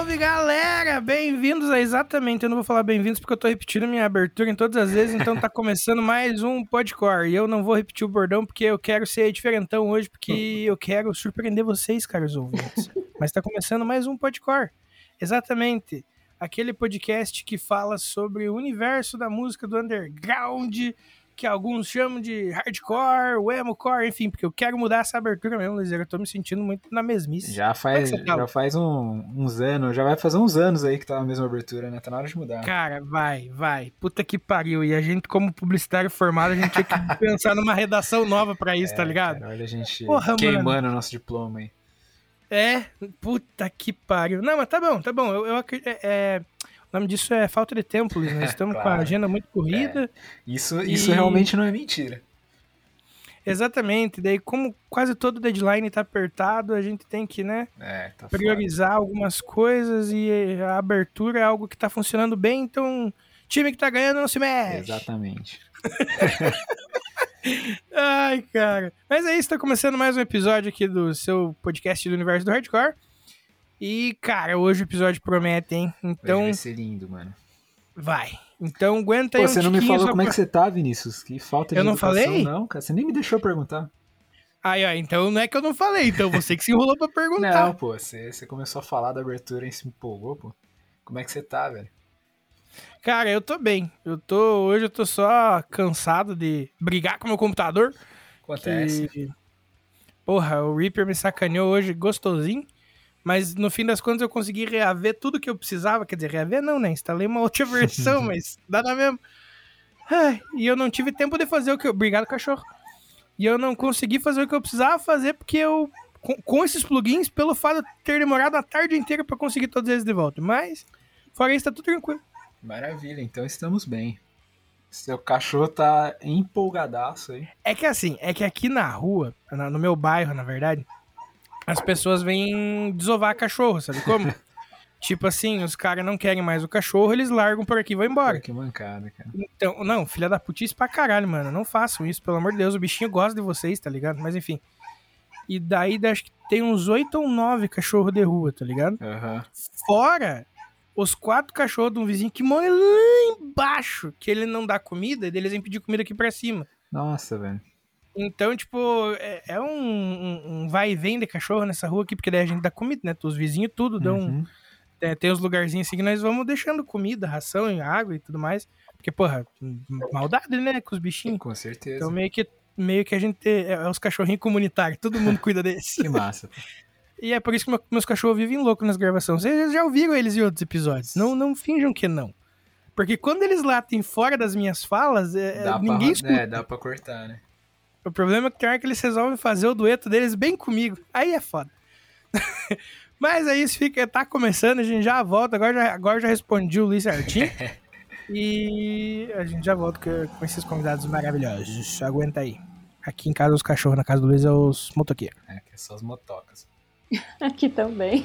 salve galera! Bem-vindos a exatamente. Eu não vou falar bem-vindos porque eu tô repetindo minha abertura em todas as vezes, então tá começando mais um Podcore. E eu não vou repetir o bordão porque eu quero ser diferentão hoje, porque eu quero surpreender vocês, caros ouvintes. Mas tá começando mais um Podcore. Exatamente. Aquele podcast que fala sobre o universo da música do underground que alguns chamam de hardcore, o emocore, enfim, porque eu quero mudar essa abertura mesmo, Lizer. Eu tô me sentindo muito na mesmice. Já é faz, é já faz um, uns anos, já vai fazer uns anos aí que tá a mesma abertura, né? Tá na hora de mudar. Cara, vai, vai. Puta que pariu. E a gente, como publicitário formado, a gente tinha que pensar numa redação nova pra isso, é, tá ligado? Cara, olha a gente Porra, queimando o nosso diploma aí. É, puta que pariu. Não, mas tá bom, tá bom. Eu, eu é, é o nome disso é falta de tempo, Luiz. Nós estamos claro. com a agenda muito corrida. É. Isso, e... isso realmente não é mentira. Exatamente. Daí, como quase todo deadline está apertado, a gente tem que, né, é, tá priorizar foda. algumas coisas e a abertura é algo que está funcionando bem, então time que está ganhando não se mexe. Exatamente. Ai, cara. Mas é isso, está começando mais um episódio aqui do seu podcast do Universo do Hardcore. E, cara, hoje o episódio promete, hein? Então. Vai ser lindo, mano. Vai. Então aguenta aí. Pô, você não me falou como pra... é que você tá, Vinícius? Que falta de Eu não falei? Não, cara. Você nem me deixou perguntar. Aí, ó, então não é que eu não falei, então você que se enrolou pra perguntar. Não, pô, você, você começou a falar da abertura e se empolgou, pô. Como é que você tá, velho? Cara, eu tô bem. Eu tô. Hoje eu tô só cansado de brigar com o meu computador. Acontece. Que... Porra, o Reaper me sacaneou hoje gostosinho. Mas no fim das contas eu consegui reaver tudo que eu precisava. Quer dizer, reaver não, né? Instalei uma outra versão, mas dá na mesma. Ai, e eu não tive tempo de fazer o que eu. Obrigado, cachorro. E eu não consegui fazer o que eu precisava fazer porque eu. Com, com esses plugins, pelo fato de ter demorado a tarde inteira para conseguir todos eles de volta. Mas, fora isso, tá tudo tranquilo. Maravilha, então estamos bem. Seu cachorro tá empolgadaço aí. É que assim, é que aqui na rua, no meu bairro, na verdade, as pessoas vêm desovar cachorro, sabe como? tipo assim, os caras não querem mais o cachorro, eles largam por aqui e vão embora. que mancada, cara. Então, não, filha da putice pra caralho, mano. Não façam isso, pelo amor de Deus. O bichinho gosta de vocês, tá ligado? Mas enfim. E daí acho que tem uns oito ou nove cachorros de rua, tá ligado? Uhum. Fora os quatro cachorros de um vizinho que mora lá embaixo, que ele não dá comida, e eles vêm pedir comida aqui pra cima. Nossa, velho. Então, tipo, é, é um, um, um, vai e vem de cachorro nessa rua aqui, porque daí a gente dá comida, né? Os vizinhos tudo dão. Uhum. É, tem os lugarzinhos assim que nós vamos deixando comida, ração e água e tudo mais. Porque, porra, maldade, né? Com os bichinhos. Com certeza. Então, meio que, meio que a gente. É, é os cachorrinhos comunitários, todo mundo cuida deles. que massa. E é por isso que meu, meus cachorros vivem loucos nas gravações. Vocês já ouviram eles em outros episódios. Não, não finjam que não. Porque quando eles latem fora das minhas falas, é, ninguém pra, escuta. É, dá pra cortar, né? O problema é que tem hora que eles resolvem fazer o dueto deles bem comigo. Aí é foda. Mas é isso, fica, tá começando, a gente já volta. Agora já, agora já respondi o Luiz certinho. e a gente já volta com, esses convidados maravilhosos. Aguenta aí. Aqui em casa os cachorros, na casa do Luiz é os motoqueiros. É, que são os motocas. Aqui também.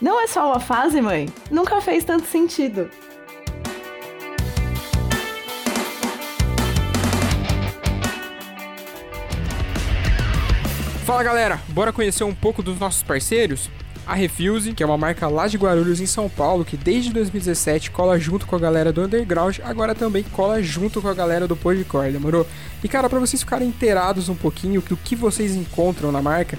não é só uma fase, mãe? Nunca fez tanto sentido. Fala galera, bora conhecer um pouco dos nossos parceiros? A Refuse, que é uma marca lá de Guarulhos em São Paulo, que desde 2017 cola junto com a galera do Underground, agora também cola junto com a galera do Podcore, demorou? E cara, para vocês ficarem inteirados um pouquinho do que vocês encontram na marca,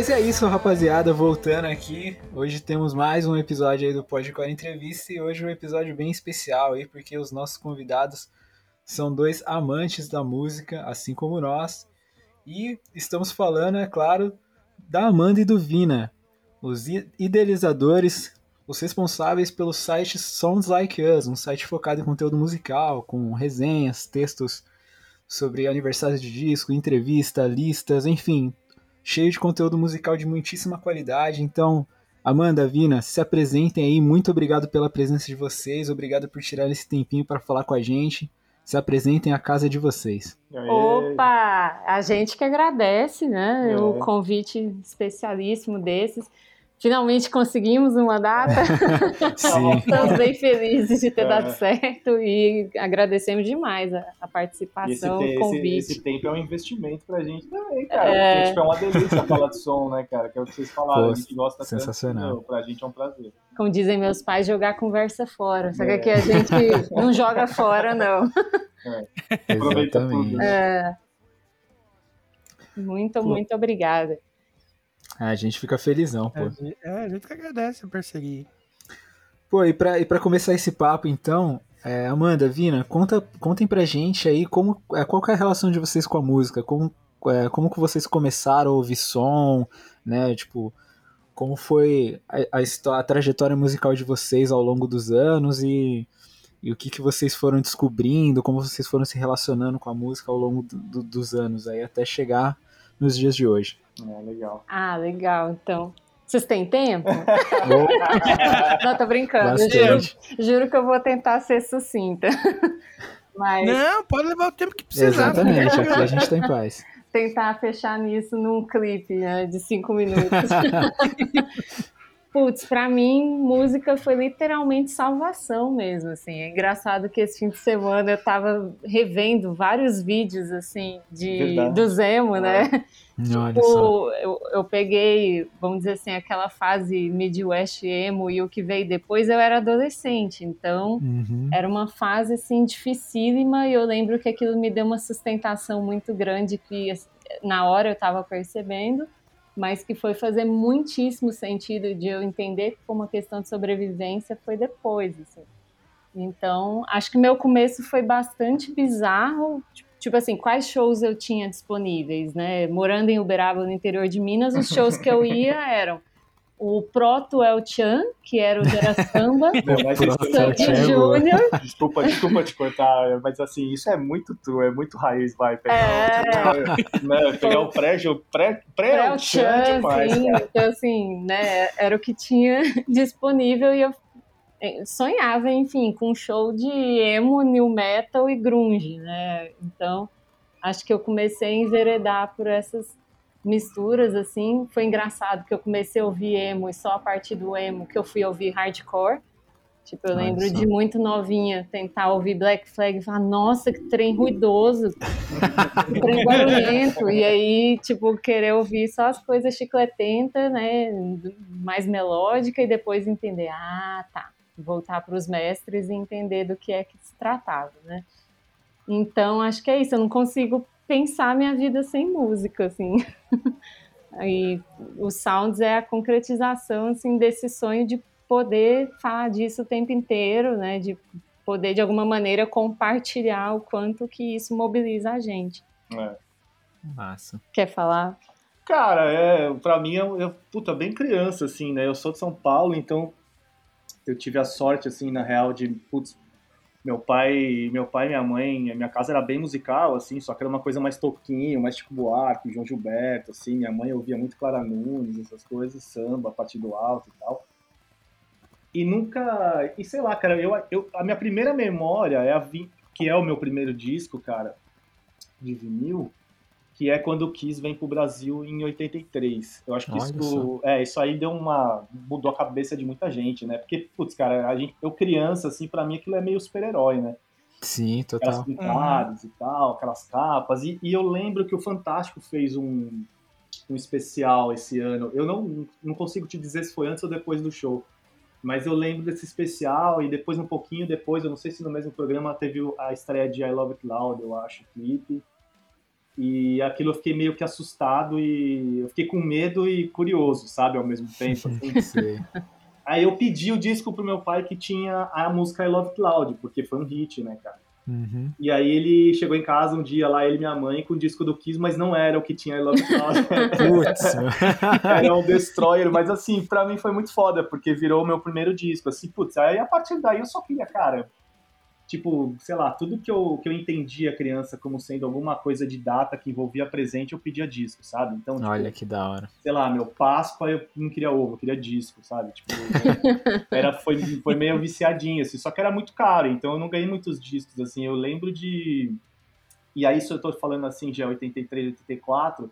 Mas é isso, rapaziada. Voltando aqui. Hoje temos mais um episódio aí do Podcore Entrevista. E hoje um episódio bem especial aí, porque os nossos convidados são dois amantes da música, assim como nós. E estamos falando, é claro, da Amanda e do Vina, os idealizadores, os responsáveis pelo site Sounds Like Us, um site focado em conteúdo musical, com resenhas, textos sobre aniversários de disco, entrevista, listas, enfim, cheio de conteúdo musical de muitíssima qualidade. Então, Amanda, Vina, se apresentem aí. Muito obrigado pela presença de vocês. Obrigado por tirar esse tempinho para falar com a gente. Se apresentem a casa de vocês. Opa! A gente que agradece, né? É. O convite especialíssimo desses. Finalmente conseguimos uma data. Sim. Estamos bem felizes de ter É. dado certo e agradecemos demais a, a E esse, participação, te- o esse- convite. esse tempo é um investimento pra gente também, cara. É. Porque, tipo, é uma delícia falar de som, né, cara? Que é o que vocês falaram, Pô, a gente gosta sensacional. tanto. meu, Pra gente é um prazer. Como dizem meus pais, jogar a conversa fora. Só que É. aqui a gente não joga fora, não. Aproveita tudo. né? É. Muito, muito obrigada. A gente fica felizão, pô. É, a gente que agradece a parceria. Pô, e pra, e pra começar esse papo, então, é, Amanda, Vina, conta, contem pra gente aí como, é, qual é a relação de vocês com a música, como, é, como que vocês começaram a ouvir som, né, tipo, como foi a, a, a trajetória musical de vocês ao longo dos anos e, e o que, que vocês foram descobrindo, como vocês foram se relacionando com a música ao longo do- do- dos anos, aí até chegar nos dias de hoje. É, legal. Ah, legal. Então, vocês têm tempo? Não, tô brincando. Juro, juro que eu vou tentar ser sucinta. Mas Não, pode levar o tempo que precisar. Exatamente, aqui a gente tá em paz. tentar fechar nisso num clipe né, de cinco minutos. Putz, pra mim, música foi literalmente salvação mesmo, assim. É engraçado que esse fim de semana eu tava revendo vários vídeos, assim, de, Verdade. do Zemo, né? Olha só. Tipo, eu, eu peguei, vamos dizer assim, aquela fase Midwest emo e o que veio depois eu era adolescente, então Uhum. era uma fase assim dificílima e eu lembro que aquilo me deu uma sustentação muito grande que na hora eu estava percebendo, mas que foi fazer muitíssimo sentido de eu entender que foi uma questão de sobrevivência foi depois, assim. Então, acho que meu começo foi bastante bizarro, tipo assim, quais shows eu tinha disponíveis, né? Morando em Uberaba, no interior de Minas, os shows que eu ia eram o Proto El Chan, que era o Gera Samba, Não, mas isso- Proto Sandy Chan, Júnior, Desculpa, desculpa te cortar, mas assim, isso é muito true, é muito raiz, vai. Pegar, É. né, pegar o pré, pré, pré, El Chan Chan, demais, cara. então assim, né, era o que tinha disponível e eu eh, sonhava, enfim, com um show de emo, new metal e grunge, né, então acho que eu comecei a enveredar por essas misturas, assim, foi engraçado que eu comecei a ouvir emo e só a partir do emo que eu fui ouvir hardcore, Tipo, eu lembro só. de muito novinha tentar ouvir Black Flag e falar, nossa, que trem ruidoso, que trem barulhento. E aí, tipo, querer ouvir só as coisas chicletentas, né? Mais melódica e depois entender, ah, tá. Voltar para os mestres e entender do que é que se tratava, né? Então, acho que é isso. Eu não consigo pensar minha vida sem música, assim. E o Sounds é a concretização, assim, desse sonho de poder falar disso o tempo inteiro, né? De poder, de alguma maneira, compartilhar o quanto que isso mobiliza a gente. É. Massa. Quer falar? Cara, é, pra mim, eu, eu, puta, bem criança, assim, né? Eu sou de São Paulo, então eu tive a sorte, assim, na real, de, putz, meu pai, meu pai e minha mãe, minha casa era bem musical, assim, só que era uma coisa mais toquinho, mais tipo Buarque, João Gilberto, assim, minha mãe ouvia muito Clara Nunes, essas coisas, samba, partido alto e tal. E nunca, e sei lá, cara, eu, eu, a minha primeira memória é a vi, que é o meu primeiro disco, cara, de vinil, que é quando o Kiss vem pro Brasil em 83. Eu acho que Olha isso, é, isso aí deu uma mudou a cabeça de muita gente, né? Porque putz, cara, a gente, eu criança assim, para mim aquilo é meio super-herói, né? Sim, Aquelas total. pintadas e tal, aquelas capas. E, e eu lembro que o Fantástico fez um, um especial esse ano. Eu não, não consigo te dizer se foi antes ou depois do show. Mas eu lembro desse especial e depois, um pouquinho depois, eu não sei se no mesmo programa teve a estreia de I Love It Loud, eu acho, clipe. E aquilo eu fiquei meio que assustado e eu fiquei com medo e curioso, sabe, ao mesmo tempo. assim. Aí eu pedi o disco pro meu pai que tinha a música I Love It Loud, porque foi um hit, né, cara? Uhum. E aí ele chegou em casa um dia lá, ele e minha mãe, com o disco do Kiss, mas não era o que tinha I Love It Loud. Putz. era um Destroyer, mas assim, pra mim foi muito foda, porque virou o meu primeiro disco, assim, putz, aí a partir daí eu só queria, cara, tipo, sei lá, tudo que eu, que eu entendia criança como sendo alguma coisa de data que envolvia presente, eu pedia disco, sabe? Então, tipo, Olha que da hora. sei lá, meu Páscoa eu não queria ovo, eu queria disco, sabe? Tipo, era, foi, foi meio viciadinho, assim, só que era muito caro, então eu não ganhei muitos discos, assim, eu lembro de... E aí isso eu tô falando assim, já é 83, 84,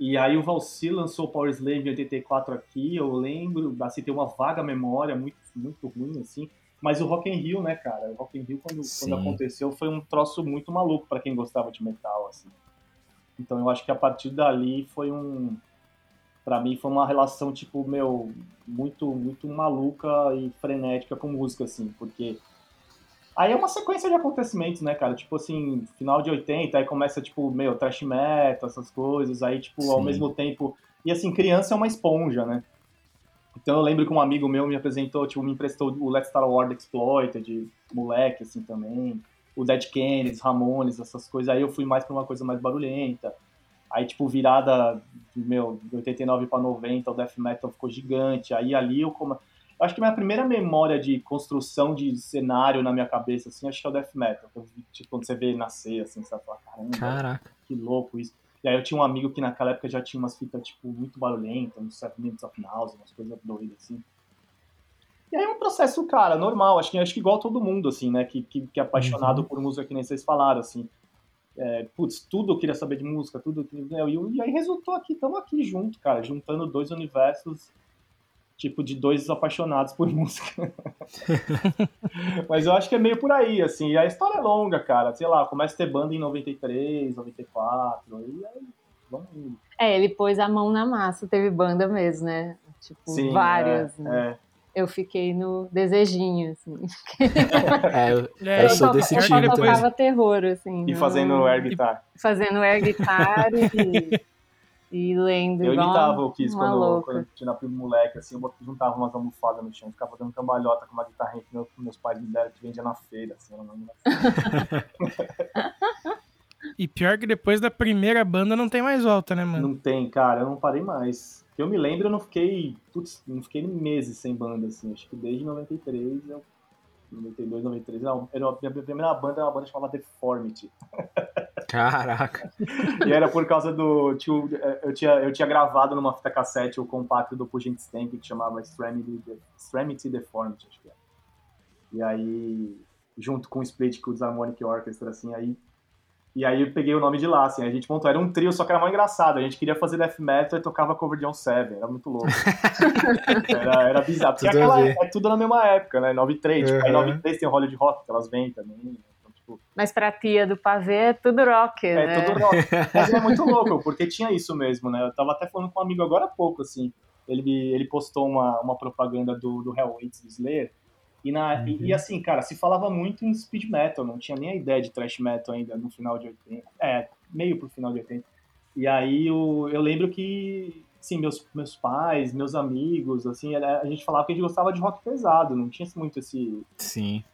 e aí o Valsi lançou o Power Slave em 84 aqui, eu lembro, assim, tem uma vaga memória muito, muito ruim, assim, mas o Rock in Rio, né, cara, o Rock in Rio quando, quando aconteceu foi um troço muito maluco pra quem gostava de metal, assim. Então eu acho que a partir dali foi um. Pra mim foi uma relação, tipo, meu, muito, muito maluca e frenética com música, assim, porque. Aí é uma sequência de acontecimentos, né, cara? Tipo assim, final de 80, aí começa, tipo, meu, trash metal, essas coisas, aí, tipo, ao Sim. mesmo tempo. E assim, criança é uma esponja, né? Então eu lembro que um amigo meu me apresentou, tipo, me emprestou o Let's Star Wars Exploited, moleque, assim, também. O Dead Kennedys, Ramones, essas coisas. Aí eu fui mais pra uma coisa mais barulhenta. Aí, tipo, virada, meu, de 89 pra 90, o Death Metal ficou gigante. Aí ali eu como... Eu acho que minha primeira memória de construção de cenário na minha cabeça, assim, acho que é o Death Metal. Tipo, quando você vê nascer, assim, você fala, caramba, Caraca. que louco isso. E aí eu tinha um amigo que naquela época já tinha umas fitas, tipo, muito barulhentas, uns 7 Minutes of Nausea, umas coisas doidas, assim. E aí é um processo, cara, normal, acho que, acho que igual todo mundo, assim, né, que, que, que é apaixonado por música, que nem vocês falaram, assim. É, putz, tudo eu queria saber de música, tudo. E, e aí resultou aqui, estamos aqui junto, cara, juntando dois universos, tipo, de dois apaixonados por música. Mas eu acho que é meio por aí, assim. E a história é longa, cara. Sei lá, começa a ter banda em 93, 94, e aí vamos indo. É, ele pôs a mão na massa, teve banda mesmo, né? Tipo, Sim, várias. é, né? é. Eu fiquei no desejinho, assim. É, eu, É, eu sou desse eu time só tocava terror, assim. E não- fazendo air guitar. Fazendo air guitar e, e lendo Eu imitava o Kiss quando, louca. quando eu tinha primo moleque, assim, eu juntava umas almofadas no chão, ficava dando cambalhota com uma guitarrinha que meu- meus pais me deram, que vendia na feira, assim, era uma E pior que depois da primeira banda não tem mais volta, né, mano? Não tem, cara, eu não parei mais. Eu me lembro, eu não fiquei, putz, não fiquei meses sem banda, assim, acho que desde 93, eu, 92, 93, não, era, a minha primeira banda era uma banda chamada Deformity. Caraca. E era por causa do. tio- Eu tinha, eu tinha gravado numa fita cassete o compacto do Pugent Stamp que chamava Extremity, Extremity Deformity, acho que é. E aí, junto com o split com o Harmonic Orchestra, assim, aí E aí eu peguei o nome de lá, assim, a gente montou, era um trio, só que era mais engraçado. A gente queria fazer death metal e tocava cover de On Seven, era muito louco. era, era bizarro, porque Tudo aquela, é tudo na mesma época, né? 93, tipo, aí Uhum. 93 tem o Hollywood Rock, que elas vêm também. Tipo, Mas pra tia do pavê é tudo rock, é né? tudo rock. Mas é muito louco, porque tinha isso mesmo, né? Eu tava até falando com um amigo agora há pouco, assim. Ele, ele postou uma, uma propaganda do, do Hell Waits do Slayer. E, na, e, e assim, cara, se falava muito em speed metal, não tinha nem a ideia de thrash metal ainda no final de 80. É, meio pro final de 80. E aí eu, eu lembro que, assim, meus, meus pais, meus amigos, assim, era- a gente falava que a gente gostava de rock pesado, não tinha muito esse, Sim.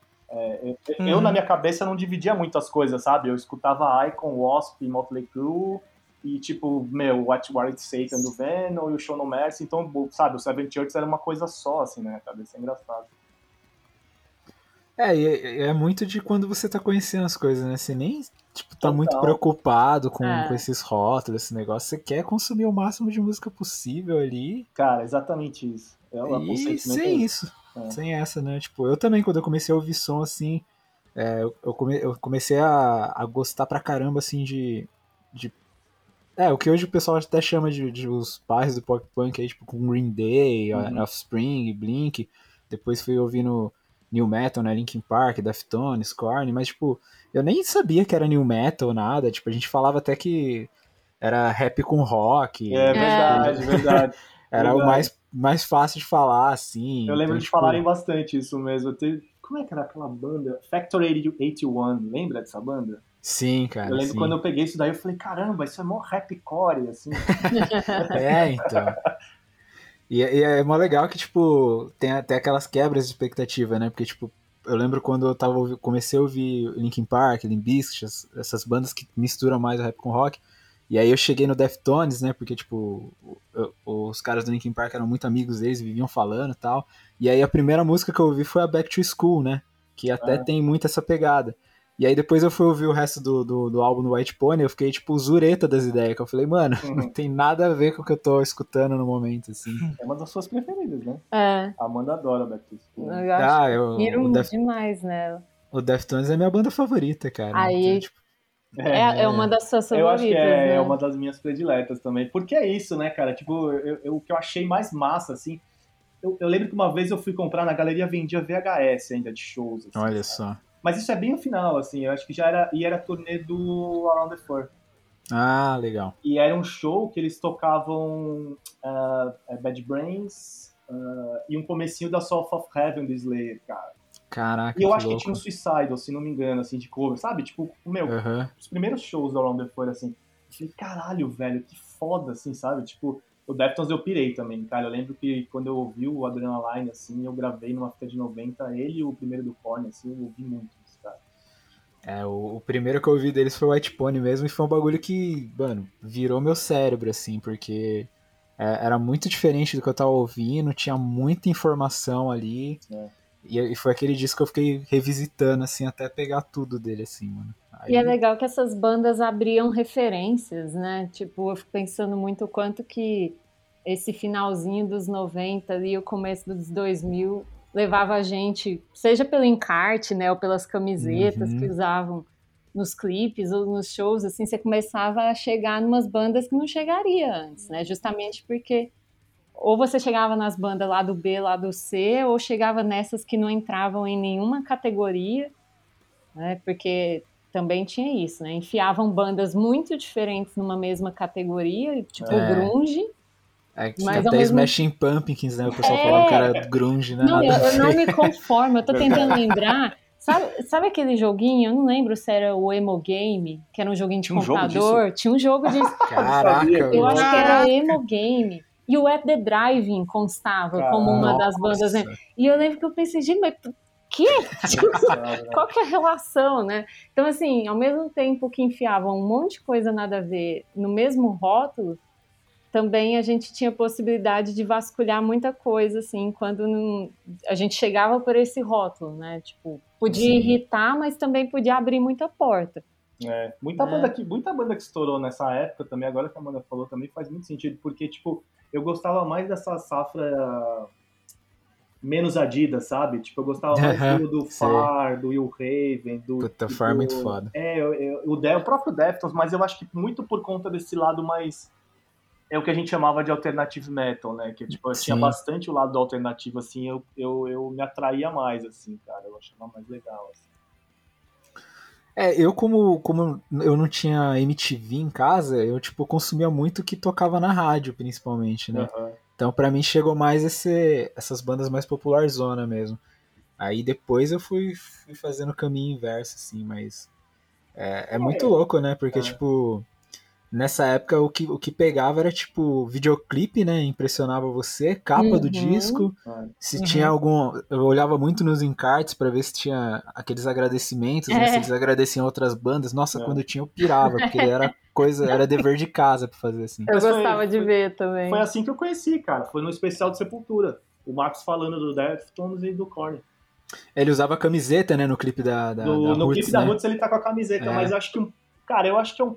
Eu, Uhum. eu, na minha cabeça, não dividia muito as coisas, sabe? Eu escutava Icon, Wasp, Motley Crue e, tipo, meu, What War It Satan do Venom e o Show No Mercy. Então, sabe, o Seven Churches era uma coisa só, assim, né? Cabeça é engraçado. É, e é, é muito de quando você tá conhecendo as coisas, né? Você nem, tipo, tá Total. muito preocupado com, É. com esses rótulos, esse negócio. Você quer consumir o máximo de música possível ali. Cara, exatamente isso. É E é isso. É. Sem essa, né? Tipo, eu também, quando eu comecei a ouvir som assim, é, eu, come- eu comecei a, a gostar pra caramba, assim, de, de. É, o que hoje o pessoal até chama de, de os pais do pop punk aí, tipo, com Green Day, Uhum. Offspring, Blink. Depois fui ouvindo New Metal, né? Linkin Park, Deftones, Korn, mas, tipo, eu nem sabia que era New Metal, nada. Tipo, a gente falava até que era rap com rock. É verdade, verdade. Era o verdade. mais, mais fácil de falar, assim. Eu lembro então, de tipo, falarem bastante isso mesmo. Te- Como é que era aquela banda? Factory 81, lembra dessa banda? Sim, cara. eu lembro sim. quando eu peguei isso daí, eu falei, caramba, isso é mó rapcore, assim. É, então. E, e é mó legal que, tipo, tem até aquelas quebras de expectativa, né? Porque, tipo, eu lembro quando eu tava, comecei a ouvir Linkin Park, Limp Bizkit, essas- essas bandas que misturam mais o rap com rock. E aí eu cheguei no Deftones, né? Porque, tipo, eu- os caras do Linkin Park eram muito amigos deles, viviam falando e tal. E aí a primeira música que eu ouvi foi a Back to School, né? Que até Ah. tem muito essa pegada. E aí depois eu fui ouvir o resto do, do, do álbum do White Pony, eu fiquei, tipo, zureta das ideias. Que eu falei, mano, Uhum. não tem nada a ver com o que eu tô escutando no momento, assim. É uma das suas preferidas, né? É, A Amanda adora Back to School. eu acho Ah, eu, Def, demais nela. o Deftones é minha banda favorita, cara. Aí, Então, tipo, É, é uma das suas Eu favoritas, acho que é, né? é uma das minhas prediletas também. Porque é isso, né, cara? Tipo, eu, eu- o que eu achei mais massa, assim. Eu, eu lembro que uma vez eu fui comprar na galeria, vendia VHS ainda de shows. assim, olha sabe? só. Mas isso é bem no final, assim. Eu acho que já era. E era turnê do Around the Fur. Ah, legal. E era um show que eles tocavam é, Bad Brains ah, e um comecinho da Soul of Heaven do Slayer, cara. Caraca, E eu acho louco. que tinha um Suicidal, se não me engano, assim, de cover, sabe? Tipo, meu, Aham. os primeiros shows do Around the Fur, assim, eu falei, caralho, velho, que foda, assim, sabe? Tipo, o Deftones eu pirei também, cara. Eu lembro que quando eu ouvi o Adrenaline, assim, eu gravei numa fita de 90, ele e o primeiro do Korn, assim, eu ouvi muito isso, cara. É, o, o primeiro que eu ouvi deles foi o White Pony mesmo, e foi um bagulho que, mano, virou meu cérebro, assim, porque é, era muito diferente do que eu tava ouvindo, tinha muita informação ali. É. E, foi aquele disco que eu fiquei revisitando, assim, até pegar tudo dele, assim, mano. Aí, E é legal que essas bandas abriam referências, né? Tipo, eu fico pensando muito o quanto que esse finalzinho dos 90 e o começo dos 2000 levava a gente, seja pelo encarte, né, ou pelas camisetas Uhum. que usavam nos clipes ou nos shows, assim, você começava a chegar numas bandas que não chegaria antes, né? Justamente porque ou você chegava nas bandas lá do B, lá do C, ou chegava nessas que não entravam em nenhuma categoria, né? Porque também tinha isso, né? Enfiavam bandas muito diferentes numa mesma categoria, tipo É. grunge. é que mas até mesmo- Smashing Pumpkins, né? O pessoal É. falava que era grunge, né? Não, eu, eu não me conformo, eu tô tentando lembrar. Sabe, sabe aquele joguinho? Eu não lembro se era o Emo Game, que era um joguinho de Tinha um jogo computador. Tinha um jogo disso. Caraca, Eu acho que era Emo Game. E o At The Driving constava como uma das bandas. né? Nossa. E eu lembro que eu pensei, gente, mas que? Qual que é a relação, né? Então, assim, ao mesmo tempo que enfiavam um monte de coisa nada a ver no mesmo rótulo, também a gente tinha possibilidade de vasculhar muita coisa, assim, quando não- a gente chegava por esse rótulo, né? Tipo, podia Sim. irritar, mas também podia abrir muita porta. É, muita, É. banda que, muita banda que estourou nessa época também, agora que a Amanda falou, também faz muito sentido, porque, tipo, eu gostava mais dessa safra menos Adidas, sabe? Tipo, eu gostava mais do, do. Far, do Will Raven, do. Puta, tipo, Far é muito foda. É, eu- eu- o, o próprio Deftones, mas eu acho que muito por conta desse lado mais. É o que a gente chamava de alternative metal, né? Que tipo, eu tinha bastante o lado do alternativo, assim, eu, eu, eu me atraía mais, assim, cara. Eu achava mais legal, assim. É, eu como, como eu não tinha MTV em casa, eu tipo consumia muito o que tocava na rádio, principalmente, né? Aham. Então pra mim chegou mais esse, essas bandas mais popular zona mesmo. Aí depois eu fui, fui fazendo o caminho inverso, assim, mas é, é muito louco, né? Porque, É. tipo, nessa época o que, o que pegava era, tipo, videoclipe, né? Impressionava você, capa do Uhum. disco. É. Se Uhum. tinha algum. Eu olhava muito nos encartes pra ver se tinha aqueles agradecimentos, né? Se É. eles agradeciam outras bandas. Nossa, É. quando tinha eu pirava, porque era coisa, era dever de casa pra fazer assim. Eu Mas foi- gostava de foi- ver também. Foi assim que eu conheci, cara. Foi no especial de Sepultura. O Marcos falando do Deftones e do Korn. Ele usava camiseta, né, no clipe da, da, Do- da no Roots, clipe da né? Roots ele tá com a camiseta, É. mas eu acho que. um- Cara, eu acho que é um.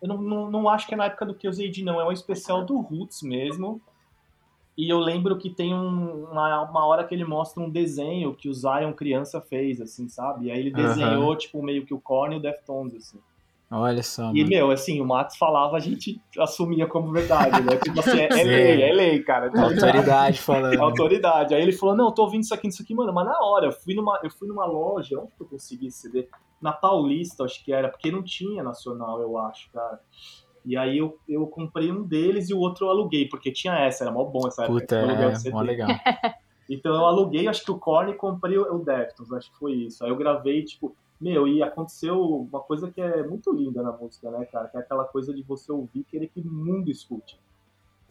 Eu não, não, não acho que é na época do que eu não. É um especial do Roots mesmo. E eu lembro que tem um- uma, uma hora que ele mostra um desenho que o Zion criança fez, assim, sabe? E aí ele desenhou, tipo, meio que o Korn e o Deftones, assim. Olha só, E, mano. meu, assim, o Matos falava, a gente assumia como verdade, né? Tipo assim, é, é lei, é lei, cara. tá ligado? Autoridade falando. autoridade. Aí ele falou, não, eu tô ouvindo isso aqui, isso aqui, mano. Mas na hora, eu fui numa, eu fui numa loja, onde que eu consegui esse CD? Na Paulista, acho que era, porque não tinha nacional, eu acho, cara. E aí eu, eu comprei um deles e o outro eu aluguei, porque tinha essa, era mó bom essa época. Puta, aluguei o é, mó legal. Então eu aluguei, acho que o Korn e comprei o Deftones, acho que foi isso. Aí eu gravei, tipo, meu, e aconteceu uma coisa que é muito linda na música, né, cara? Que é aquela coisa de você ouvir e querer que o mundo escute.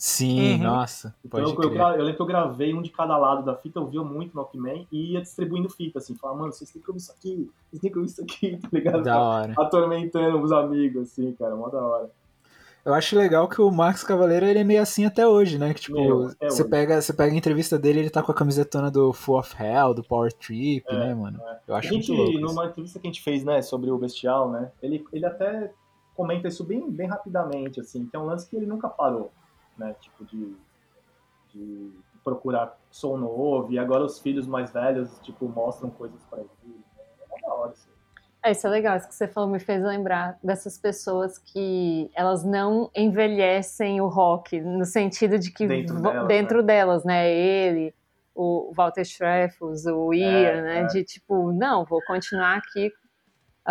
Sim, Uhum. nossa, Então eu, eu, eu lembro que eu gravei um de cada lado da fita, eu via muito no Walkman e ia distribuindo fita, assim, falar, mano, vocês têm que ouvir isso aqui, vocês têm que ouvir isso aqui, tá ligado? Da hora. Atormentando os amigos, assim, cara, mó da hora. Eu acho legal que o Max Cavaleiro ele é meio assim até hoje, né? Que tipo, Meu, você hoje. pega, você pega a entrevista dele, ele tá com a camisetona do Full of Hell, do Power Trip, É, né, mano? Eu A acho gente, muito louco. isso. numa entrevista que a gente fez, né, sobre o Bestial, né, ele, ele até comenta isso bem, bem rapidamente, assim, que é um lance que ele nunca parou, né, tipo, de, de procurar som novo, e agora os filhos mais velhos, tipo, mostram coisas pra ele, né, é da hora isso aí. É, isso é legal, isso que você falou me fez lembrar dessas pessoas que elas não envelhecem o rock, no sentido de que Dentro delas, dentro delas, né? Ele, o Walter Streffels, o Ian, É, né? é. De tipo, não, vou continuar aqui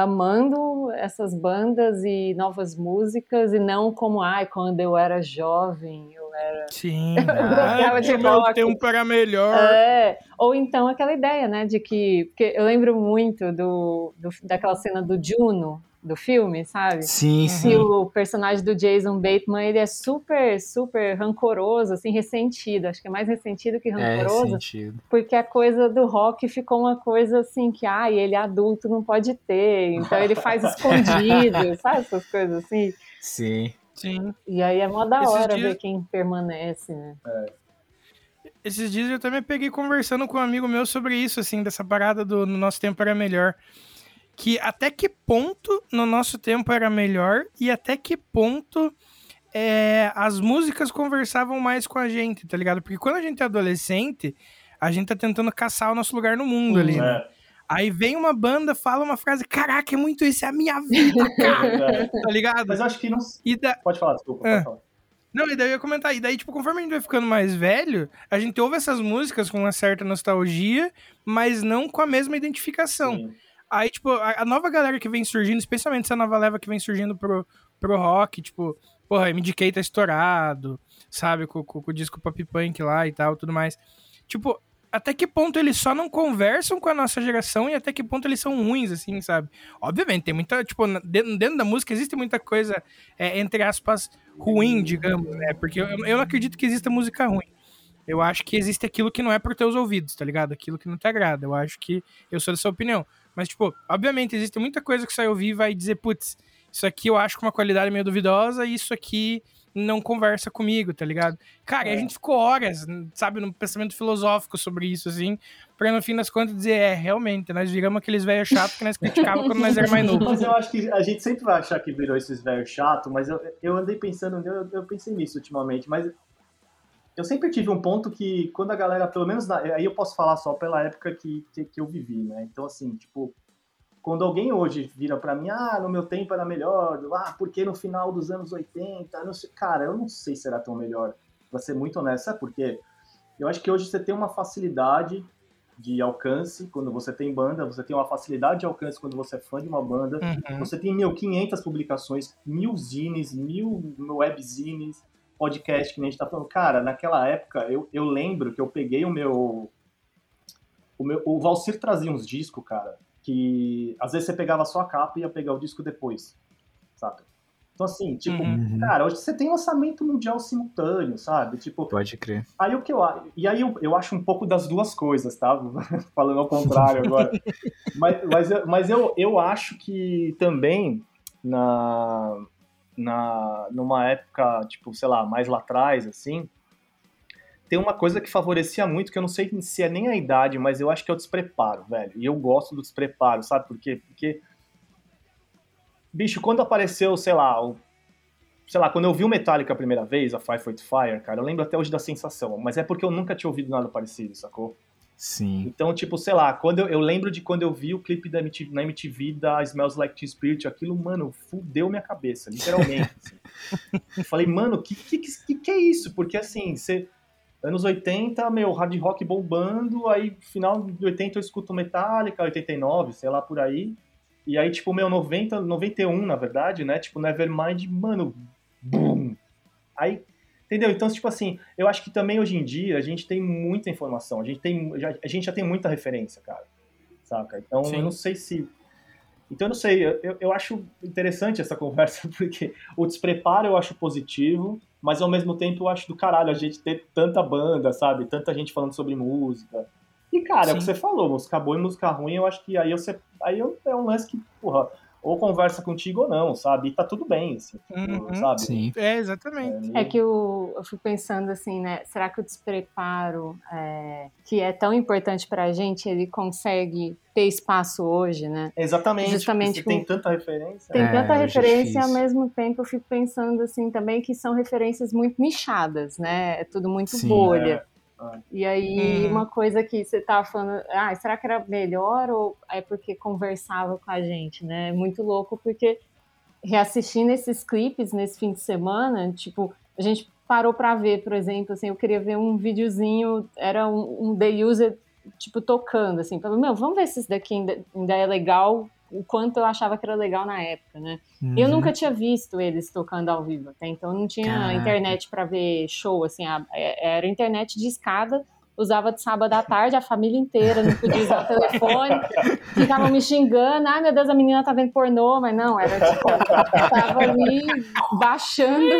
amando essas bandas e novas músicas e não como, ai, quando eu era jovem, eu era Sim. gostava Ah, de o meu rock. tempo era melhor. É, ou então aquela ideia, né, de que. Porque eu lembro muito do, do- daquela cena do Juno, do filme, sabe? Sim, sim. o personagem do Jason Bateman, ele é super, super rancoroso, assim, ressentido. Acho que é mais ressentido que É rancoroso, sentido. porque a coisa do rock ficou uma coisa assim que, ai, ele é adulto, não pode ter, então ele faz escondido, sabe? Essas coisas assim. Sim. Sim. E aí é mó da Esses hora dias- ver quem permanece, né? Esses dias eu também peguei conversando com um amigo meu sobre isso, assim, dessa parada do no nosso tempo era melhor. Que até que ponto no nosso tempo era melhor e até que ponto é, as músicas conversavam mais com a gente, tá ligado? Porque quando a gente é adolescente, a gente tá tentando caçar o nosso lugar no mundo ali, né? É, Aí vem uma banda, fala uma frase, caraca, é muito isso, é a minha vida, cara, é. tá ligado? Mas acho que não. Da, Pode falar, desculpa, É. pode falar. Não, e daí eu ia comentar. E daí, tipo, conforme a gente vai ficando mais velho, a gente ouve essas músicas com uma certa nostalgia, mas não com a mesma identificação. Sim. Aí, tipo, a, a nova galera que vem surgindo, especialmente essa nova leva que vem surgindo pro, pro rock, tipo, porra, MDK tá estourado, sabe? Com, com- com o disco pop punk lá e tal, tudo mais. Tipo, até que ponto eles só não conversam com a nossa geração e até que ponto eles são ruins, assim, sabe? Obviamente, tem muita, tipo, dentro, dentro da música existe muita coisa, é, entre aspas, ruim, digamos, né? Porque eu, eu não acredito que exista música ruim. Eu acho que existe aquilo que não é pro teus ouvidos, tá ligado? Aquilo que não te agrada. Eu acho que eu sou dessa opinião. Mas, tipo, obviamente, existe muita coisa que você vai ouvir e vai dizer, putz, isso aqui eu acho com uma qualidade meio duvidosa e isso aqui não conversa comigo, tá ligado? Cara, e a É. gente ficou horas, sabe, num pensamento filosófico sobre isso, assim, pra no fim das contas dizer, é, realmente, nós viramos aqueles velhos chatos que nós criticávamos quando nós era mais novo. Mas eu acho que a gente sempre vai achar que virou esses velhos chato, mas eu, eu andei pensando, eu, eu pensei nisso ultimamente, mas eu sempre tive um ponto que quando a galera, pelo menos na- aí eu posso falar só pela época que, que, que eu vivi, né? Então, assim, tipo, quando alguém hoje vira pra mim, ah, no meu tempo era melhor, ah, porque no final dos anos 80, não sei, cara, eu não sei se era tão melhor, pra ser muito honesto, sabe por quê? Eu acho que hoje você tem uma facilidade de alcance quando você tem banda, você tem uma facilidade de alcance quando você é fã de uma banda, Uhum. você tem, meu, 500 publicações, mil zines, mil webzines, podcast que nem a gente tá falando. Cara, naquela época, eu, eu lembro que eu peguei o meu... O, meu, o Valcir trazia uns discos, cara, que às vezes você pegava só a capa e ia pegar o disco depois, saca? Então, assim, tipo, Uhum. cara, hoje você tem lançamento mundial simultâneo, sabe? Tipo, Pode crer. Aí o que eu a- e aí eu, eu acho um pouco das duas coisas, tá? Falando ao contrário agora. mas mas, eu, mas eu, eu acho que também na, na numa época, tipo, sei lá, mais lá atrás, assim, tem uma coisa que favorecia muito, que eu não sei se é nem a idade, mas eu acho que é o despreparo, velho. E eu gosto do despreparo, sabe por quê? Porque, bicho, quando apareceu, sei lá, o sei lá, quando eu vi o Metallica a primeira vez, a Five Foot Fire, cara, eu lembro até hoje da sensação, mas é porque eu nunca tinha ouvido nada parecido, sacou? Sim. Então, tipo, sei lá, quando eu, eu lembro de quando eu vi o clipe da MTV, na MTV da Smells Like Teen Spirit, aquilo, mano, fudeu minha cabeça, literalmente. assim. Eu falei, mano, que, que, que, que é isso? Porque assim, você. Anos 80, meu, hard rock bombando, aí final de 80 eu escuto Metallica, 89, sei lá por aí. E aí, tipo, meu, 90, 91, na verdade, né? Tipo, Nevermind, mano, boom. Aí, entendeu? Então, tipo assim, eu acho que também hoje em dia a gente tem muita informação, a gente, tem, já, a gente já tem muita referência, cara. Saca? Então, Sim. eu não sei se. Então, eu não sei, eu, eu acho interessante essa conversa, porque o despreparo eu acho positivo, mas ao mesmo tempo eu acho do caralho a gente ter tanta banda, sabe? Tanta gente falando sobre música. E, cara, é o que Sim. você falou, música boa e música ruim, eu acho que aí, você, aí eu- é um lance que, porra, ou conversa contigo ou não, sabe? E tá tudo bem, assim, tipo, Uhum. sabe? Sim. É, exatamente. É que eu, eu fico pensando assim, né? Será que o despreparo, é, que é tão importante pra gente, ele consegue ter espaço hoje, né? Exatamente. Justamente porque você tem com- tanta referência. Tem É, tanta é referência, ao difícil. mesmo tempo eu fico pensando assim também que são referências muito nichadas, né? É tudo muito Sim. bolha. É. E aí, Uhum. uma coisa que você tava falando, ah, será que era melhor ou é porque conversava com a gente, né? É muito louco, porque reassistindo esses clipes nesse fim de semana, tipo, a gente parou pra ver, por exemplo, assim, eu queria ver um videozinho, era um, um The User, tipo, tocando, assim, falando, meu, vamos ver se isso daqui ainda, ainda é legal, o quanto eu achava que era legal na época, né? Eu Uhum. nunca tinha visto eles tocando ao vivo, até então não tinha Caraca. internet pra ver show, assim, a- é- era internet de escada, usava de sábado à tarde, a família inteira não podia usar o telefone, ficavam me xingando, ai meu Deus, a menina tá vendo pornô, mas não, era tipo, eu tava ali baixando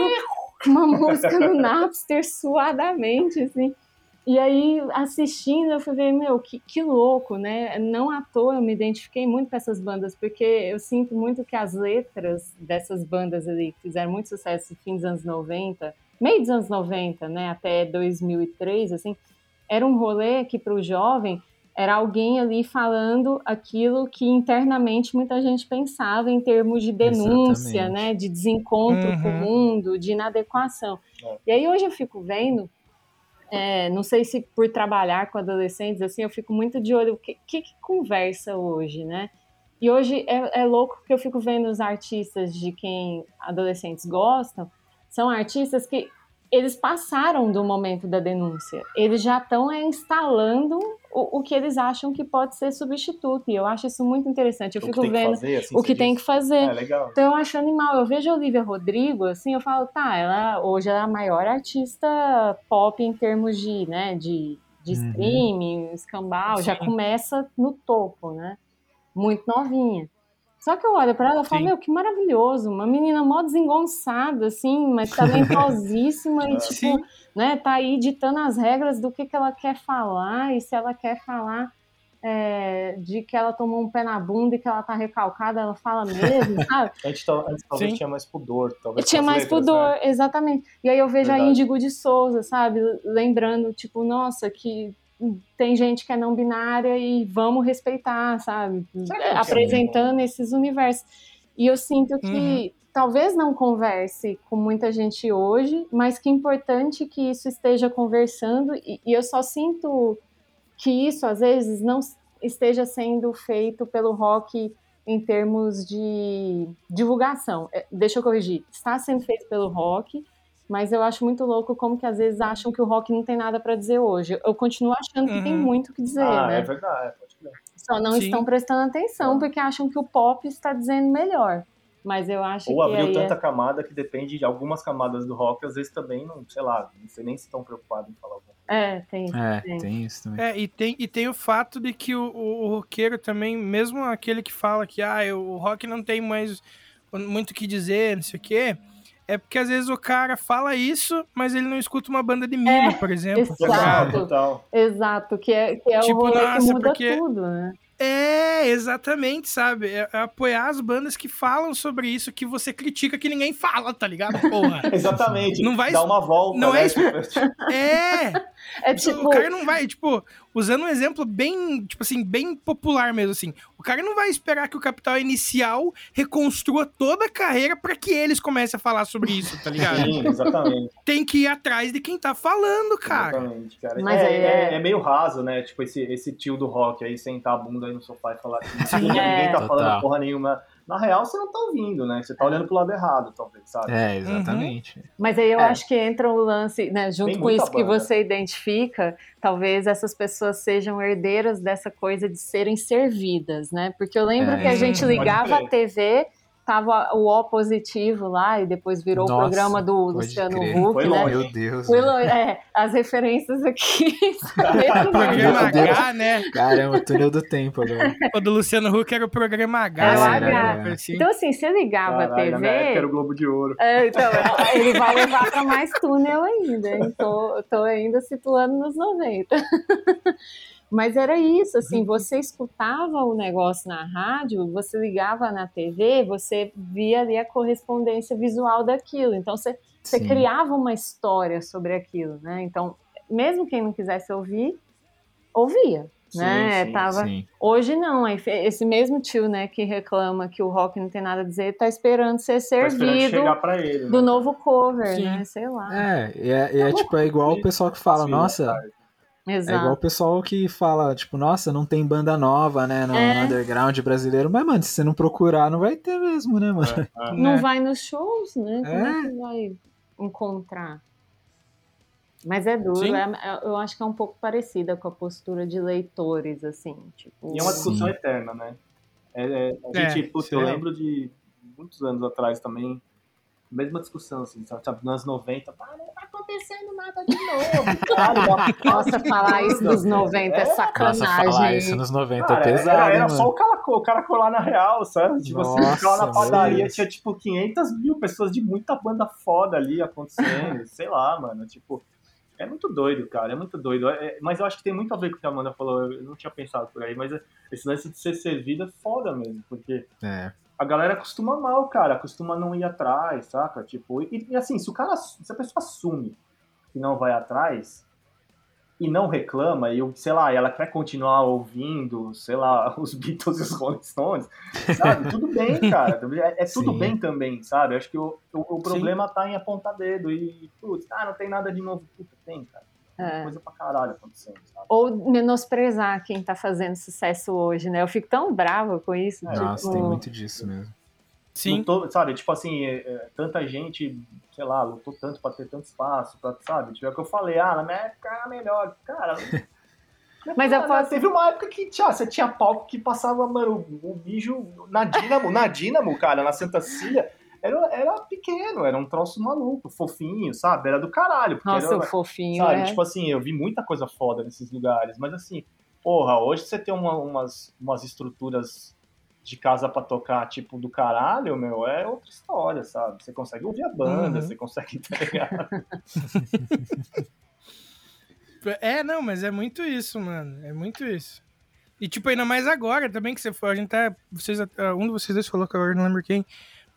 uma música no Napster suadamente, assim. E aí, assistindo, eu fui ver, meu, que, que louco, né? Não à toa eu me identifiquei muito com essas bandas, porque eu sinto muito que as letras dessas bandas ali, que fizeram muito sucesso no fim dos anos 90, meio dos anos 90, né, até 2003, assim, era um rolê que para o jovem era alguém ali falando aquilo que internamente muita gente pensava em termos de denúncia, Exatamente. né, de desencontro com o Uhum. mundo, de inadequação. É. E aí hoje eu fico vendo é, não sei se por trabalhar com adolescentes, assim, eu fico muito de olho, o que, que, que conversa hoje, né? E hoje é, é louco que eu fico vendo os artistas de quem adolescentes gostam, são artistas que eles passaram do momento da denúncia, eles já estão é, instalando o, o que eles acham que pode ser substituto, e eu acho isso muito interessante. Eu O que fico tem que vendo fazer, assim, o que tem que fazer. É, legal. Então eu acho animal. Eu vejo a Olivia Rodrigo, assim, eu falo, tá, ela hoje ela é a maior artista pop em termos de, né, de, de Uhum. streaming, escambau, já Sim. começa no topo, né? Muito novinha. Só que eu olho pra ela e falo, meu, que maravilhoso, uma menina mó desengonçada, assim, mas talentosíssima e, tipo, Sim. né, tá aí ditando as regras do que, que ela quer falar e se ela quer falar é, de que ela tomou um pé na bunda e que ela tá recalcada, ela fala mesmo, sabe? Antes, antes talvez Sim. tinha mais pudor. Talvez tinha mais letras, pudor, né? exatamente. E aí eu vejo a Verdade. Índigo de Souza, sabe? Lembrando, tipo, nossa, que tem gente que é não binária e vamos respeitar, sabe? Tinha Apresentando esses universos. E eu sinto que Uhum. talvez não converse com muita gente hoje, mas que é importante que isso esteja conversando. E, e eu só sinto que isso, às vezes, não esteja sendo feito pelo rock em termos de divulgação. É, Deixa eu corrigir. Está sendo feito pelo rock, mas eu acho muito louco como que às vezes acham que o rock não tem nada para dizer hoje. Eu continuo achando que tem Uhum. muito o que dizer, ah, né? é verdade, pode crer. Só não Sim. estão prestando atenção porque acham que o pop está dizendo melhor. Mas eu acho Ou que abriu aí tanta é... camada que depende de algumas camadas do rock, às vezes também não, sei lá, não sei nem se estão preocupados em falar alguma coisa. É, tem. É, Sim. tem isso também. É, e tem, e tem o fato de que o, o, o roqueiro também, mesmo aquele que fala que ah, o rock não tem mais muito o que dizer, não sei o quê, é porque às vezes o cara fala isso, mas ele não escuta uma banda de mina, por exemplo. tá exato. Total. Exato, que é, que é Tipo, o rolê nossa, que muda porque- tudo, né? É, exatamente, sabe? É, é apoiar as bandas que falam sobre isso que você critica que ninguém fala, tá ligado? Porra. Exatamente. Não vai- Dá uma volta, não né? é Tipo, É! É o tipo, cara não vai, tipo, usando um exemplo bem, tipo assim, bem popular mesmo, assim. O cara não vai esperar que o Capital Inicial reconstrua toda a carreira pra que eles comecem a falar sobre isso, tá ligado? Sim, exatamente. Tem que ir atrás de quem tá falando, cara. Exatamente, cara. Mas é, é- é- é meio raso, né? Tipo, esse, esse tio do rock aí sentar a bunda aí no sofá e falar que Sim, ninguém é. tá Total. falando porra nenhuma. Na real, você não tá ouvindo, né? Você tá olhando pro lado errado, talvez, sabe? É, exatamente. Mas aí eu É. acho que entra o lance, né, junto Tem com isso que banda. você identifica, talvez essas pessoas sejam herdeiras dessa coisa de serem servidas, né? Porque eu lembro É, que a gente ligava a TV, tava o O positivo lá, e depois virou o Nossa, programa do Luciano crer. Huck, Foi né? longe. Meu Deus. Fui velho. lo- é, as referências aqui. Programa. H, né? Caramba, túnel do tempo agora. O do Luciano Huck era o programa H. É o assim, H. né? Assim. Então, assim, você ligava a Caralho, época TV. era o Globo de Ouro. É, então, ele vai levar para mais túnel ainda. tô ainda situando nos 90. Mas era isso, assim, você escutava o negócio na rádio, você ligava na TV, você via ali a correspondência visual daquilo. Então, você, você criava uma história sobre aquilo, né? Então, mesmo quem não quisesse ouvir, ouvia, Sim, né? sim, Tava, Sim. Hoje não, esse mesmo tio, né, que reclama que o rock não tem nada a dizer, tá esperando ser Tá esperando servido chegar pra ele. do né? novo cover, Sim. né? Sei lá. É, e é, e é tipo, é igual o pessoal que fala, Sim, nossa, cara. é igual Exato. o pessoal que fala, tipo, nossa, não tem banda nova, né, no, É. no underground brasileiro. Mas, mano, se você não procurar, não vai ter mesmo, né, mano? É, é. Não né? vai nos shows, né? Como é É. que vai encontrar? Mas é duro, é- é- eu acho que é um pouco parecida com a postura de leitores, assim, tipo... E é uma discussão Sim. eterna, né? É, é, a É, gente, putz, eu é. lembro de muitos anos atrás também, mesma discussão, assim, sabe? sabe, Nos anos 90, ah, não tá acontecendo nada de novo, cara. Nossa, falar isso dos 90 é, É, Nossa, sacanagem. falar isso nos 90 Cara, é pesado, era, era mano? só o cara, o cara colar na real, sabe? Tipo assim, Nossa, ficava na meu padaria, Deus. tinha tipo 500 mil pessoas de muita banda foda ali acontecendo, sei lá, mano, tipo... É muito doido, cara, é muito doido. É- é- mas eu acho que tem muito a ver com o que a Amanda falou, eu não tinha pensado por aí, mas esse lance de ser servido é foda mesmo, porque É. a galera acostuma mal, cara, acostuma não ir atrás, saca? Tipo, e, e assim, se o cara, se a pessoa assume que não vai atrás e não reclama, e, sei lá, ela quer continuar ouvindo, sei lá, os Beatles e os Rolling Stones, sabe? Tudo bem, cara. É, é tudo Sim. bem também, sabe? Acho que o, o, o problema tá em apontar dedo e, putz, ah, não tem nada de novo. Puta, tem, cara. É. coisa pra caralho acontecendo, sabe? Ou menosprezar quem tá fazendo sucesso hoje, né? Eu fico tão brava com isso. Nossa, tipo, tem muito disso mesmo. Sim. Lutou, sabe, tipo assim, é, é, tanta gente, sei lá, lutou tanto pra ter tanto espaço, pra, sabe? Tipo, é o que eu falei, ah, na minha época era melhor. Cara, Mas eu posso- teve uma época que tinha, você tinha palco que passava, mano, o bicho na Dínamo, na Dínamo, cara, na Santa Cília. Era, era pequeno, era um troço maluco, fofinho, sabe? Era do caralho. Porque Nossa, era, o fofinho, Sabe, é. tipo assim, eu vi muita coisa foda nesses lugares, mas assim, porra, hoje você tem uma- umas, umas estruturas de casa pra tocar, tipo, do caralho, meu, é outra história, sabe? Você consegue ouvir a banda, Uhum. você consegue, tá ligado? É, não, mas é muito isso, mano. É muito isso. E, tipo, ainda mais agora também que você foi. A gente tá. Vocês, ah, um de vocês dois falou que agora eu não lembro quem.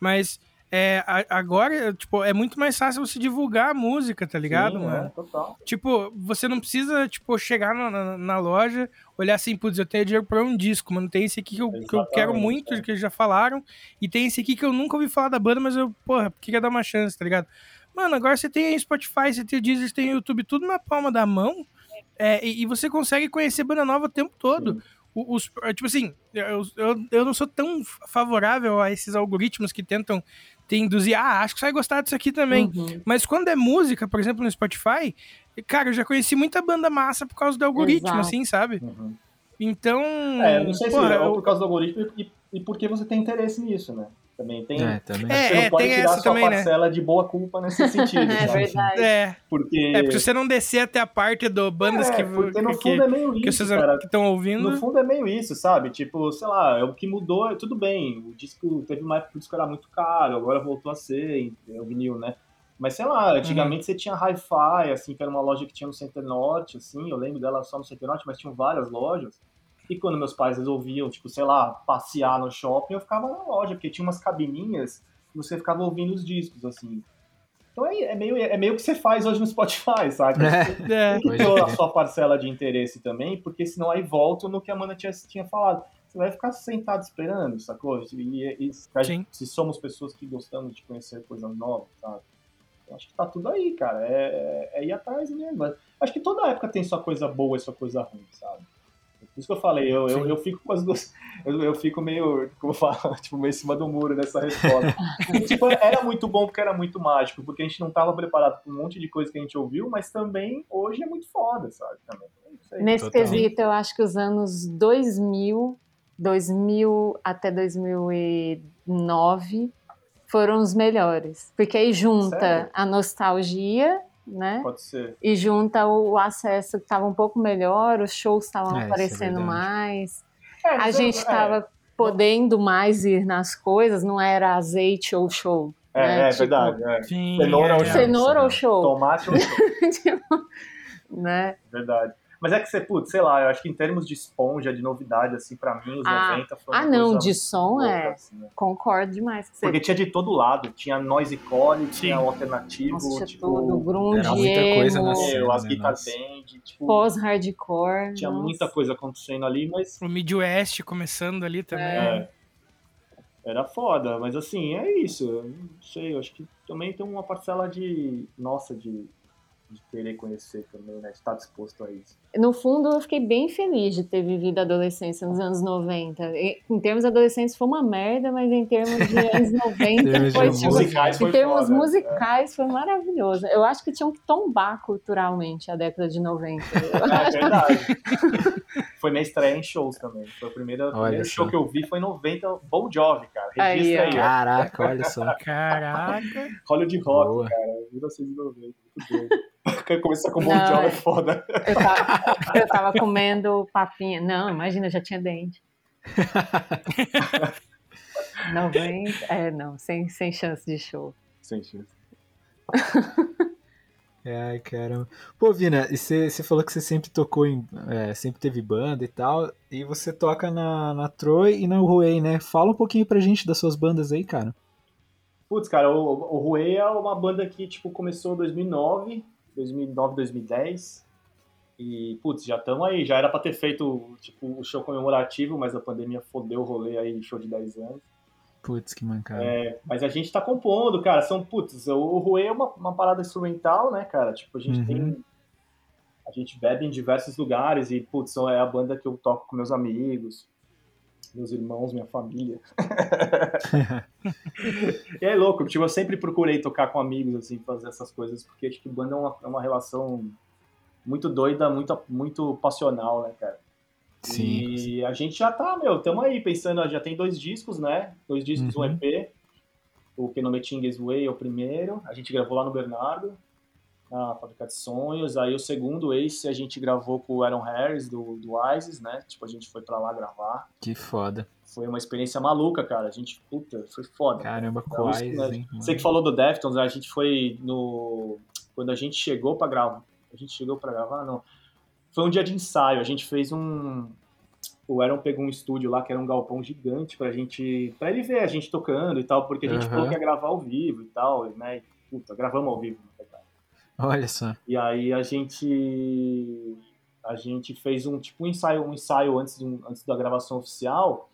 Mas é, agora, tipo, é muito mais fácil você divulgar a música, tá ligado, Sim, mano? é, total. Tipo, você não precisa, tipo, chegar na, na, na loja, olhar assim, putz, eu tenho dinheiro pra um disco, mano. Tem esse aqui que eu, que eu quero muito, é. que já falaram, e tem esse aqui que eu nunca ouvi falar da banda, mas eu, porra, queria dar uma chance, tá ligado? Mano, agora você tem aí Spotify, você tem o Deezer, você tem o YouTube, tudo na palma da mão, é, e, e você consegue conhecer banda nova o tempo todo. O- Os, é, tipo assim, eu, eu, eu não sou tão favorável a esses algoritmos que tentam te induzir, ah, acho que você vai gostar disso aqui também. Uhum. Mas quando é música, por exemplo, no Spotify, cara, eu já conheci muita banda massa por causa do algoritmo, Exato. assim, sabe? Uhum. Então. É, não sei porra, se é eu- por causa do algoritmo e, e porque você tem interesse nisso, né? Também tem. É, também. É, você não pode tem tirar essa sua também, né? parcela de boa culpa nesse sentido. É sabe? verdade. É, Porque. é, porque se você não descer até a parte do bandas É, que, porque no que, fundo é meio que isso, vocês cara. estão ouvindo. No fundo é meio isso, sabe? Tipo, sei lá, é o que mudou, é tudo bem. O disco teve uma época que o disco era muito caro, agora voltou a ser, é o vinil, né? Mas sei lá, antigamente Uhum. você tinha Hi-Fi, assim, que era uma loja que tinha no Center Norte, assim, eu lembro dela só no Center Norte, mas tinham várias lojas. E quando meus pais resolviam, tipo, sei lá, passear no shopping, eu ficava na loja, porque tinha umas cabininhas que você ficava ouvindo os discos, assim. Então é, é meio, é meio que você faz hoje no Spotify, sabe? É. É, Tem que Pode ter a sua parcela de interesse também, porque senão aí volta no que a Amanda tinha, tinha falado. Você vai ficar sentado esperando, sacou? E, e- e- Sim. se somos pessoas que gostamos de conhecer coisas novas, sabe? Eu acho que tá tudo aí, cara. É, é ir atrás mesmo. Acho que toda época tem sua coisa boa e sua coisa ruim, sabe? Por isso que eu falei, eu, eu, eu fico com as duas. Eu, eu fico meio, como falo, tipo, meio em cima do muro nessa resposta. Tipo, era muito bom porque era muito mágico, porque a gente não tava preparado para um monte de coisa que a gente ouviu, mas também hoje é muito foda, sabe? Também. Nesse Total. quesito, eu acho que os anos 2000, 2000 até 2009 foram os melhores. Porque aí junta Sério? a nostalgia, né? Pode ser. E junta o acesso que estava um pouco melhor, os shows estavam É, é aparecendo verdade. mais, É, a gente é, estava podendo mais ir nas coisas, não era azeite ou show. É, né? é Tipo, verdade. É. sim, Cenoura é, ou é. Cenoura ou show? Tomate ou show, Tipo, né? verdade. Mas é que você, putz, sei lá, eu acho que em termos de esponja, de novidade, assim, pra mim, os Ah, 90 foram ah, uma não, coisa de som louca, é- assim, né? Concordo demais com você. Porque tinha de todo lado, tinha noise core, tinha o alternativo, Nossa, tinha tipo, tudo, grunge, era muita coisa emo, na cena. meu, as né, band, tipo, pós-hardcore. tinha nossa. muita coisa acontecendo ali, mas O Midwest começando ali também. É. Era foda, mas assim, é isso. Eu não sei, eu acho que também tem uma parcela de. Nossa, de, de querer conhecer também, né? De estar disposto a isso. No fundo, eu fiquei bem feliz de ter vivido a adolescência nos anos 90. E, em termos de adolescência foi uma merda, mas em termos de anos 90 termos de foi música. tipo, Musicais foi Em termos foda, musicais foi maravilhoso. Eu acho que tinham que tombar culturalmente a década de 90. É, verdade. foi minha estreia em shows também. Foi o primeiro, primeiro show que eu vi foi em 90, Bon Jovi, cara. Aí, Registra aí, ó. Caraca, olha só. Caraca. Hollywood Rock, Boa. cara. 1990. Começar com Bon Não, Jovi é. é foda. Eu tava, eu tava comendo papinha. Não, imagina, eu já tinha dente. 90, é, não, sem, sem chance de show. Sem chance. Ai, caramba. Pô, Vina, e você você falou que você sempre tocou em. é, sempre teve banda e tal. E você toca na, na Troy e na Huey, né? Fala um pouquinho pra gente das suas bandas aí, cara. Putz, cara, o, o Ruê é uma banda que, tipo, começou em 2009, 2009, 2010. E, putz, já estamos aí. Já era pra ter feito, tipo, o show comemorativo, mas a pandemia fodeu o rolê aí, show de 10 anos. Putz, que mancada. É, mas a gente tá compondo, cara. São, putz, o, o Ruê é uma, uma parada instrumental, né, cara? Tipo, a gente Uhum. tem... A gente bebe em diversos lugares e, putz, é a banda que eu toco com meus amigos, meus irmãos, minha família. E é louco, tipo, eu sempre procurei tocar com amigos, assim, fazer essas coisas, porque acho que banda é uma, é uma relação muito doida, muito, muito passional, né, cara? Sim. E a gente já tá, meu, estamos aí pensando, já tem dois discos, né? Dois discos, Uhum. um EP. O Kenometingues Way é o primeiro, a gente gravou lá no Bernardo, na Fábrica de Sonhos. Aí o segundo, Ace, a gente gravou com o Aaron Harris, do, do Isis, né? Tipo, a gente foi pra lá gravar. Que foda. Foi uma experiência maluca, cara. A gente, puta, foi foda. Caramba, Então, quais, né? hein? Você que falou do Deftones, a gente foi no. Quando a gente chegou pra gravar. A gente chegou pra gravar? Não. Foi um dia de ensaio. A gente fez um. o Aaron pegou um estúdio lá que era um galpão gigante pra gente. pra ele ver a gente tocando e tal, porque a gente Aham. falou que ia gravar ao vivo e tal, né? E, puta, gravamos ao vivo, verdade. Olha só. E aí a gente. A gente fez um tipo um ensaio, um ensaio antes, de um- antes da gravação oficial.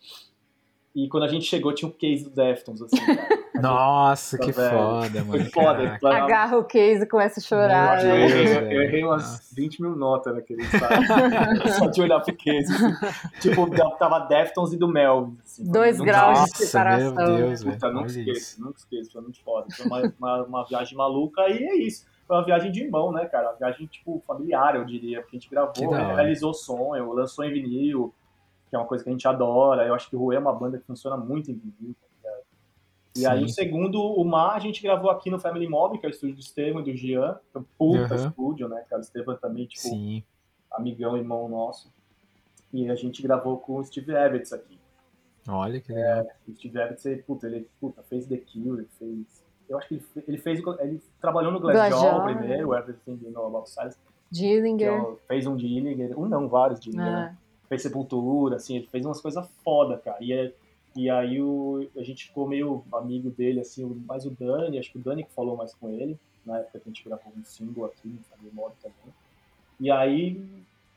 E quando a gente chegou, tinha o case do Deftones, assim, cara. Nossa, Tá que velho. foda, Foi mano. foda. caraca. Agarra o case e começa a chorar. Eu né? errei, Deus, eu velho. errei umas Nossa. 20 mil notas naquele ensaio. Só de olhar pro case. assim. Tipo, tava Deftones e do Mel. Assim, Dois graus de separação. meu Deus, velho. Puta, nunca Olha esqueço, isso. nunca esqueço, foi muito foda. Foi uma, uma, uma viagem maluca e é isso. Foi uma viagem de irmão, né, cara? Uma viagem, tipo, familiar, eu diria, porque a gente gravou, realizou sonho, lançou em vinil, que é uma coisa que a gente adora. Eu acho que o Rui é uma banda que funciona muito em vinil, tá ligado? E aí, Sim. o segundo, o Mar, a gente gravou aqui no Family Mob, que é o estúdio do Estevam e do Jean. que é um puta Uhum. estúdio, né, cara? O Estevam também, tipo, Sim. amigão, irmão nosso. E a gente gravou com o Steve Evans aqui. Olha que legal. O Steve Evans, puta, ele puta, fez The Cure, fez... Eu acho que ele ele fez... Ele trabalhou no Glassjaw, primeiro, o Everything You Know About Silence. Dillinger. é fez um Dillinger, um não, vários Dillinger, né? Ah, Fez Sepultura, assim, ele fez umas coisas foda, cara. E, é- e aí o, a gente ficou meio amigo dele, assim, mais o Dani, acho que o Dani que falou mais com ele, na época que a gente gravou um single aqui no Family Mob também. E aí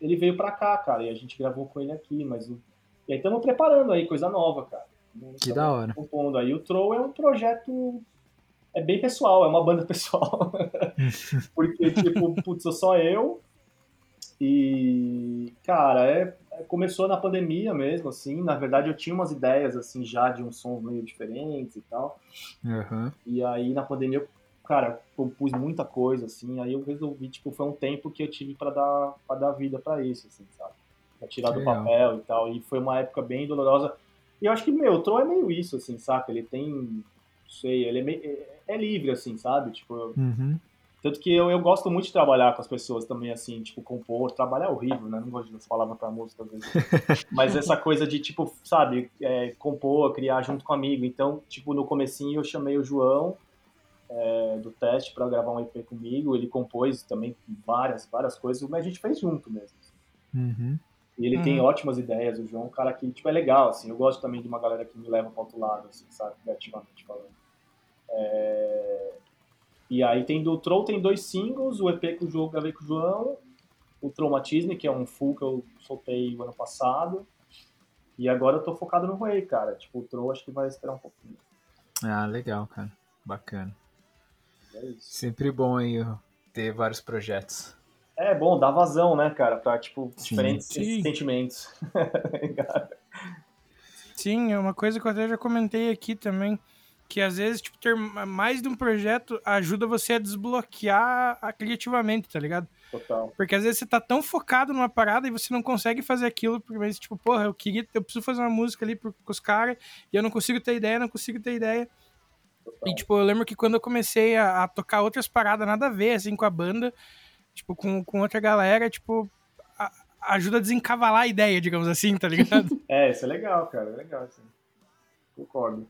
ele veio pra cá, cara, e a gente gravou com ele aqui, mas o... E aí estamos preparando aí, coisa nova, cara. Que da hora. Compondo. Aí o Troll é um projeto... É bem pessoal, é uma banda pessoal. Porque, tipo, putz, sou só eu. E, cara, é, é- começou na pandemia mesmo, assim. Na verdade, eu tinha umas ideias, assim, já de uns sons meio diferentes e tal. Aham. E aí, na pandemia, eu, cara, compus muita coisa, assim. Aí eu resolvi, tipo, foi um tempo que eu tive pra dar, pra dar vida pra isso, assim, sabe? Pra tirar do Legal. papel e tal. E foi uma época bem dolorosa. E eu acho que, meu, o Troll é meio isso, assim, saca? Ele tem, sei, ele é, meio, é, é livre, assim, sabe? Tipo, eu- Uhum. tanto que eu, eu gosto muito de trabalhar com as pessoas também, assim, tipo, compor. Trabalhar é horrível, né? Não gosto de palavra pra música, às vezes. Mas essa coisa de, tipo, sabe, é, compor, criar junto com amigo. Então, tipo, no comecinho eu chamei o João é, do teste pra gravar um EP comigo. Ele compôs também várias, várias coisas, mas a gente fez junto mesmo. Uhum. E ele tem ótimas ideias, o João é um cara que, tipo, é legal, assim. Eu gosto também de uma galera que me leva para outro lado, assim, sabe? Criativamente falando. É, E aí tem do Troll, tem dois singles, o EP que o João gravei com o João, o Traumatisme, que é um full que eu soltei o ano passado. E agora eu tô focado no Rei, cara. Tipo, o Troll acho que vai esperar um pouquinho. Ah, legal, cara. Bacana. É isso. Sempre bom aí ter vários projetos. É bom, dá vazão, né, cara? Pra, tipo, Sim. diferentes Sim. sentimentos. Sim, é uma coisa que eu até já comentei aqui também, que às vezes, tipo, ter mais de um projeto ajuda você a desbloquear a- criativamente, tá ligado? Total. Porque às vezes você tá tão focado numa parada e você não consegue fazer aquilo, porque mas, tipo, porra, eu queria, eu preciso fazer uma música ali pro- com os caras, e eu não consigo ter ideia, não consigo ter ideia. E, tipo, eu lembro que quando eu comecei a, a tocar outras paradas nada a ver, assim, com a banda, tipo, com, com outra galera, tipo, a- ajuda a desencavalar a ideia, digamos assim, tá ligado? É, isso é legal, cara. É legal, assim. Concordo.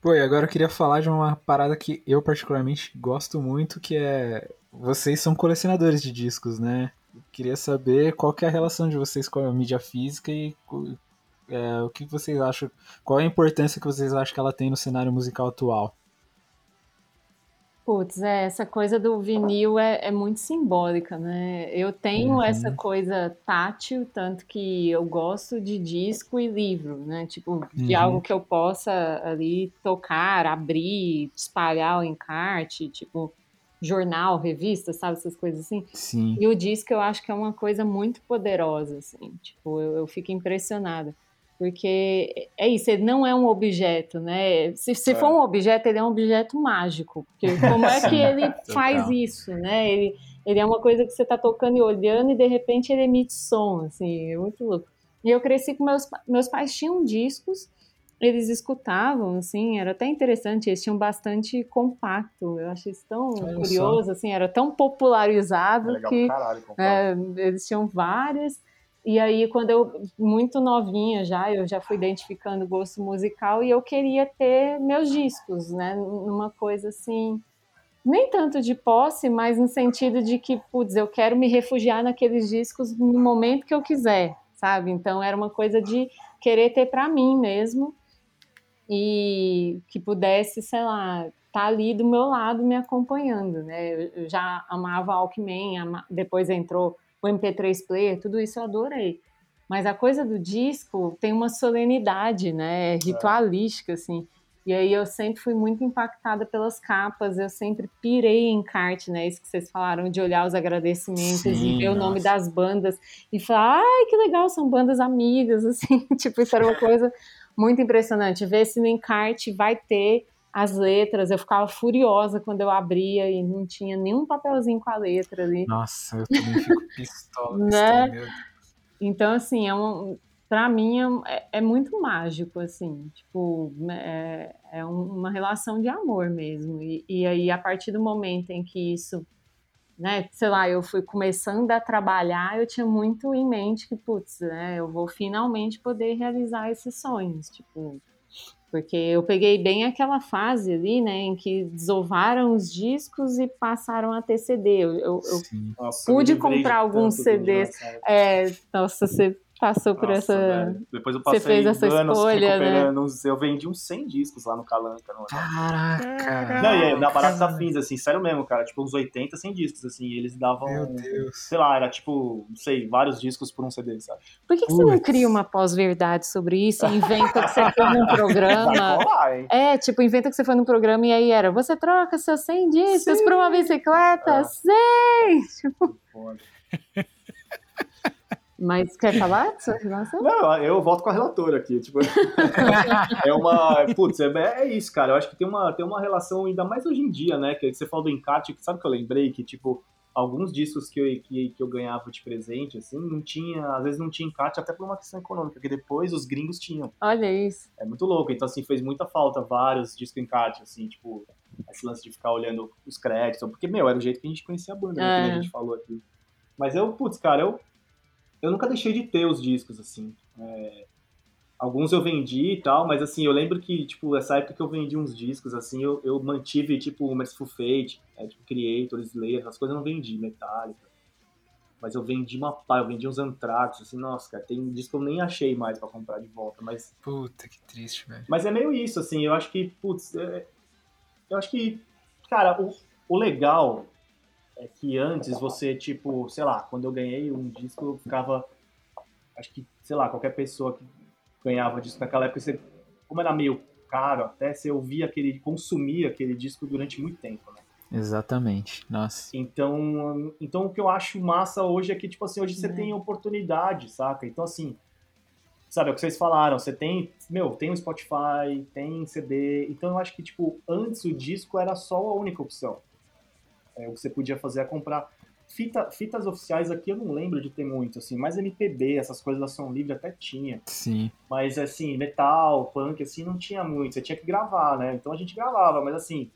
Pô, e agora eu queria falar de uma parada que eu particularmente gosto muito, que é vocês são colecionadores de discos, né? Eu queria saber qual que é a relação de vocês com a mídia física e é, o que vocês acham, qual é a importância que vocês acham que ela tem no cenário musical atual. Putz, é, essa coisa do vinil é, é muito simbólica, né? Eu tenho Uhum. essa coisa tátil, tanto que eu gosto de disco e livro, né? Tipo, de Uhum. algo que eu possa ali tocar, abrir, espalhar o encarte, tipo, jornal, revista, sabe? Essas coisas assim. Sim. E o disco eu acho que é uma coisa muito poderosa, assim, tipo, eu, eu fico impressionada. Porque é isso, ele não é um objeto, né? Se, se É. for um objeto, ele é um objeto mágico. Porque como é que ele total. faz isso, né? Ele, ele é uma coisa que você está tocando e olhando e de repente ele emite som, assim, é muito louco. E eu cresci com meus, meus pais tinham discos, eles escutavam, assim, era até interessante, eles tinham bastante compacto, eu achei isso tão só. curioso, assim, era tão É popularizado legal que caralho. é, eles tinham várias. E aí, quando eu, muito novinha já, eu já fui identificando gosto musical e eu queria ter meus discos, né? Numa coisa assim, nem tanto de posse, mas no sentido de que, putz, eu quero me refugiar naqueles discos no momento que eu quiser, sabe? Então era uma coisa de querer ter para mim mesmo e que pudesse, sei lá, estar tá ali do meu lado me acompanhando, né? Eu já amava ama... depois entrou o MP3 player, tudo isso eu adorei. Mas a coisa do disco tem uma solenidade, né? É ritualística, assim. E aí eu sempre fui muito impactada pelas capas, eu sempre pirei em encarte, né? Isso que vocês falaram de olhar os agradecimentos Sim, e ver nossa. o nome das bandas e falar, ai, que legal, são bandas amigas, assim, tipo, isso era uma coisa muito impressionante. Ver se no encarte vai ter as letras, eu ficava furiosa quando eu abria e não tinha nenhum papelzinho com a letra ali. Nossa, eu também fico pistola. né? Então, assim, é um, para mim é, é, muito mágico, assim, tipo, é, é uma relação de amor mesmo. E, e, aí, a partir do momento em que isso, né, sei lá, eu fui começando a trabalhar, eu tinha muito em mente que, putz, né, eu vou finalmente poder realizar esses sonhos, tipo, porque eu peguei bem aquela fase ali, né, em que desovaram os discos e passaram a ter CD. Eu, eu, eu nossa, pude comprar alguns CDs. É, nossa, você passou por Nossa, essa. Velho. Depois eu passei Você fez essa escolha, né? Eu vendi uns 100 discos lá no Calanca. No... Caraca! Não, e é, na Barata da Fins, assim, sério mesmo, cara. Tipo, uns 80, 100 discos, assim. E eles davam. Meu Deus. Sei lá, era tipo, não sei, vários discos por um CD, sabe? Por que, que você não cria uma pós-verdade sobre isso? Inventa que você foi num programa. Rolar, é, tipo, inventa que você foi num programa e aí era: você troca seus 100 discos Sim. por uma bicicleta? É. Sim! Tipo. Foda. Mas quer falar sua relação? Não, eu volto com a relatora aqui. Tipo, é uma. Putz, é, é, isso, cara. Eu acho que tem uma, tem uma relação, ainda mais hoje em dia, né? Que você falou do encarte, sabe o que eu lembrei? Que, tipo, alguns discos que eu, que, que eu ganhava de presente, assim, não tinha, às vezes não tinha encarte, até por uma questão econômica, porque depois os gringos tinham. Olha isso. É muito louco. Então, assim, fez muita falta vários discos encarte, assim, tipo, esse lance de ficar olhando os créditos, porque, meu, era o jeito que a gente conhecia a banda, né, que a é. gente falou aqui. Mas eu, putz, cara, eu eu nunca deixei de ter os discos, assim. É, alguns eu vendi e tal, mas assim, eu lembro que, tipo, essa época que eu vendi uns discos, assim, eu, eu mantive, tipo, o Merciful Fate, é, tipo, Creator, Slayer, as coisas eu não vendi, Metallica. Mas eu vendi uma pá, eu vendi uns Anthrax, assim, nossa, cara, tem disco que eu nem achei mais para comprar de volta, mas... Puta, que triste, velho. Mas é meio isso, assim, eu acho que, putz, é, eu acho que, cara, o, o legal é que antes você, tipo, sei lá, quando eu ganhei um disco, eu ficava. Acho que, sei lá, qualquer pessoa que ganhava disco naquela época, você, como era meio caro, até você ouvia aquele, consumia aquele disco durante muito tempo, né? Exatamente, nossa. Então, então o que eu acho massa hoje é que, tipo assim, hoje você é. tem oportunidade, saca? Então, assim, sabe, é o que vocês falaram, você tem, meu, tem o Spotify, tem CD, então eu acho que, tipo, antes o disco era só a única opção. É, o que você podia fazer é comprar Fita, fitas oficiais aqui eu não lembro de ter muito, assim, mas MPB, essas coisas da som livre até tinha. Sim. Mas assim, metal, punk, assim, não tinha muito. Você tinha que gravar, né? Então a gente gravava, mas assim,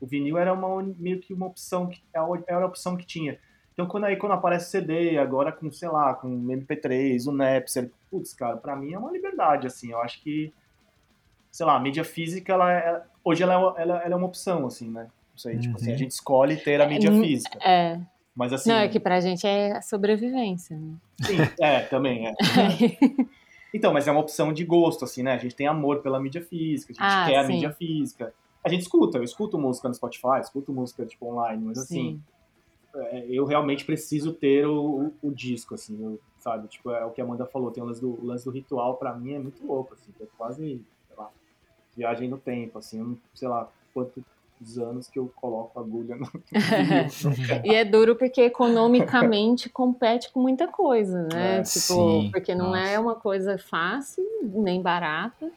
o vinil era uma, meio que uma opção, que era a opção que tinha. Então quando aí quando aparece CD, agora com, sei lá, com MP3, o Napster, putz, cara, pra mim é uma liberdade, assim, eu acho que, sei lá, a mídia física, ela é, hoje ela é, ela, ela é uma opção, assim, né? Isso aí, uhum. tipo assim, a uhum. gente escolhe ter a mídia é, física. É. Mas assim. Não, é que pra gente é a sobrevivência, né? Sim, é, também é. então, mas é uma opção de gosto, assim, né? A gente tem amor pela mídia física, a gente ah, quer sim. a mídia física. A gente escuta, eu escuto música no Spotify, escuto música, tipo, online, mas assim. É, eu realmente preciso ter o, o, o disco, assim, eu, sabe? Tipo, é o que a Amanda falou, tem o lance do, o lance do ritual, pra mim, é muito louco, assim, é quase, sei lá, viagem no tempo, assim, eu não sei lá quanto anos que eu coloco agulha no. e é duro porque economicamente compete com muita coisa, né? É, tipo, sim. porque não Nossa. é uma coisa fácil nem barata.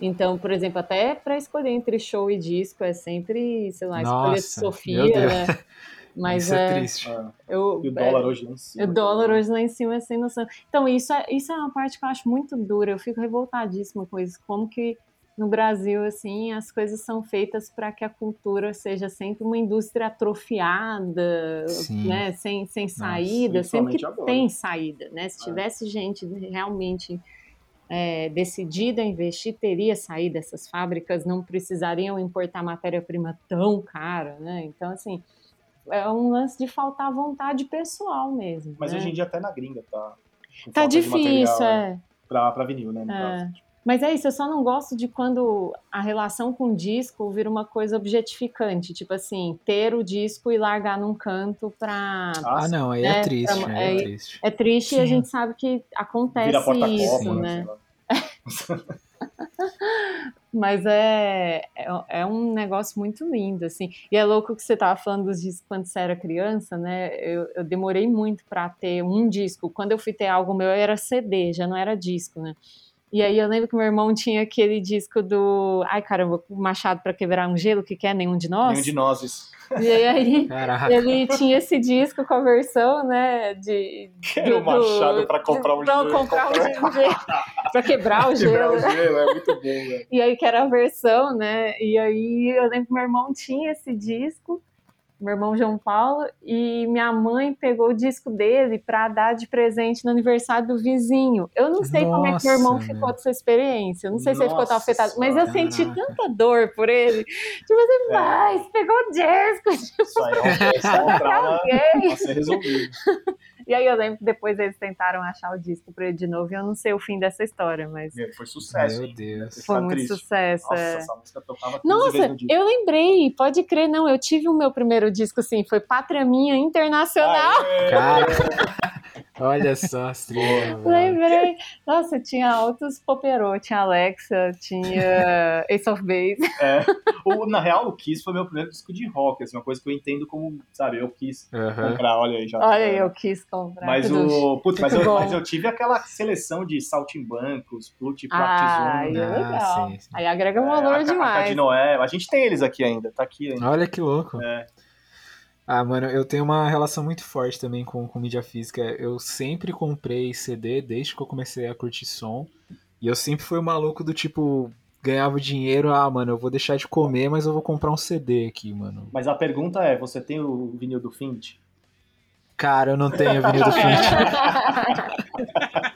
Então, por exemplo, até para escolher entre show e disco é sempre, sei lá, escolha de Sofia, né? Mas isso é, é triste. É. Eu, e o dólar é, hoje lá em cima. O dólar hoje lá em cima é sem noção. Então, isso é, isso é uma parte que eu acho muito dura. Eu fico revoltadíssima com isso. Como que no Brasil, assim, as coisas são feitas para que a cultura seja sempre uma indústria atrofiada, né, sem, sem saída, Nossa, sempre que agora. tem saída, né? Se é. tivesse gente realmente é, decidida a investir, teria saída. Essas fábricas não precisariam importar matéria-prima tão cara, né? Então, assim, é um lance de faltar vontade pessoal mesmo. Mas né? hoje em dia até na gringa tá Tá difícil, é. Pra, pra vinil, né? É. Mas é isso, eu só não gosto de quando a relação com o disco vira uma coisa objetificante. Tipo assim, ter o disco e largar num canto pra. Ah, não, aí É, é triste, pra- é é- triste. É triste e a gente sabe que acontece Vira isso, né? né? lá. Mas é, é, é um negócio muito lindo, assim. E é louco que você tava falando dos discos quando você era criança, né? Eu, eu demorei muito para ter um disco. Quando eu fui ter algo meu, era CD, já não era disco, né? E aí eu lembro que meu irmão tinha aquele disco do. Ai, caramba, o Machado para quebrar um gelo, que quer nenhum de nós. Nenhum de nós. isso. E aí Caraca. ele tinha esse disco com a versão, né? De. Quero o do- Machado pra comprar um gelo. comprar um gelo. pra quebrar o Quebrar o gelo. gelo, é muito bom, velho. E aí que era a versão, né? E aí eu lembro que meu irmão tinha esse disco, meu irmão João Paulo, e minha mãe pegou o disco dele para dar de presente no aniversário do vizinho. Eu não sei como é que meu irmão Nossa, ficou meu. dessa experiência, eu não sei se ele ficou tão Nossa afetado, mas eu senti Caraca. tanta dor por ele. Tipo assim, É. mas pegou o disco, Isso aí é um, é um trauma ok? a ser resolvido. E aí eu lembro que depois eles tentaram achar o disco pra ele de novo, e eu não sei o fim dessa história, mas Meu, Foi sucesso. Meu? Deus. Foi muito triste. sucesso. Nossa, é. essa música tocava 15 Nossa, vezes no dia. eu lembrei, pode crer, não, eu tive o meu primeiro disco, assim, foi Pátria Minha Internacional, Aê! Cara, olha só as trilhas, lembrei. Nossa, tinha altos Popero, tinha Alexa, tinha Ace of Base. É. O, na real, o Kiss foi meu primeiro disco de rock, assim, uma coisa que eu entendo como, sabe, eu quis comprar, olha aí já. Olha aí, eu quis comprar. Mas o. Putz, mas, eu, mas eu tive aquela seleção de Saltimbancos, Plut Ai, Practice é Ah, legal. sim, sim. Aí agrega um É, valor a, A demais. de Noé. A gente tem eles aqui ainda, tá aqui ainda. Olha que louco. É. Ah, mano, eu tenho uma relação muito forte também com, com mídia física. Eu sempre comprei CD desde que eu comecei a curtir som. E eu sempre fui o maluco do tipo, ganhava dinheiro, ah, mano, eu vou deixar de comer, mas eu vou comprar um CD aqui, mano. Mas a pergunta é: você tem o vinil do Fint? Cara, eu não tenho vinil do Fint.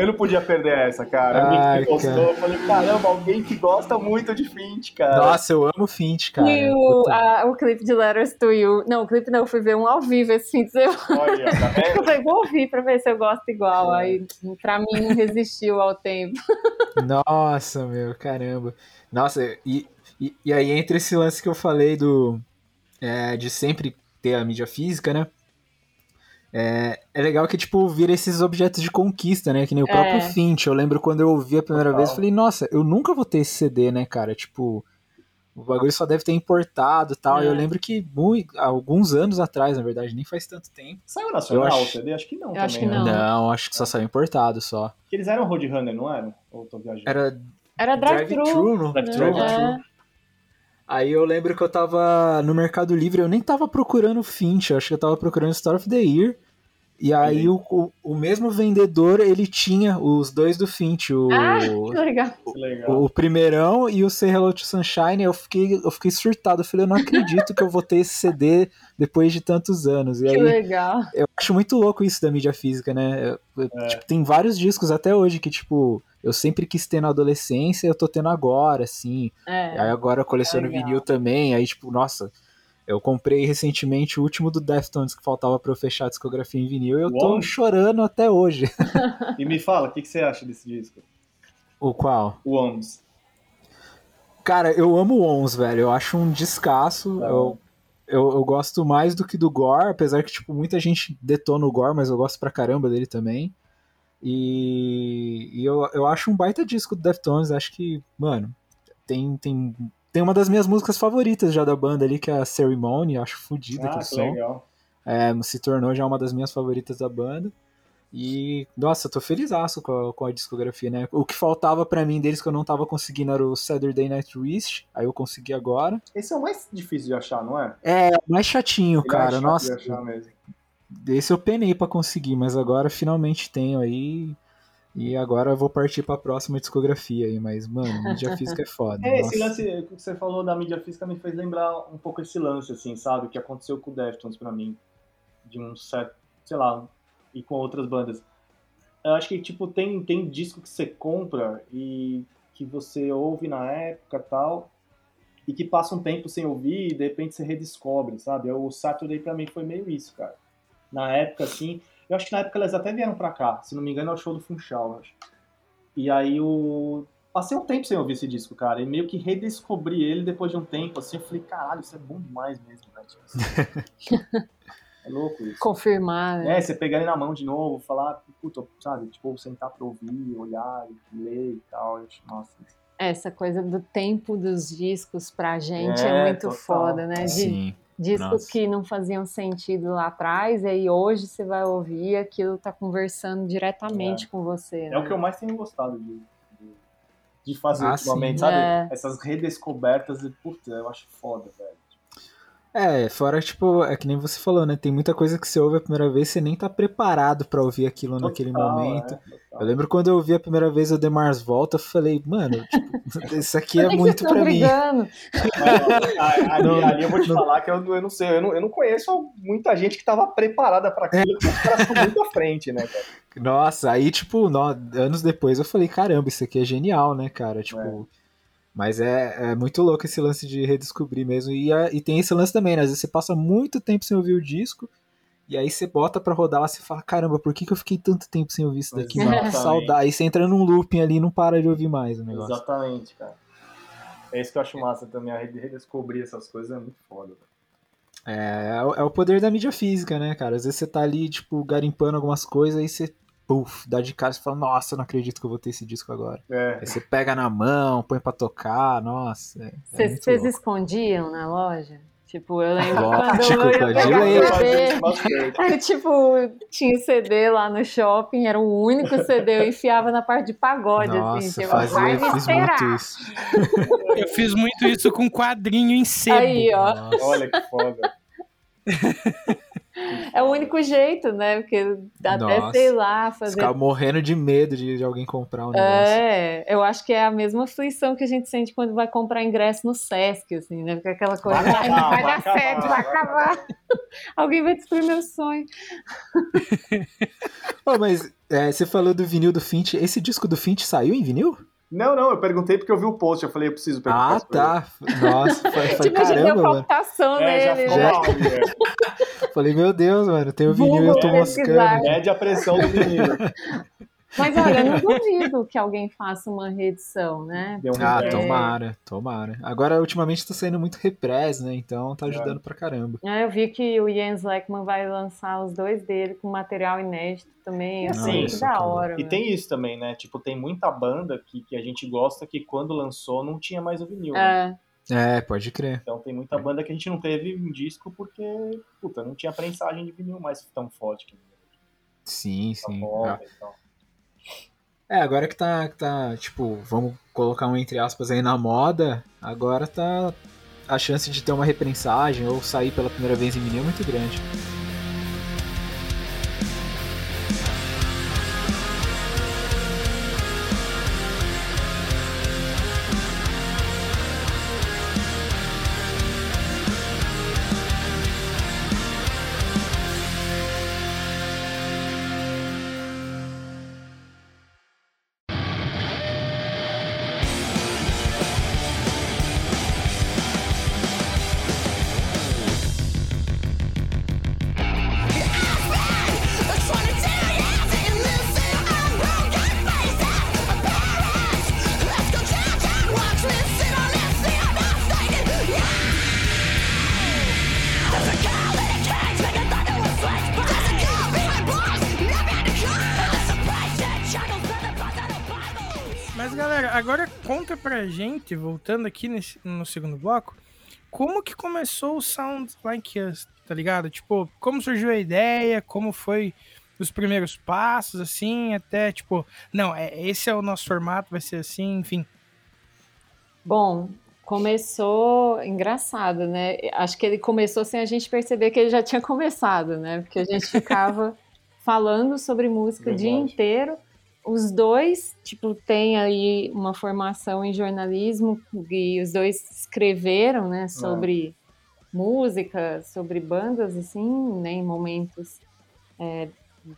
Eu não podia perder essa, cara. Alguém Ai, que gostou, cara. eu falei, caramba, alguém que gosta muito de Fint, cara. Nossa, eu amo Fint, cara. E o, a- o clipe de Letters to You. Não, o clipe não, eu fui ver um ao vivo esse fim de semana. Olha, tá vendo? Eu falei, vou ouvir pra ver se eu gosto igual. Aí, pra mim, não resistiu ao tempo. Nossa, meu, caramba. Nossa, e, e, e aí entre esse lance que eu falei do é, de sempre ter a mídia física, né? É, é legal que, tipo, vira esses objetos de conquista, né? Que nem o É. próprio Fint. Eu lembro quando eu ouvi a primeira Total. vez, eu falei, nossa, eu nunca vou ter esse CD, né, cara? Tipo, o bagulho só deve ter importado e tal. É. E eu lembro que mui- alguns anos atrás, na verdade, nem faz tanto tempo. Saiu nacional Eu o acho- CD? Acho que não Eu também. acho que né? Não. Não, acho que só saiu importado só. Porque Eles eram Roadrunner, não eram? Ou tô viajando? Era Era drive-thru. drive-thru, não? Drive-thru. Aí eu lembro que eu tava no Mercado Livre, eu nem tava procurando Finch, eu acho que eu tava procurando Story of the Year. E aí o, o, o mesmo vendedor, ele tinha os dois do Finch, o, Ah, que legal. O, o primeirão e o Say Hello to Sunshine. Eu fiquei, eu fiquei surtado, eu falei, eu não acredito que eu vou ter esse CD depois de tantos anos. E Que aí legal. eu acho muito louco isso da mídia física, né? Eu- eu- É. tipo, tem vários discos até hoje que, tipo, eu sempre quis ter na adolescência e eu tô tendo agora, assim. É. Aí agora eu coleciono Legal. vinil também, aí tipo, nossa, eu comprei recentemente o último do Deftones que faltava pra eu fechar a discografia em vinil e eu tô Uau. chorando até hoje. E me fala, o que, que você acha desse disco? O qual? O Oms. Cara, eu amo o Ons, velho, eu acho um descasso, Tá eu, eu, eu gosto mais do que do Gore, apesar que, tipo, muita gente detona o Gore, mas eu gosto pra caramba dele também. E, e eu, eu acho um baita disco do Deftones, acho que, mano, tem, tem, tem uma das minhas músicas favoritas já da banda ali, que é a Ceremony, acho fodida Ah, que som. legal. É, se tornou já uma das minhas favoritas da banda. E, nossa, eu tô felizaço com a, com a discografia, né? O que faltava pra mim deles que eu não tava conseguindo era o Saturday Night Wish, aí eu consegui agora. Esse é o mais difícil de achar, não é? É, mais chatinho, Ele é cara, chato nossa. De achar mesmo. Esse eu penei pra conseguir, mas agora finalmente tenho aí. E agora eu vou partir pra próxima discografia aí, mas, mano, mídia física é foda. É, nossa. esse lance que você falou da mídia física me fez lembrar um pouco esse lance, assim, sabe? Que aconteceu com o Deftones pra mim. De um certo, sei lá, e com outras bandas. Eu acho que, tipo, tem, tem disco que você compra e que você ouve na época e tal, e que passa um tempo sem ouvir e de repente você redescobre, sabe? O Saturday pra mim foi meio isso, cara. Na época, assim, Eu acho que na época elas até vieram pra cá. Se não me engano, é o show do Funchal, eu acho. E aí o. Passei um tempo sem ouvir esse disco, cara. E meio que redescobri ele depois de um tempo, assim. Eu falei, caralho, isso é bom demais mesmo, né? Tipo assim. é louco isso. Confirmar, né? É, você pegar ele na mão de novo, falar, puta, sabe? Tipo, sentar pra ouvir, olhar, ler e tal. Eu acho, nossa. Essa coisa do tempo dos discos pra gente é, É, muito total. foda, né? De Sim. Discos nossa. que não faziam sentido lá atrás, e aí hoje você vai ouvir aquilo tá conversando diretamente com você. É né? o que eu mais tenho gostado de, de, de fazer Ah, ultimamente, sim. sabe? É. Essas redescobertas, e, puta, eu acho foda, velho. É, fora, tipo, é que nem você falou, né? Tem muita coisa que você ouve a primeira vez, você nem tá preparado pra ouvir aquilo naquele Total, momento. é. Eu lembro quando eu ouvi a primeira vez o The Mars Volta, eu falei, mano, tipo, isso aqui é muito pra mim. Mas, ali, Não, ali eu vou te não. falar que eu, eu não sei, eu não, eu não conheço muita gente que tava preparada pra aquilo, porque os caras estão muito à frente, né, cara? Nossa, aí, tipo, no- anos depois eu falei, caramba, isso aqui é genial, né, cara? Tipo. Mas é, é muito louco esse lance de redescobrir mesmo. E, a- e tem esse lance também, né? Às vezes você passa muito tempo sem ouvir o disco, e aí você bota pra rodar lá, você fala, caramba, por que, que eu fiquei tanto tempo sem ouvir isso daqui? Mano, Exatamente. saudade. Aí você entra num looping ali e não para de ouvir mais o negócio. Exatamente, cara. É isso que eu acho massa também, a rede- redescobrir essas coisas é muito foda. velho. É, é o- é o poder da mídia física, né, cara? Às vezes você tá ali, tipo, garimpando algumas coisas, aí você, puf, dá de cara e fala, nossa, eu não acredito que eu vou ter esse disco agora. É, Aí você pega na mão, põe pra tocar, nossa. é- é Vocês vocês louco. escondiam na loja? Tipo, eu lembro Lógico, quando eu ia pegar. CD, bastante. Aí, tipo, tinha CD lá no shopping, era o único CD, eu enfiava na parte de pagode, assim, Nossa, tipo, fazia, vai eu fiz esperar. muito isso. Eu fiz muito isso com quadrinho em sebo. Aí, ó, Nossa. Olha que foda. é o único jeito, né? Porque até, Nossa. sei lá, fazer... Ficava morrendo de medo de, de alguém comprar um negócio. É, eu acho que é a mesma aflição que a gente sente quando vai comprar ingresso no Sesc, assim, né? Porque aquela coisa, Vai vai, acabar, vai vai dar certo, vai acabar. Alguém vai destruir meu sonho. Ô, mas é, você falou do vinil do Fint. Esse disco do Fint saiu em vinil? Não, não, eu perguntei porque eu vi o post, eu falei, eu preciso perguntar Ah, tá. Nossa, falei, falei, tipo, a deu caramba, mano. palpitação ele. É, já nele, ficou né? mal? Falei, meu Deus, mano, tem o vinil e eu tô moscando. Mede a pressão do menino. Mas olha, eu não duvido que alguém faça uma reedição, né? Deu um Ah, é, tomara, tomara. Agora, ultimamente, tá saindo muito repress, né? Então tá ajudando pra caramba. É, Eu vi que o Jens Leckman vai lançar os dois dele com material inédito também. Eu Sim, que isso, da hora. E né? tem isso também, né? Tipo, tem muita banda que, que a gente gosta que quando lançou não tinha mais o vinil. né? É, É, pode crer. Então tem muita banda que a gente não teve um disco porque, puta, não tinha prensagem de vinil mais tão forte que Sim, tá sim. bom, Ah, então. É, agora que tá, que tá, tipo, vamos colocar um entre aspas aí na moda, agora tá. A chance de ter uma reprensagem ou sair pela primeira vez em vinil é muito grande. Agora conta pra gente, voltando aqui nesse- no segundo bloco, como que começou o Sound Like Us, tá ligado? Tipo, como surgiu a ideia, como foi os primeiros passos, assim, até tipo, não, é, esse é o nosso formato, vai ser assim, enfim. Bom, começou engraçado, né? Acho que ele começou sem a gente perceber que ele já tinha começado, né? Porque a gente ficava falando sobre música o dia Verdade. inteiro. Os dois, tipo, têm aí uma formação em jornalismo e os dois escreveram, né, sobre música, sobre bandas, assim, né, em momentos é,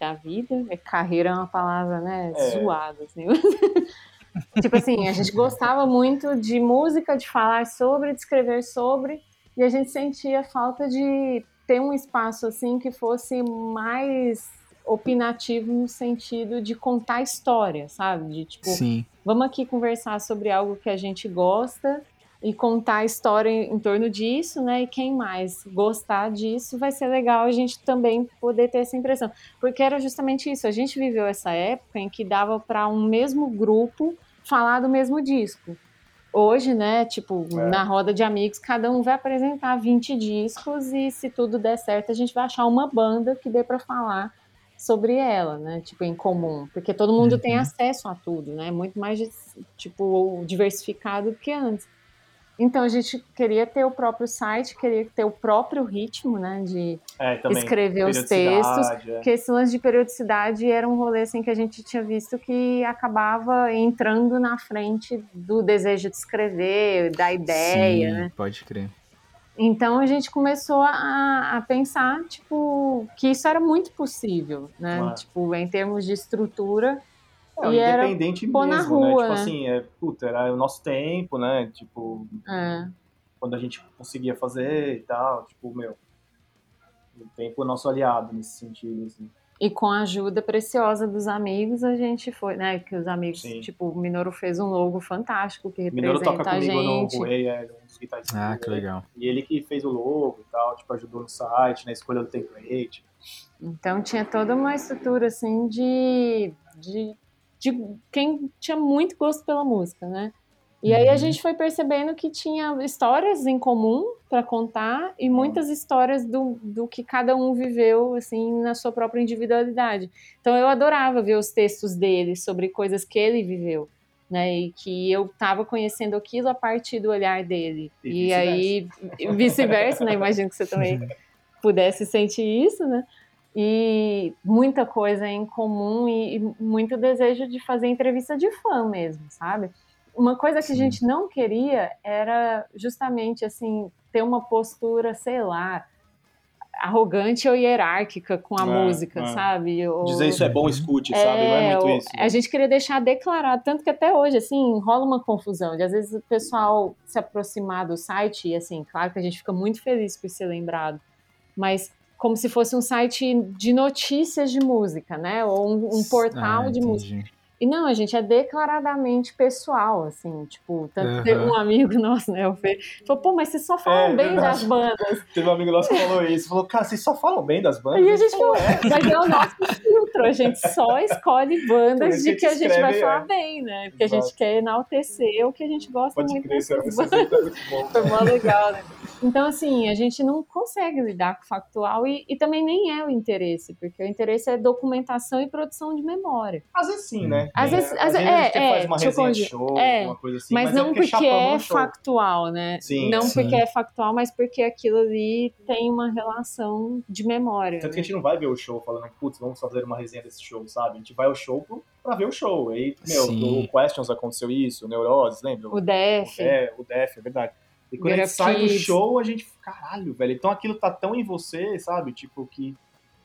da vida. É, carreira é uma palavra, né, É. zoada, assim. tipo assim, a gente gostava muito de música, de falar sobre, de escrever sobre, e a gente sentia falta de ter um espaço assim que fosse mais opinativo no sentido de contar história, sabe? De tipo, Sim. vamos aqui conversar sobre algo que a gente gosta e contar a história em, em torno disso, né? E quem mais gostar disso, vai ser legal a gente também poder ter essa impressão. Porque era justamente isso, a gente viveu essa época em que dava para um mesmo grupo falar do mesmo disco. Hoje, né, tipo, É. na roda de amigos, cada um vai apresentar 20 discos e se tudo der certo, a gente vai achar uma banda que dê para falar sobre ela, né, tipo, em comum, porque todo mundo tem Uhum. acesso a tudo, né, muito mais, tipo, diversificado do que antes. Então, a gente queria ter o próprio site, queria ter o próprio ritmo, né, de É, também. escrever os textos, é. porque esse lance de periodicidade era um rolê assim que a gente tinha visto que acabava entrando na frente do desejo de escrever, da ideia, Sim, né? pode crer. Então a gente começou a, a pensar, tipo, que isso era muito possível, né? Claro. Tipo, em termos de estrutura. É, E era independente pôr mesmo, na rua, né? Tipo né? assim, é, puta, era o nosso tempo, né? Tipo, é, quando a gente conseguia fazer e tal, tipo, meu, o tempo é nosso aliado nesse sentido, assim. E com a ajuda preciosa dos amigos, a gente foi, né? Que os amigos, Sim. tipo, o Minoru fez um logo fantástico que O Minoro representa toca a comigo gente. no Ruei, é um dos guitarristas. Ah, que legal. E ele que fez o logo e tal, tipo, ajudou no site, na escolha do template. Então tinha toda uma estrutura assim de, de, de quem tinha muito gosto pela música, né? E aí a Uhum. gente foi percebendo que tinha histórias em comum para contar e muitas histórias do, do que cada um viveu assim na sua própria individualidade. Então eu adorava ver os textos dele sobre coisas que ele viveu. Né, e que eu estava conhecendo aquilo a partir do olhar dele. E E, aí, vice-versa, né? Imagino que você também pudesse sentir isso, né? E muita coisa em comum e, e muito desejo de fazer entrevista de fã mesmo, sabe? Uma coisa que a gente não queria era justamente assim ter uma postura, sei lá, arrogante ou hierárquica com a É, música, é. sabe? Ou- Dizer isso é bom, escute, sabe? Não é muito isso. A gente queria deixar declarado, tanto que até hoje, assim, rola uma confusão. De às vezes o pessoal se aproximar do site, e assim, claro que a gente fica muito feliz por ser lembrado, mas como se fosse um site de notícias de música, né? Ou um, um portal Ah, de música. E não, a gente é declaradamente pessoal, assim, tipo, tanto que teve um amigo nosso, né, o Fê, falou, pô, mas vocês só falam É, bem verdade. das bandas. Teve um amigo nosso que falou isso. Falou, cara, vocês só falam bem das bandas? E a gente falou, falou, mas é o nosso filtro, a gente só escolhe bandas de que a gente vai escreve, falar é. bem, né? Porque a Exato. gente quer enaltecer o que a gente gosta Pode muito crer, isso é é muito bom. Foi mó legal, né? Então, assim, a gente não consegue lidar com o factual e, e também nem é o interesse, porque o interesse é documentação e produção de memória. Às vezes sim, né? Às Tem- vezes- às às- vezes é, a gente é, faz uma deixa eu resenha de show, É, uma coisa assim. Mas, não porque, chapamos é factual, né? Sim, não sim. porque é factual, mas porque aquilo ali tem uma relação de memória. Tanto que né? a gente não vai ver o show falando, putz, vamos fazer uma resenha desse show, sabe? A gente vai ao show pro- pra ver o show. Aí, meu, Sim. no Questions aconteceu isso, o Neuroses, lembra? O DF. É, o Def, é verdade. E quando a gente sai do show, a gente, caralho, velho. Então aquilo tá tão em você, sabe? Tipo, que.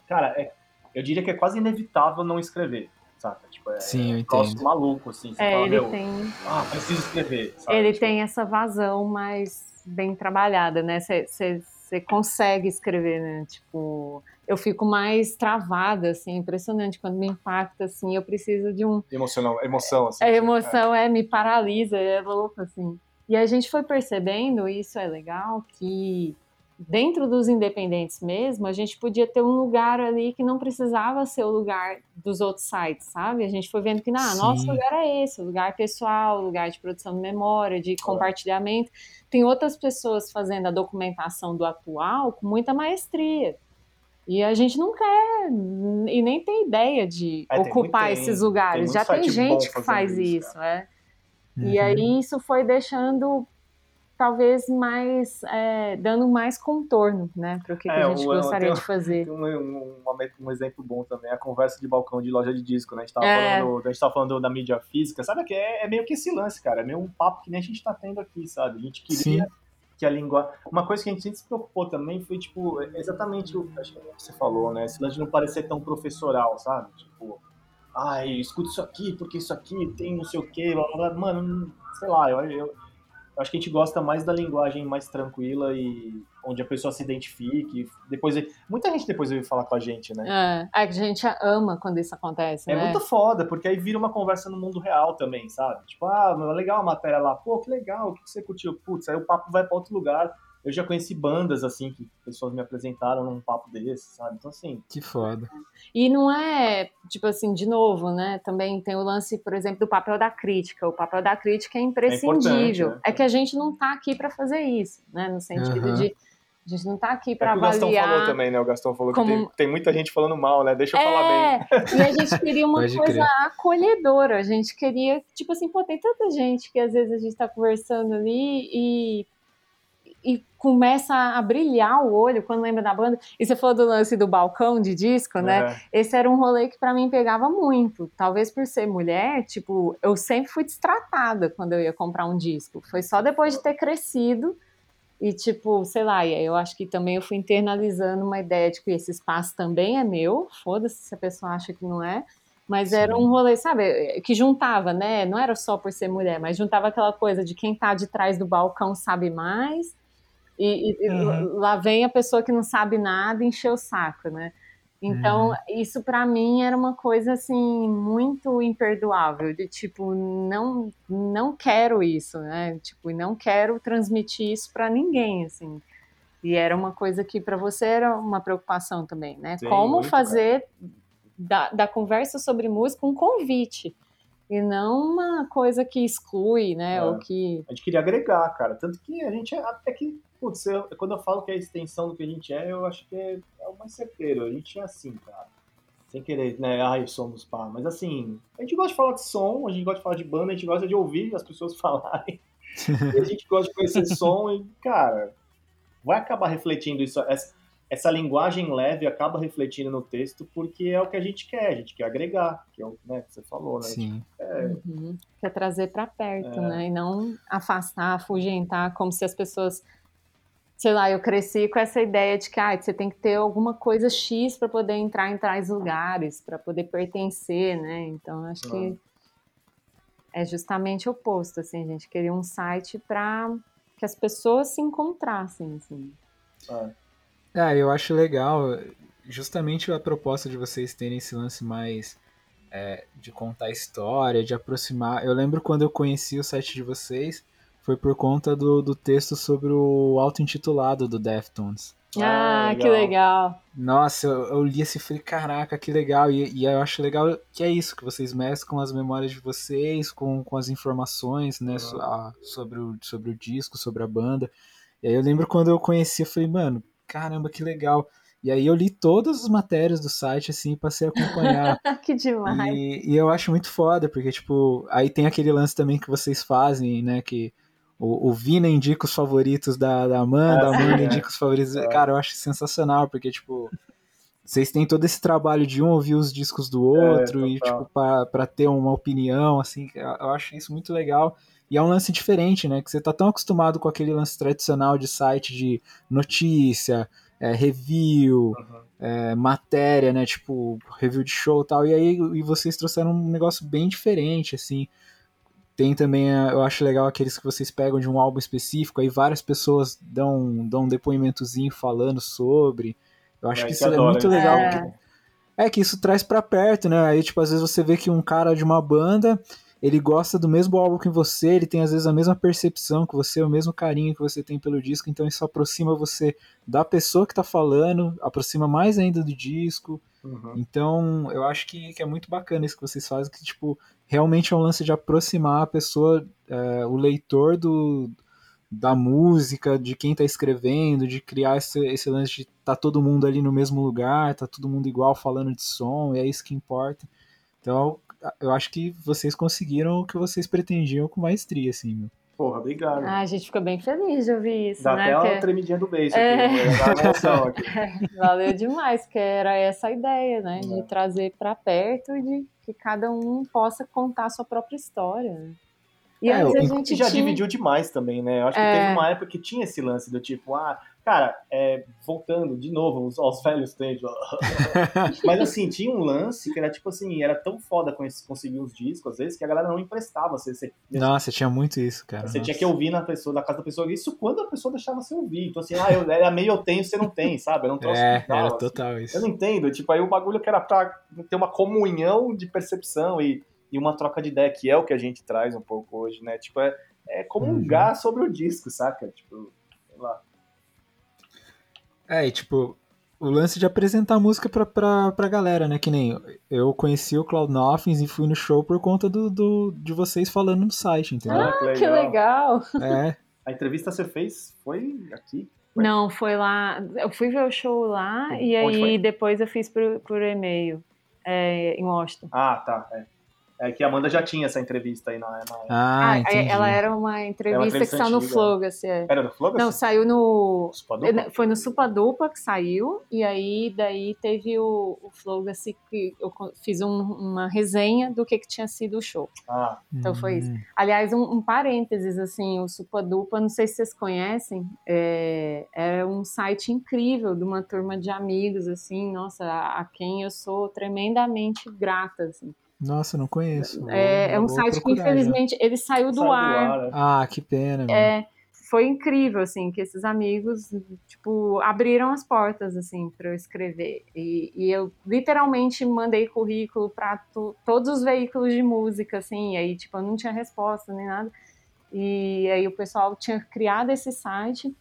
Cara, é, eu diria que é quase inevitável não escrever, saca? Tipo, é, Sim, eu um troço entendo. maluco, assim. Você É, fala, ele meu, tem, ah, preciso escrever, sabe? ele Tipo, tem essa vazão mais bem trabalhada, né? Você consegue escrever, né? Tipo, eu fico mais travada, assim, impressionante quando me impacta, assim, eu preciso de um Emocional, emoção, assim. A tipo, emoção é, me paralisa, é louco, assim. E a gente foi percebendo, e isso é legal, que dentro dos independentes mesmo, a gente podia ter um lugar ali que não precisava ser o lugar dos outros sites, sabe? A gente foi vendo que, ah, nosso lugar é esse, o lugar pessoal, o lugar de produção de memória, de compartilhamento. Tem outras pessoas fazendo a documentação do atual com muita maestria. E a gente não quer e nem tem ideia de É, ocupar muito- esses lugares. Já tem gente que faz isso, isso, é. E Uhum. aí isso foi deixando talvez mais é, dando mais contorno, né, para o que, que É, a gente o- eu gostaria tenho- de fazer. Um, um, um exemplo bom também, a conversa de balcão de loja de disco, né? A gente tava, É. falando, a gente falando da mídia física, sabe que é, é meio que esse lance, cara. É meio um papo que nem a gente tá tendo aqui, sabe? A gente queria Sim. que a língua. Uma coisa que a gente sempre se preocupou também foi, tipo, exatamente o acho que é o que você falou, né? Esse lance de não parecer tão professoral, sabe? Tipo, ai, escuta isso aqui, porque isso aqui tem não sei o quê, blá, blá, blá. Mano, sei lá, eu, eu, Eu acho que a gente gosta mais da linguagem mais tranquila e onde a pessoa se identifique. Depois, muita gente depois veio falar com a gente, né? É, é que a gente ama quando isso acontece, É né? muito foda, porque aí vira uma conversa no mundo real também, sabe? Tipo, ah, legal a matéria lá. Pô, que legal, o que você curtiu? Putz, aí o papo vai para outro lugar. Eu já conheci bandas, assim, que pessoas me apresentaram num papo desse, sabe? Então, assim... Que foda. E não é, tipo assim, de novo, né? Também tem o lance, por exemplo, do papel da crítica. O papel da crítica é imprescindível. É, né? é que a gente não tá aqui para fazer isso, né? No sentido uhum. de... A gente não tá aqui para é avaliar. O Gastão falou também, né? O Gastão falou como... que tem, tem, muita gente falando mal, né? Deixa eu é, falar bem. E a gente queria uma coisa crer. acolhedora. A gente queria, tipo assim, pô, tem tanta gente que às vezes a gente tá conversando ali e e começa a brilhar o olho quando lembra da banda. E você falou do lance do balcão de disco, né? É. Esse era um rolê que para mim pegava muito. Talvez por ser mulher, tipo, eu sempre fui destratada quando eu ia comprar um disco. Foi só depois de ter crescido e tipo, sei lá, e eu acho que também eu fui internalizando uma ideia de que esse espaço também é meu. Foda-se se a pessoa acha que não é. Mas Sim. era um rolê, sabe, que juntava, né? Não era só por ser mulher, mas juntava aquela coisa de quem tá de trás do balcão sabe mais e, e uhum. lá vem a pessoa que não sabe nada encher o saco, né? Então, uhum. isso para mim era uma coisa assim muito imperdoável, de tipo, não não quero isso, né? Tipo, não quero transmitir isso para ninguém, assim. E era uma coisa que para você era uma preocupação também, né? Sim, Como fazer da, da conversa sobre música um convite e não uma coisa que exclui, né? É. Ou que a gente queria agregar, cara. Tanto que a gente até que Putz, eu, quando eu falo que é a extensão do que a gente é, eu acho que é, é o mais certeiro. A gente é assim, cara. Sem querer, né? Ai, somos pá. Mas assim, a gente gosta de falar de som, a gente gosta de falar de banda, a gente gosta de ouvir as pessoas falarem. e a gente gosta de conhecer som e, cara, vai acabar refletindo isso. Essa, essa linguagem leve acaba refletindo no texto porque é o que a gente quer, a gente quer agregar, que é o né, que você falou, né? Sim. Quer... Uhum. quer trazer para perto, é. né? E não afastar, afugentar, como se as pessoas sei lá, eu cresci com essa ideia de que ah, você tem que ter alguma coisa X para poder entrar em tais lugares, para poder pertencer, né? Então acho que é justamente o oposto, assim, a gente queria um site para que as pessoas se encontrassem, assim. É, eu acho legal, justamente a proposta de vocês terem esse lance mais é, de contar história, de aproximar. Eu lembro quando eu conheci o site de vocês, foi por conta do, do texto sobre o auto-intitulado do Deftones. Ah, ah legal. que legal. Nossa, eu, eu, li esse e falei, caraca, que legal. E, e eu acho legal que é isso, que vocês mesclam as memórias de vocês com, com as informações, né, uhum. a, sobre, o, sobre o disco, sobre a banda. E aí eu lembro quando eu conheci, eu falei, mano, caramba, que legal. E aí eu li todas as matérias do site, assim, passei a acompanhar. que demais. E, e eu acho muito foda, porque, tipo, aí tem aquele lance também que vocês fazem, né, que o, o Vina indica os favoritos da, da Amanda, a Amanda é. indica os favoritos. É. Cara, eu acho sensacional, porque, tipo, vocês têm todo esse trabalho de um ouvir os discos do outro é, e, tipo, pra, pra ter uma opinião, assim, eu acho isso muito legal. E é um lance diferente, né? Que você tá tão acostumado com aquele lance tradicional de site de notícia, é, review, uhum. é, matéria, né? Tipo, review de show e tal. E aí e vocês trouxeram um negócio bem diferente, assim. Tem também, eh, eu acho legal aqueles que vocês pegam de um álbum específico, aí várias pessoas dão, dão um depoimentozinho falando sobre. Eu acho é, que isso é muito legal. É. é que isso traz para perto, né? Aí, tipo, às vezes você vê que um cara de uma banda, ele gosta do mesmo álbum que você, ele tem às vezes a mesma percepção que você, o mesmo carinho que você tem pelo disco, então isso aproxima você da pessoa que tá falando, aproxima mais ainda do disco. Uhum. Então, eu acho que, que é muito bacana isso que vocês fazem, que, tipo, realmente é um lance de aproximar a pessoa, é, o leitor do, da música, de quem está escrevendo, de criar esse, esse lance de tá todo mundo ali no mesmo lugar, tá todo mundo igual falando de som, e é isso que importa. Então, eu acho que vocês conseguiram o que vocês pretendiam com maestria, assim, meu. Porra, obrigado. Ah, a gente ficou bem feliz de ouvir isso, Dá né? até uma tremidinha do beijo é... aqui, aqui. Valeu demais, que era essa a ideia, né? É. De trazer para perto e de que cada um possa contar a sua própria história. E É, antes a gente já tinha... dividiu demais também, né? Eu acho que É. teve uma época que tinha esse lance do tipo, ah, cara, é, voltando de novo aos, aos velhos tempos. Mas assim, tinha um lance que era tipo assim, era tão foda com esse- conseguir os discos, às vezes, que a galera não emprestava. Você, você, Nossa, tinha muito isso, cara. você tinha Nossa. que ouvir na pessoa, na casa da pessoa, isso quando a pessoa deixava você ouvir. Então assim, ah, eu era meio eu tenho, você não tem, sabe? Era um troço É, bizarro, era assim. total isso. Eu não entendo, tipo, aí o bagulho que era pra ter uma comunhão de percepção e, e uma troca de ideia, que é o que a gente traz um pouco hoje, né? Tipo, é, é comungar sobre o disco, saca? Tipo, sei lá. É, e tipo, o lance de apresentar a música pra, pra, pra galera, né? Que nem eu conheci o Cloud Nothings e fui no show por conta do, do, de vocês falando no site, entendeu? Ah, que legal! É, A entrevista você fez foi aqui? Não, foi lá. Eu fui ver o show lá Onde e aí foi? depois eu fiz por, por e-mail é, em Washington. Ah, tá. É. É que a Amanda já tinha essa entrevista aí na. na... ah, Ah, entendi. ela era uma entrevista, entrevista que saiu no. Flogas. É. Era do Flogas? Não, saiu no. Supadupa? Foi no Supadupa que saiu, e aí daí teve o, o Flogas que eu fiz um- uma resenha do que, que tinha sido o show. Ah, Então foi isso. Hum. Aliás, um, um parênteses, assim, o Supadupa, não sei se vocês conhecem, é, é um site incrível de uma turma de amigos, assim, nossa, a, a quem eu sou tremendamente grata, assim. Nossa, não conheço. É, é um site que, procurar já. infelizmente, ele saiu do saiu ar. né? Ah, que pena. É, foi incrível, assim, que esses amigos, tipo, abriram as portas, assim, para eu escrever. E, e eu literalmente mandei currículo para todos os veículos de música, assim, e aí, tipo, eu não tinha resposta nem nada. E aí o pessoal tinha criado esse site,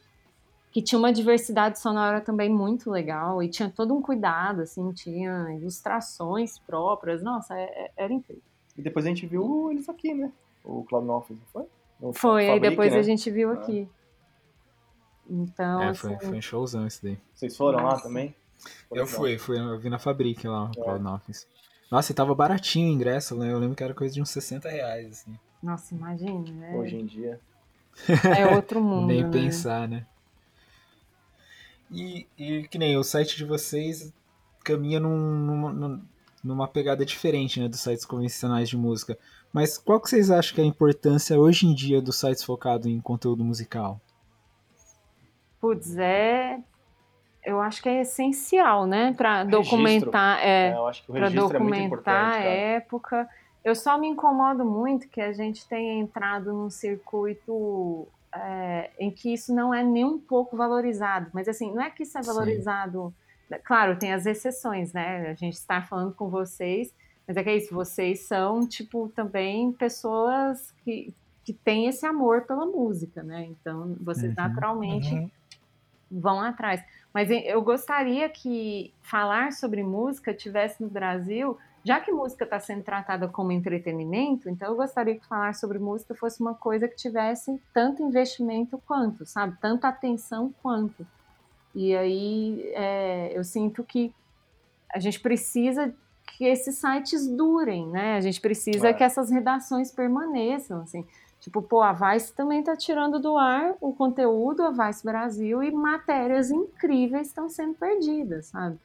que tinha uma diversidade sonora também muito legal, e tinha todo um cuidado, assim, tinha ilustrações próprias, nossa, é- é- era incrível. E depois a gente viu eles aqui, né? O Cloud Office, não foi? No Foi, aí Fabric, depois né? a gente viu Ah. aqui. Então, É, assim, foi, foi um showzão esse daí. Vocês foram lá Nossa. também? Foi Eu legal. fui, fui, eu vi na Fabric lá, o É. Cloud Nothings. Nossa, e tava baratinho o ingresso, né? Eu lembro que era coisa de uns 60 reais, assim. nossa, imagina, né? Hoje em dia. É outro mundo, Nem né? pensar, né? E, e que nem o site de vocês caminha num- numa, num- numa pegada diferente, né, dos sites convencionais de música. Mas qual que vocês acham que é a importância hoje em dia dos sites focados em conteúdo musical? Putz, é... Eu acho que é essencial, né? Para documentar, É, é, eu acho que o para registro é muito importante. documentar cara. época. Eu só me incomodo muito que a gente tenha entrado num circuito é, em que isso não é nem um pouco valorizado. Mas assim, não é que isso é Sim. valorizado. Claro, tem as exceções, né? A gente está falando com vocês, mas é que é isso, vocês são, tipo, também pessoas que, que têm esse amor pela música, né? Então, vocês Uhum. naturalmente Uhum. vão atrás. Mas eu gostaria que falar sobre música tivesse no Brasil, já que música está sendo tratada como entretenimento, então eu gostaria que falar sobre música fosse uma coisa que tivesse tanto investimento quanto, sabe? Tanta atenção quanto. E aí é, eu sinto que a gente precisa que esses sites durem, né? A gente precisa É. que essas redações permaneçam, assim. Tipo, pô, a Vice também tá tirando do ar o conteúdo, a Vice Brasil, e matérias incríveis estão sendo perdidas, sabe?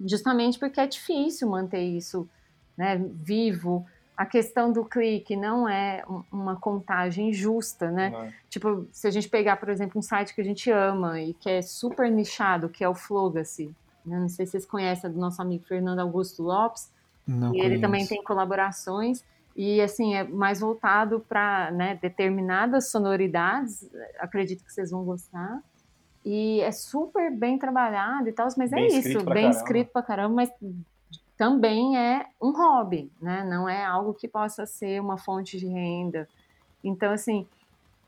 Justamente porque é difícil manter isso né, vivo. A questão do clique não é um- uma contagem justa, né? Né? Tipo, se a gente pegar, por exemplo, um site que a gente ama e que é super nichado, que é o Flogacy, né? não sei se vocês conhecem, é do nosso amigo Fernando Augusto Lopes, Não e ele também tem colaborações e assim é mais voltado para né, determinadas sonoridades. Acredito que vocês vão gostar. E é super bem trabalhado e tal, mas Bem é isso, bem caramba. escrito pra caramba, mas também é um hobby, né? Não é algo que possa ser uma fonte de renda. Então, assim,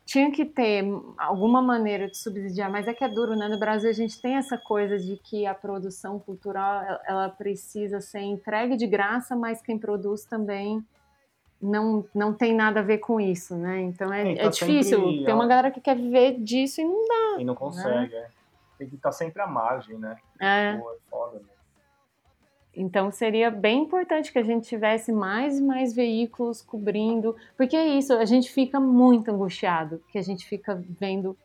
tinha que ter alguma maneira de subsidiar, mas é que é duro, né? No Brasil a gente tem essa coisa de que a produção cultural ela precisa ser entregue de graça, mas quem produz também não, não tem nada a ver com isso, né? Então é, É, tá é difícil. sempre- Tem uma galera que quer viver disso e não dá. E não consegue, é. Tem que estar sempre à margem, né? É. Pô, é foda, né? Então seria bem importante que a gente tivesse mais e mais veículos cobrindo, porque é isso, a gente fica muito angustiado, que a gente fica vendo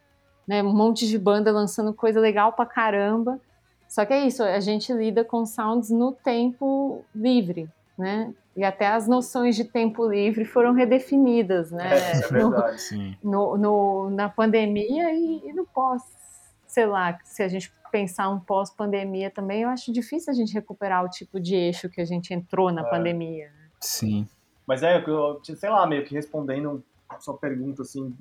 né, um monte de banda lançando coisa legal pra caramba. Só que é isso, a gente lida com sounds no tempo livre, né? E até as noções de tempo livre foram redefinidas, né? É, é No- verdade. Sim. no, no- na pandemia e, e no pós. Sei lá, se a gente pensar um pós-pandemia também, eu acho difícil a gente recuperar o tipo de eixo que a gente entrou na É. pandemia. Sim. Mas é, eu, sei lá, meio que respondendo a sua pergunta, assim,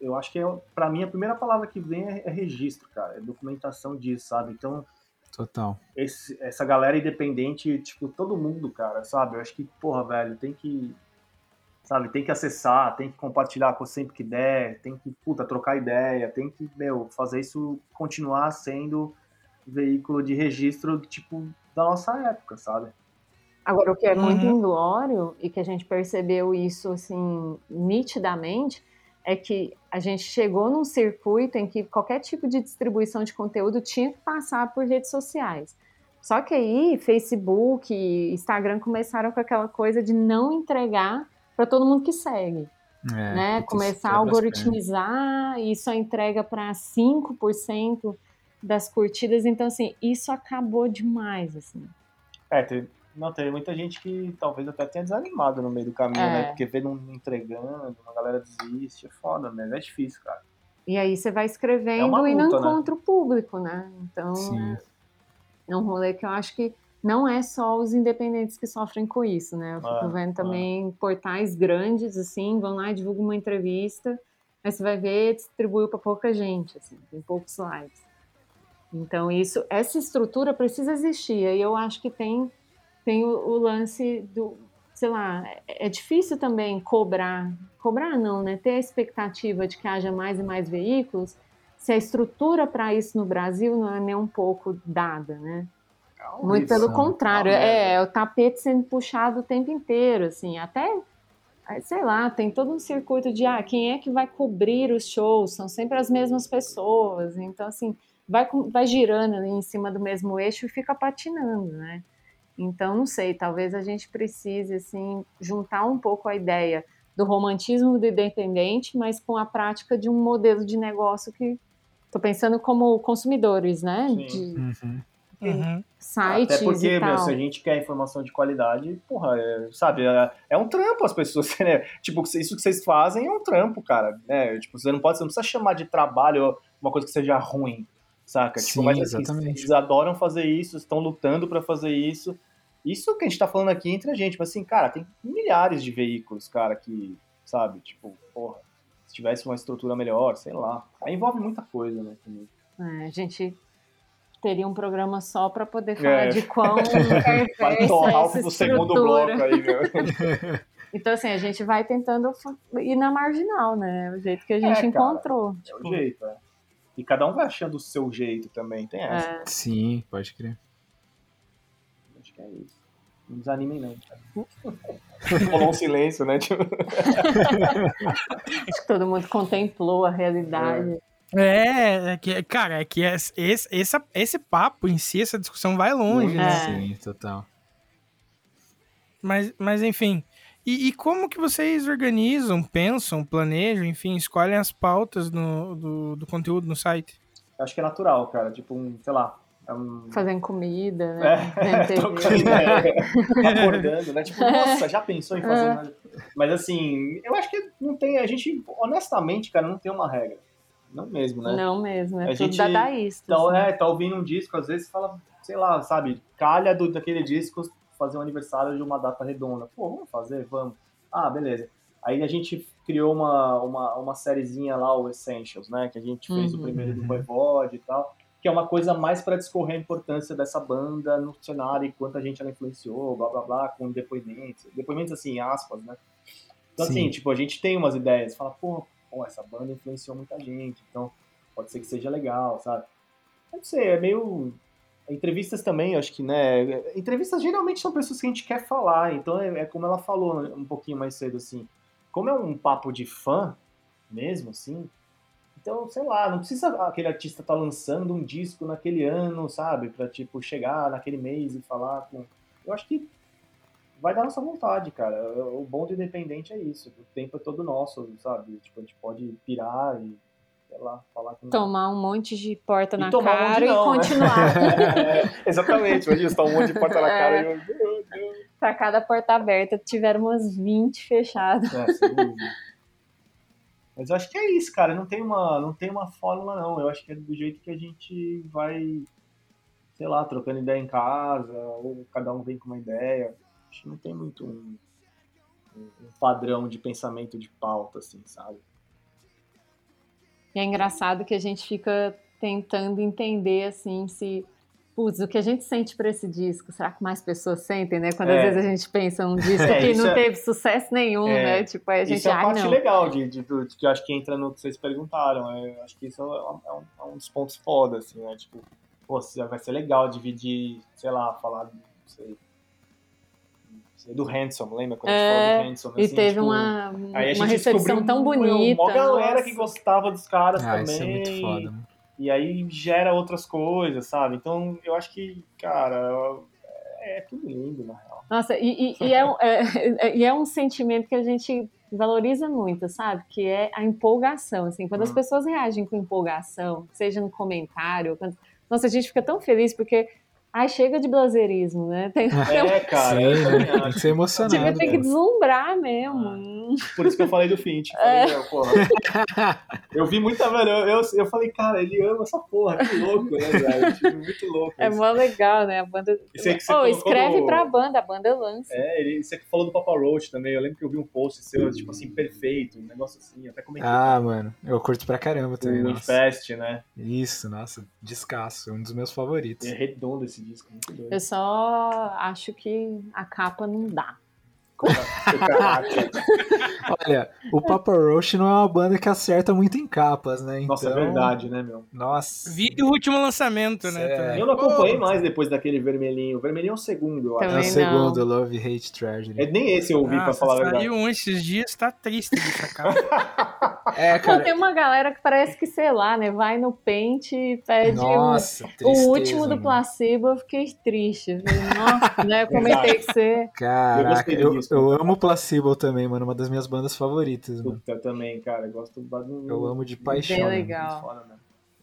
eu acho que é, pra mim a primeira palavra que vem é, é registro, cara, é documentação disso, sabe? Então, Total. esse- essa galera independente, tipo, todo mundo, cara, sabe? Eu acho que, porra, velho, tem que, sabe, tem que acessar, tem que compartilhar com sempre que der, tem que, puta, trocar ideia, tem que, meu, fazer isso continuar sendo veículo de registro, tipo, da nossa época, sabe? Agora, o que é muito Uhum. inglório e que a gente percebeu isso assim nitidamente é que a gente chegou num circuito em que qualquer tipo de distribuição de conteúdo tinha que passar por redes sociais. Só que aí Facebook, Instagram começaram com aquela coisa de não entregar para todo mundo que segue. É, né? Começar a algoritmizar e só entrega para 5% das curtidas. Então, assim, isso acabou demais, assim. É, tem, não, tem muita gente que talvez até tenha desanimado no meio do caminho, É. né? Porque vê não entregando, uma galera desiste, é foda, né? É difícil, cara. E aí você vai É escrevendo uma e não luta, né? encontra o público, né? Então, Sim. é um rolê que eu acho que não é só os independentes que sofrem com isso, né? Eu fico Ah, vendo também portais grandes, assim, vão lá e divulgam uma entrevista, mas você vai ver, distribuiu para pouca gente, assim, tem poucos likes. Então, isso, essa estrutura precisa existir. E eu acho que tem, tem o, o lance do, sei lá, é, é difícil também cobrar, cobrar não, né? Ter a expectativa de que haja mais e mais veículos, se a estrutura para isso no Brasil não é nem um pouco dada, né? Muito pelo Isso, contrário, uma merda. é, é o tapete sendo puxado o tempo inteiro, assim, até, eh, sei lá, tem todo um circuito de, ah, quem é que vai cobrir os shows? São sempre as mesmas pessoas, então, assim, vai, vai girando ali em cima do mesmo eixo e fica patinando, né? Então, não sei, talvez a gente precise, assim, juntar um pouco a ideia do romantismo do independente, mas com a prática de um modelo de negócio que, tô pensando como consumidores, né? Sim. De Uhum. Uhum. sites Até porque, e meu, se a gente quer informação de qualidade, porra, é, sabe, é, é um trampo as pessoas, né? Tipo, isso que vocês fazem é um trampo, cara, né? Tipo, você não pode, você não precisa chamar de trabalho uma coisa que seja ruim, saca? tipo, Sim, mas assim, exatamente. eles adoram fazer isso, estão lutando pra fazer isso. Isso que a gente tá falando aqui entre a gente, mas assim, cara, tem milhares de veículos, cara, que, sabe, tipo, porra, se tivesse uma estrutura melhor, sei lá. Aí envolve muita coisa, né? também. É, a gente teria um programa só para poder falar É. de quão Vai torrar é essa o segundo estrutura. bloco aí, meu. Então, assim, a gente vai tentando ir na marginal, né? O jeito que a gente É, cara. encontrou. É tipo, o jeito, é. E cada um vai achando o seu jeito também, tem essa. é. Sim, pode crer. É isso. Não desanimem não. Rolou um silêncio, né? Tipo, Acho que todo mundo contemplou a realidade. É, é que, cara, é que esse, esse, esse, esse papo em si, essa discussão vai longe, né? É. Sim, total. Mas, mas enfim. E, e como que vocês organizam, pensam, planejam, enfim, escolhem as pautas no, do, do conteúdo no site? acho que é natural, cara. Tipo, um, sei lá. É um... Fazendo comida, né? É, ideia, acordando, né? Tipo, nossa, já pensou em fazer nada? Mas assim, eu acho que não tem, a gente, honestamente, cara, não tem uma regra. Não mesmo, né? Não mesmo, é A tudo gente- dadaísta. Então, assim. é, tá ouvindo um disco, às vezes fala, sei lá, sabe, calha do, daquele disco fazer um aniversário de uma data redonda. Pô, vamos fazer? Vamos. Ah, beleza. Aí a gente criou uma, uma, uma sériezinha lá, o Essentials, né? Que a gente fez o Uhum. primeiro do Voivode e tal. Que é uma coisa mais para discorrer a importância dessa banda no cenário e quanta gente ela influenciou, blá blá blá, com depoimentos. Depoimentos assim, aspas, né? Então, Sim. assim, tipo, a gente tem umas ideias, fala, pô, pô, essa banda influenciou muita gente, então pode ser que seja legal, sabe? Não sei, é meio. Entrevistas também, acho que, né? Entrevistas geralmente são pessoas que a gente quer falar, então é, é como ela falou um pouquinho mais cedo, assim. Como é um papo de fã, mesmo, assim. Então, sei lá, não precisa aquele artista estar lançando um disco naquele ano, sabe? Pra, tipo, chegar naquele mês e falar com. Eu acho que vai dar nossa vontade, cara. O bom do independente é isso. O tempo é todo nosso, sabe? Tipo, a gente pode pirar e, sei lá, falar com. Tomar um monte de porta E na tomar um cara não, e né? continuar. É, exatamente, imagina, você tá um monte de porta na cara É. e eu. Pra cada porta aberta, tiveram umas 20 fechadas. É, dúvida. Mas eu acho que é isso, cara. Não tem uma, não tem uma fórmula, não. Eu acho que é do jeito que a gente vai, sei lá, trocando ideia em casa, ou cada um vem com uma ideia. Acho que não tem muito um, um padrão de pensamento de pauta, assim, sabe? E é engraçado que a gente fica tentando entender, assim, se. Putz, o que a gente sente por esse disco, será que mais pessoas sentem, né? Quando É. às vezes a gente pensa um disco É, que não é- teve sucesso nenhum, É. né? Tipo, aí a gente, isso é a ai, parte não. legal de, de, de que eu acho que entra no que vocês perguntaram. né? Eu acho que isso é um, é um- é um dos pontos foda, assim, né? Tipo, pô, vai ser legal dividir, sei lá, falar, não sei, não sei, do Hanson, lembra quando a gente É, falou do Hanson? E assim, teve tipo, uma, Aí a uma gente recepção descobriu tão uma- bonita. Uma galera que nossa. gostava dos caras Ah, também. isso é muito foda, mano. E aí gera outras coisas, sabe? Então eu acho que, cara, é tudo lindo, na real. Nossa, e, e- e é, um- é- e é um sentimento que a gente valoriza muito, sabe? Que é a empolgação, assim. Quando as Hum. pessoas reagem com empolgação, seja no comentário, quando- nossa, a gente fica tão feliz porque, ai, chega de blazerismo, né? Tem, É, cara. Sim, né? Tem que ser emocionado. Devia ter que deslumbrar mesmo. Por isso que eu falei do Finch. É. Eu vi muita, velho. Eu, eu, eu falei, cara, ele ama essa porra. Que louco, né, velho? Muito louco. É mó legal, né? A banda. Isso aí que você colocou escreve no- pra banda, a banda lança. É, ele, você falou do Papa Roach também. Eu lembro que eu vi um post seu, tipo assim, perfeito. Um negócio assim. Até comentei Ah, mano, eu curto pra caramba também. o. Infest, né? Isso, nossa, descasso, um dos meus favoritos. É redondo esse disco, muito doido. Eu só acho que a capa não dá. Caraca. Olha, o Papa Roach não é uma banda que acerta muito em capas, né? Então, Nossa, é verdade, né, meu? Nossa. Vídeo o último lançamento, né? É. Eu não acompanhei Pô, mais depois daquele vermelhinho. O vermelhinho é o segundo, eu acho. É o segundo, Love Hate Tragedy. É, nem esse eu ouvi, pra nossa, falar a verdade. Saiu um esses dias, tá triste bicho, a capa. É, Pô, cara. tem uma galera que parece que, sei lá, né? Vai no pente e pede o- Nossa, o, tristeza, último do mano. placebo. Eu fiquei triste. Eu Nossa, né? Eu comentei que você. Eu Caraca, gostei do eu, disco. Eu amo Placebo também, mano. Uma das minhas bandas favoritas, mano. Puta, também, cara. Eu gosto do. Eu amo de paixão. Bem legal. Foda, né?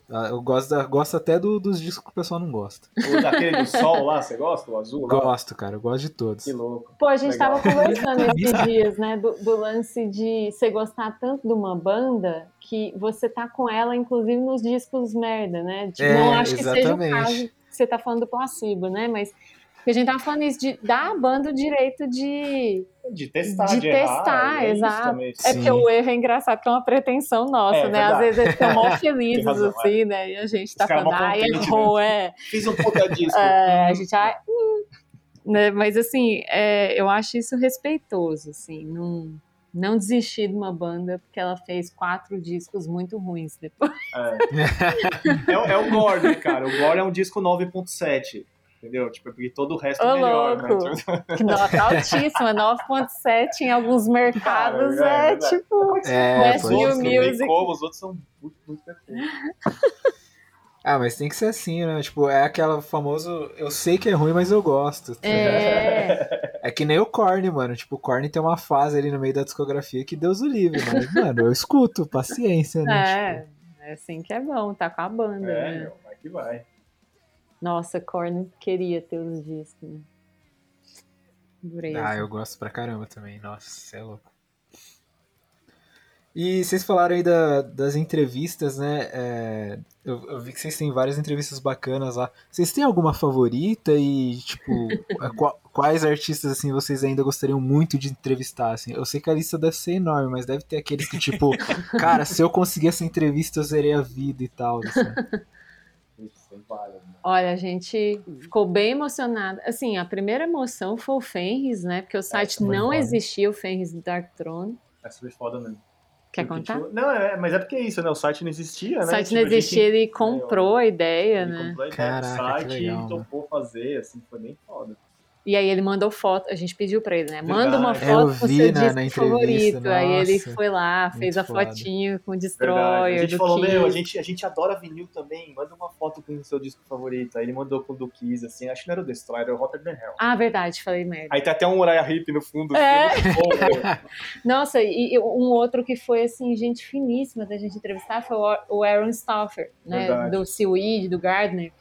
Ah, Eu gosto, da- gosto até do- dos discos que o pessoal não gosta. O daquele do sol lá, você gosta? O azul? lá? Gosto, cara, eu gosto de todos. Que louco. Pô, a gente Legal. tava conversando esses dias, né? Do, do lance de você gostar tanto de uma banda que você tá com ela, inclusive, nos discos merda, né? Tipo, É, não acho que seja o exatamente. caso que você tá falando do placebo, né? Mas porque a gente tava falando isso de dar a banda o direito de. De testar, De de, errar, testar, é isso exato. também. É porque o erro é engraçado, que é uma pretensão nossa, É, né? Às vezes eles ficam mó felizes, razão, assim, né? E a gente tá Os falando, ai, contente, errou, é. Fiz um puta disco. É, a gente, ai, hum, né? Mas assim, é, eu acho isso respeitoso, assim, não, não desistir de uma banda porque ela fez quatro discos muito ruins depois. É, é, o- é o Gore, né, cara? O Gore é um disco 9.7. Entendeu? Tipo, é porque todo o resto Ô, é melhor, louco. né? Tipo, Que nota altíssima, 9.7 em alguns mercados Cara, é é, tipo. É, Best pode New Music. como, os outros são muito, muito perfeitos. Ah, mas tem que ser assim, né? Tipo, é aquela famoso. Eu sei que é ruim, mas eu gosto. É, É que nem o Korn, mano. Tipo, o Korn tem uma fase ali no meio da discografia que Deus o livre, mas, mano, eu escuto, paciência, né? é, é assim que é bom, tá com a banda, É, né? vai que vai. Nossa, Korn queria ter os discos, né? Dureza. Ah, eu gosto pra caramba também. Nossa, você é louco. E vocês falaram aí da- das entrevistas, né? É, eu, eu vi que vocês têm várias entrevistas bacanas lá. Vocês têm alguma favorita e, tipo, qua- quais artistas, assim, vocês ainda gostariam muito de entrevistar, assim? Eu sei que a lista deve ser enorme, mas deve ter aqueles que, tipo, cara, se eu conseguir essa entrevista, eu zerei a vida e tal, assim. Várias, né? Olha, a gente ficou bem emocionada. Assim, a primeira emoção foi o Fenris, né? Porque o site foi não foda. existia, o Fenris do Dark Throne. Essa foi foda mesmo. Quer Porque, contar? tipo, não, é, mas é porque é isso, né? O site não existia, O né? site Tipo, não gente- existia, ele comprou a ideia, Ele né? comprou a ideia Caraca, do que site legal, e topou fazer, assim, foi bem foda. E aí ele mandou foto, a gente pediu pra ele, né? Manda uma Verdade. É, eu foto com vi seu na- disco na favorito. Aí ele nossa, foi lá, fez a foda. fotinho com o Verdade. Destroyer A gente do falou, Kiss. meu, a gente, a gente adora vinil também, manda uma foto com o seu disco favorito. Aí ele mandou com o do Kiss, assim, acho que não era o Destroyer, era o Rotterdam Hell. Ah, verdade, falei merda. Aí tem até um Uriah Heep no fundo. É. assim, muito bom, meu. Nossa, e um outro que foi, assim, gente finíssima da gente entrevistar foi o o Aaron Stauffer, né? Verdade. Do Seaweed, do Gardner.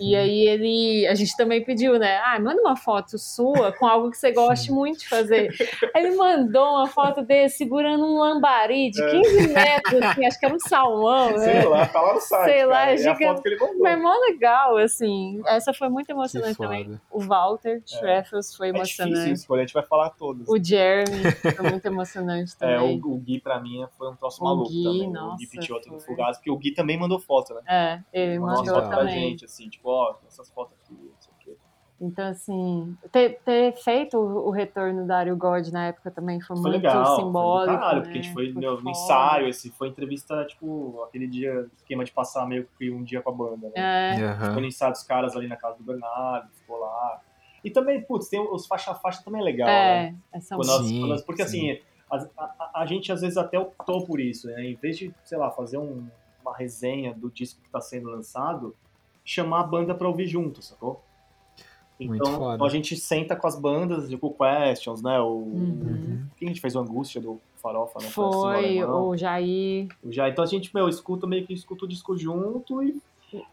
E aí ele, a gente também pediu, né? Ah, manda uma foto sua com algo que você goste muito de fazer. Ele mandou uma foto dele segurando um lambari de 15 metros, assim, acho que era um salmão, né? Sei lá, tá lá no site. Sei lá, cara. É a giga- foto que ele mandou. Mas mó legal, assim. Essa foi muito emocionante também. O Walter Treffels foi É difícil emocionante. escolher, a gente vai falar todos. O Jeremy foi muito emocionante É, também. o, o Gui pra mim foi um troço O maluco Gui, também. o nossa, Gui Picciotto do foi. Fugaz, porque o Gui também mandou foto, né? É, ele Mandou mandou fotos pra também. gente, assim, tipo, ó, essas fotos aqui, não sei o quê. Então, assim, ter, ter feito o, o retorno da Ariel God na época também foi, Foi muito legal, simbólico. foi caralho, né? porque a gente foi Foi no, ensaio, esse, foi entrevista, tipo, aquele dia, esquema de passar meio que um dia com a banda, né? É, Aham. Foi no ensaio dos caras ali na casa do Bernardo, ficou lá. E também, putz, tem os faixa a faixa também é legal, né? é, essa Quando Sim, nós- porque sim. assim, a, a- a gente às vezes até optou por isso, né? Em vez de, sei lá, fazer um- uma resenha do disco que está sendo lançado, chamar a banda para ouvir junto, sacou? Então a gente senta com as bandas, tipo Questions, né? O, Uhum. Quem a gente fez o Angústia do Farofa, né? Foi o Jair. Já, então a gente, meu, escuta meio que escuta o disco junto e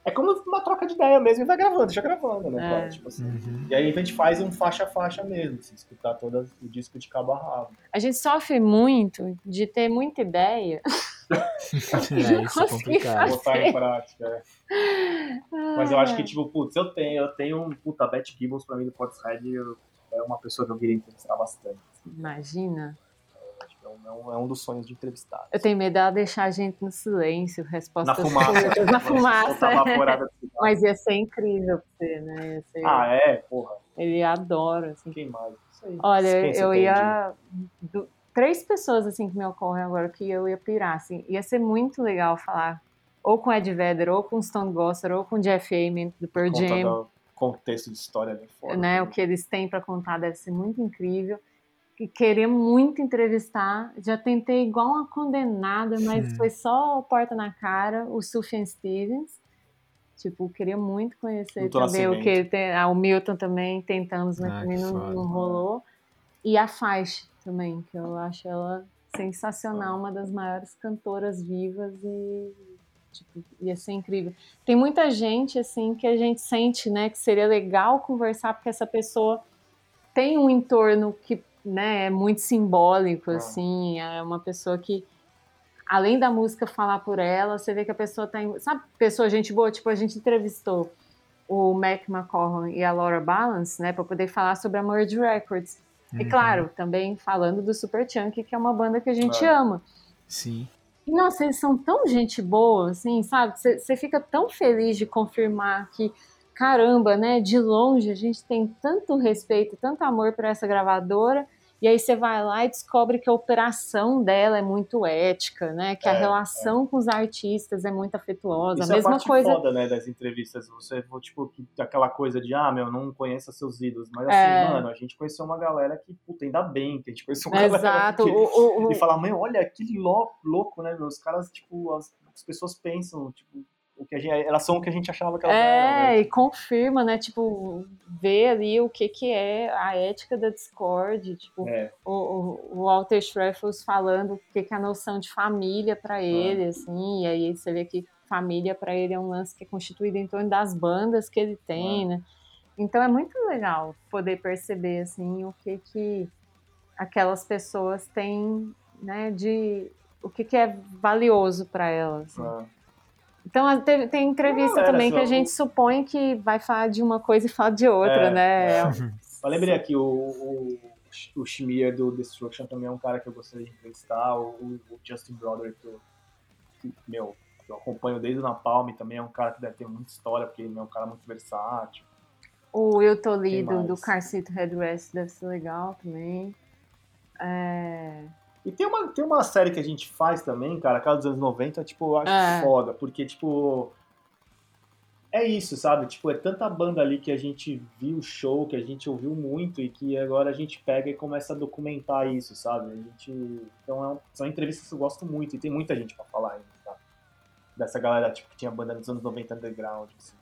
é como uma troca de ideia mesmo e vai gravando, já gravando, né? É. Tipo assim. Uhum. E aí a gente faz um faixa a faixa mesmo, assim, escutar todo o disco de cabo a rabo. A gente sofre muito de ter muita ideia. É, isso é consegui complicado. botar em prática. é. Mas eu acho que, tipo, putz, eu tenho, eu tenho um puta Beth Gibbons pra mim do Portishead, é uma pessoa que eu queria entrevistar bastante. assim. Imagina. Acho que É um, é um- é um dos sonhos de entrevistar. Eu tenho medo dela deixar a gente no silêncio, Na respostas fumaça. curtas, na fumaça. Mas ia ser incrível pra você, né? Ser- Ah, é? Porra. Ele adora, assim. Quem mais? Isso aí. Olha, Quem eu ia. do- três pessoas assim que me ocorrem agora que eu ia pirar, assim. Ia ser muito legal falar ou com Ed Vedder, ou com Stone Gossard, ou com Jeff Ament do Pearl Jam. contexto de história ali fora. né, o que eles têm para contar deve ser muito incrível. E queria muito entrevistar. Já tentei igual uma condenada, mas Sim. foi só porta na cara, o Sufjan Stevens. Tipo, queria muito conhecer também o que ele tem. Ah, o Milton também tentamos, mas Ah, também não, foda. não rolou. E a Faixa também, que eu acho ela sensacional, uma das maiores cantoras vivas e tipo, ia ser incrível. Tem muita gente assim que a gente sente, né, que seria legal conversar porque essa pessoa tem um entorno que, né, é muito simbólico Ah. assim, é uma pessoa que além da música falar por ela, você vê que a pessoa tá, em... sabe, pessoa gente boa, tipo a gente entrevistou o Mac McCollum e a Laura Balance, né, para poder falar sobre a Merge Records. E Uhum. claro, também falando do Super Chunk, que é uma banda que a gente É. ama. Sim. Nossa, eles são tão gente boa, assim, sabe? Você fica tão feliz de confirmar que, caramba, né? De longe a gente tem tanto respeito, tanto amor por essa gravadora. E aí você vai lá e descobre que a operação dela é muito ética, né? Que a É, relação com os artistas é muito afetuosa. Isso a mesma é a parte coisa. foda, né, das entrevistas. Você, tipo, que, aquela coisa de, ah, meu, não conheça seus ídolos. Mas É. assim, mano, a gente conheceu uma galera que, puta, ainda bem que a gente conheceu uma galera Exato. que... O, E falar, mãe, olha, que lou- louco, né, meu? Os caras, tipo, as, as pessoas pensam, tipo, o que a gente, elas são o que a gente achava que elas eram, É, né? e confirma, né? Tipo, ver ali o que, que é a ética da Discord, tipo, É. o, o, Walter Schreifels falando o que, que é a noção de família para ele, assim, e aí você vê que família para ele é um lance que é constituído em torno das bandas que ele tem, né? Então é muito legal poder perceber, assim, o que que aquelas pessoas têm, né, de... O que, que é valioso para elas. assim. Ah. Então tem, tem entrevista também só- que a gente supõe que vai falar de uma coisa e fala de outra, É, né? é. Eu lembrei aqui, o, o, o Schmier do Destruction também é um cara que eu gostaria de entrevistar, o, o Justin Broderick, que, eu- que, meu, eu acompanho desde o Napalm, também é um cara que deve ter muita história, porque ele é um cara muito versátil. O Will Toledo mais? do Car Seat Headrest deve ser legal também. É, E tem uma, tem uma série que a gente faz também, cara, aquela dos anos 90, tipo, eu acho É. foda, porque, tipo, é isso, sabe? Tipo, é tanta banda ali que a gente viu o show, que a gente ouviu muito e que agora a gente pega e começa a documentar isso, sabe? A gente, então, é um- são entrevistas que eu gosto muito e tem muita gente pra falar ainda, sabe? Dessa galera, tipo, que tinha banda nos anos 90 underground, assim.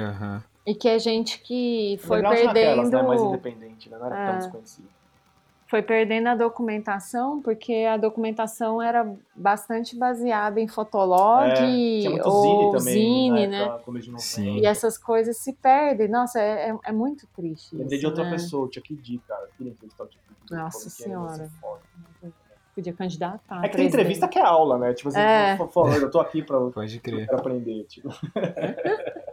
Aham. E que é gente que foi Underground naquelas, perdendo. né? Mais independente, né? Não era É. tão desconhecido. Foi perdendo a documentação, porque a documentação era bastante baseada em fotolog É, tinha ou zine também, zine, né? época, começo de 90. Sim. E essas coisas se perdem. Nossa, é, é, é muito triste. Lembrei de outra né? pessoa, o Chuck D, cara. Eu entrevistar o Chuck D. Nossa que é, Senhora. Podia candidatar. É que tem entrevista que é aula, né? Tipo assim, É. eu tô aqui pra, Pode crer. pra aprender. Tipo.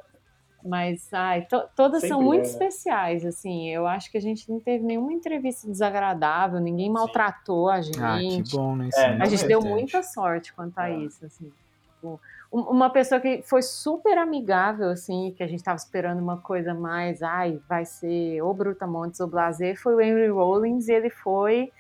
Mas, ai, to- todas são Sempre muito é, né? especiais, assim. Eu acho que a gente não teve nenhuma entrevista desagradável, ninguém maltratou a gente. Ah, que bom, né? É, é A gente deu importante. muita sorte quanto a É. isso, assim. Tipo, um- uma pessoa que foi super amigável, assim, que a gente tava esperando uma coisa mais, ai, vai ser ou Brutamontes ou Blazer, foi o Henry Rollins e ele foi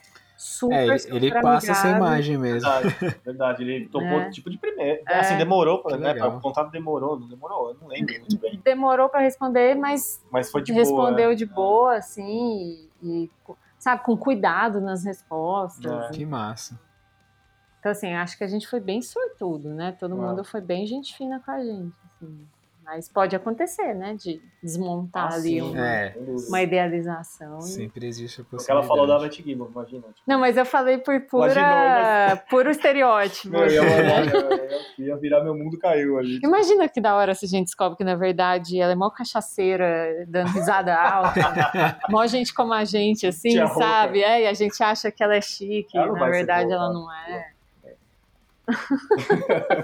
super, É, ele, super ele passa essa imagem mesmo. Verdade, verdade. Ele topou É. tipo de primeira. É. Assim, demorou, pra, né? legal. O contato demorou, não demorou, eu não lembro muito bem. Demorou para responder, mas Mas foi de respondeu boa. de boa, assim, e, e, sabe, com cuidado nas respostas. É. Que massa. Então, assim, acho que a gente foi bem sortudo, né? Todo É. mundo foi bem gente fina com a gente. assim. Mas pode acontecer, né? De desmontar Ah, ali uma, É. uma idealização. Sempre existe a Porque possibilidade. ela falou da Beth Gibbon, imagina. Tipo, Não, mas eu falei por pura, Imaginou, puro estereótipo. meu, eu ia, eu ia- ia virar meu mundo caiu ali. tipo. Imagina que da hora se a gente descobre que, na verdade, ela é mó cachaceira, dando risada alta. mó gente como a gente, assim, Tia sabe? É, e a gente acha que ela é chique. Ela na verdade, boa, ela tá? não é.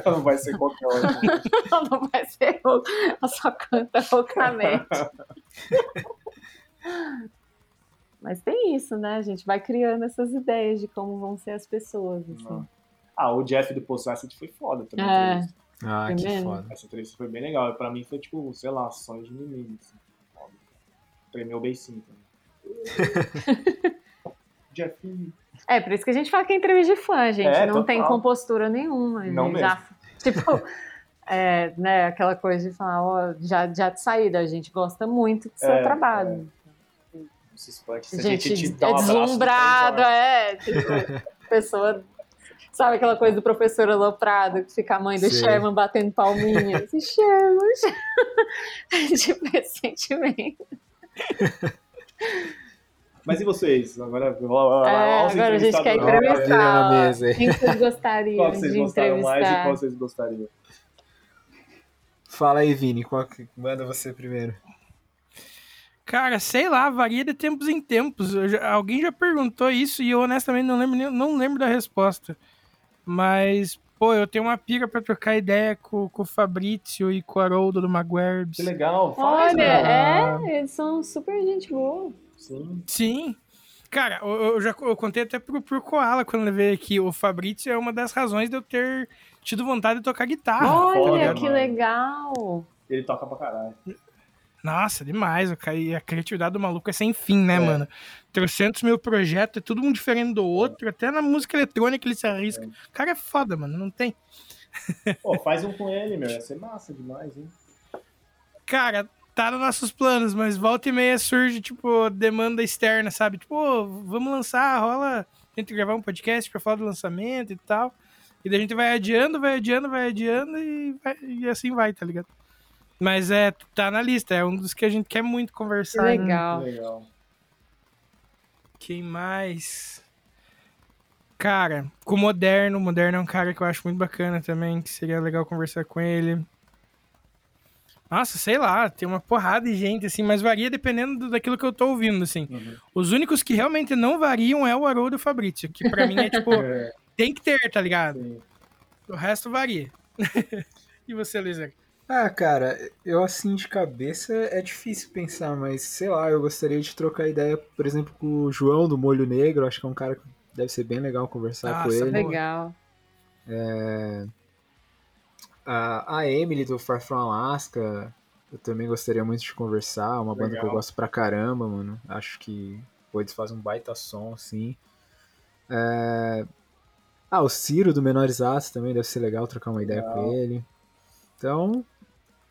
Não vai ser qualquer hora. Ela não vai ser rouca. Ela só canta roucamente. Mas tem isso, né? A gente vai criando essas ideias de como vão ser as pessoas. Assim. Ah, o Jeff do Possessed foi foda também. É. Ah, Tá que vendo? foda. Essa entrevista foi bem legal. Pra mim foi tipo, sei lá, sonho de menino. Assim. Tremeu o beicinho também. Jeff. É, por isso que a gente fala que é entrevista de fã, gente. É, não tem total. compostura nenhuma. Não né? Já, tipo, é, né, aquela coisa de falar, ó, já, já de saída, a gente gosta muito do seu É, trabalho. Se espante, se a Gente, gente te dá é um abraço. deslumbrado, é. Tipo, pessoa. Sabe aquela coisa do professor aloprado, que fica a mãe do Sei. Sherman batendo palminha? Assim, Sherman, Sherman. tipo, esse sentimento. Mas e vocês? Agora, É, agora a gente quer entrevistar. Quem vocês gostariam Qual vocês de gostaram mais e entrevistar? qual vocês gostariam? Fala aí, Vini. Qual que... Manda você primeiro. Cara, sei lá, varia de tempos em tempos. Já- alguém já perguntou isso e eu honestamente não lembro, nem- não lembro da resposta. Mas, pô, eu tenho uma pira pra trocar ideia com, com o Fabrício e com o Haroldo do Maguerbs. Que legal. Faz, Olha, é, eles são super gente boa. Sim. Sim. Cara, eu, eu já eu contei até pro, pro Koala quando ele veio aqui. O Fabrício é uma das razões de eu ter tido vontade de tocar guitarra. Olha, foda, que mano. legal. Ele toca pra caralho. Nossa, demais. o cara- E a criatividade do maluco é sem fim, né, É. mano? Trocentos mil projetos, é tudo um diferente do outro. Até na música eletrônica ele se arrisca. O cara é foda, mano. Não tem. Pô, faz um com ele, meu. Ia ser massa demais, hein? Cara, tá nos nossos planos, mas volta e meia surge, tipo, demanda externa, sabe? Tipo, ô, vamos lançar, rola. Tenta gravar um podcast pra falar do lançamento e tal. E daí a gente vai adiando, vai adiando, vai adiando e, vai- e assim vai, tá ligado? Mas é, tá na lista, é um dos que a gente quer muito conversar. né? legal. Legal. Quem mais? Cara, com o Moderno. O Moderno é um cara que eu acho muito bacana também, que seria legal conversar com ele. Nossa, sei lá, tem uma porrada de gente, assim, mas varia dependendo do- daquilo que eu tô ouvindo, assim. Uhum. Os únicos que realmente não variam é o Haroldo e o Fabrício, que pra mim é tipo, É, tem que ter, tá ligado? sim. O resto varia. e você, Luiz? Ah, cara, eu assim de cabeça é difícil pensar, mas sei lá, eu gostaria de trocar ideia, por exemplo, com o João do Molho Negro, acho que é um cara que deve ser bem legal conversar com Nossa, ele. Legal. A, a Emily do Far From Alaska, eu também gostaria muito de conversar, uma banda que eu Legal. gosto pra caramba, mano. Acho que pô, eles fazem um baita som, assim. É, Ah, o Ciro do Menores Atos também deve ser legal trocar uma ideia Legal. com ele. Então,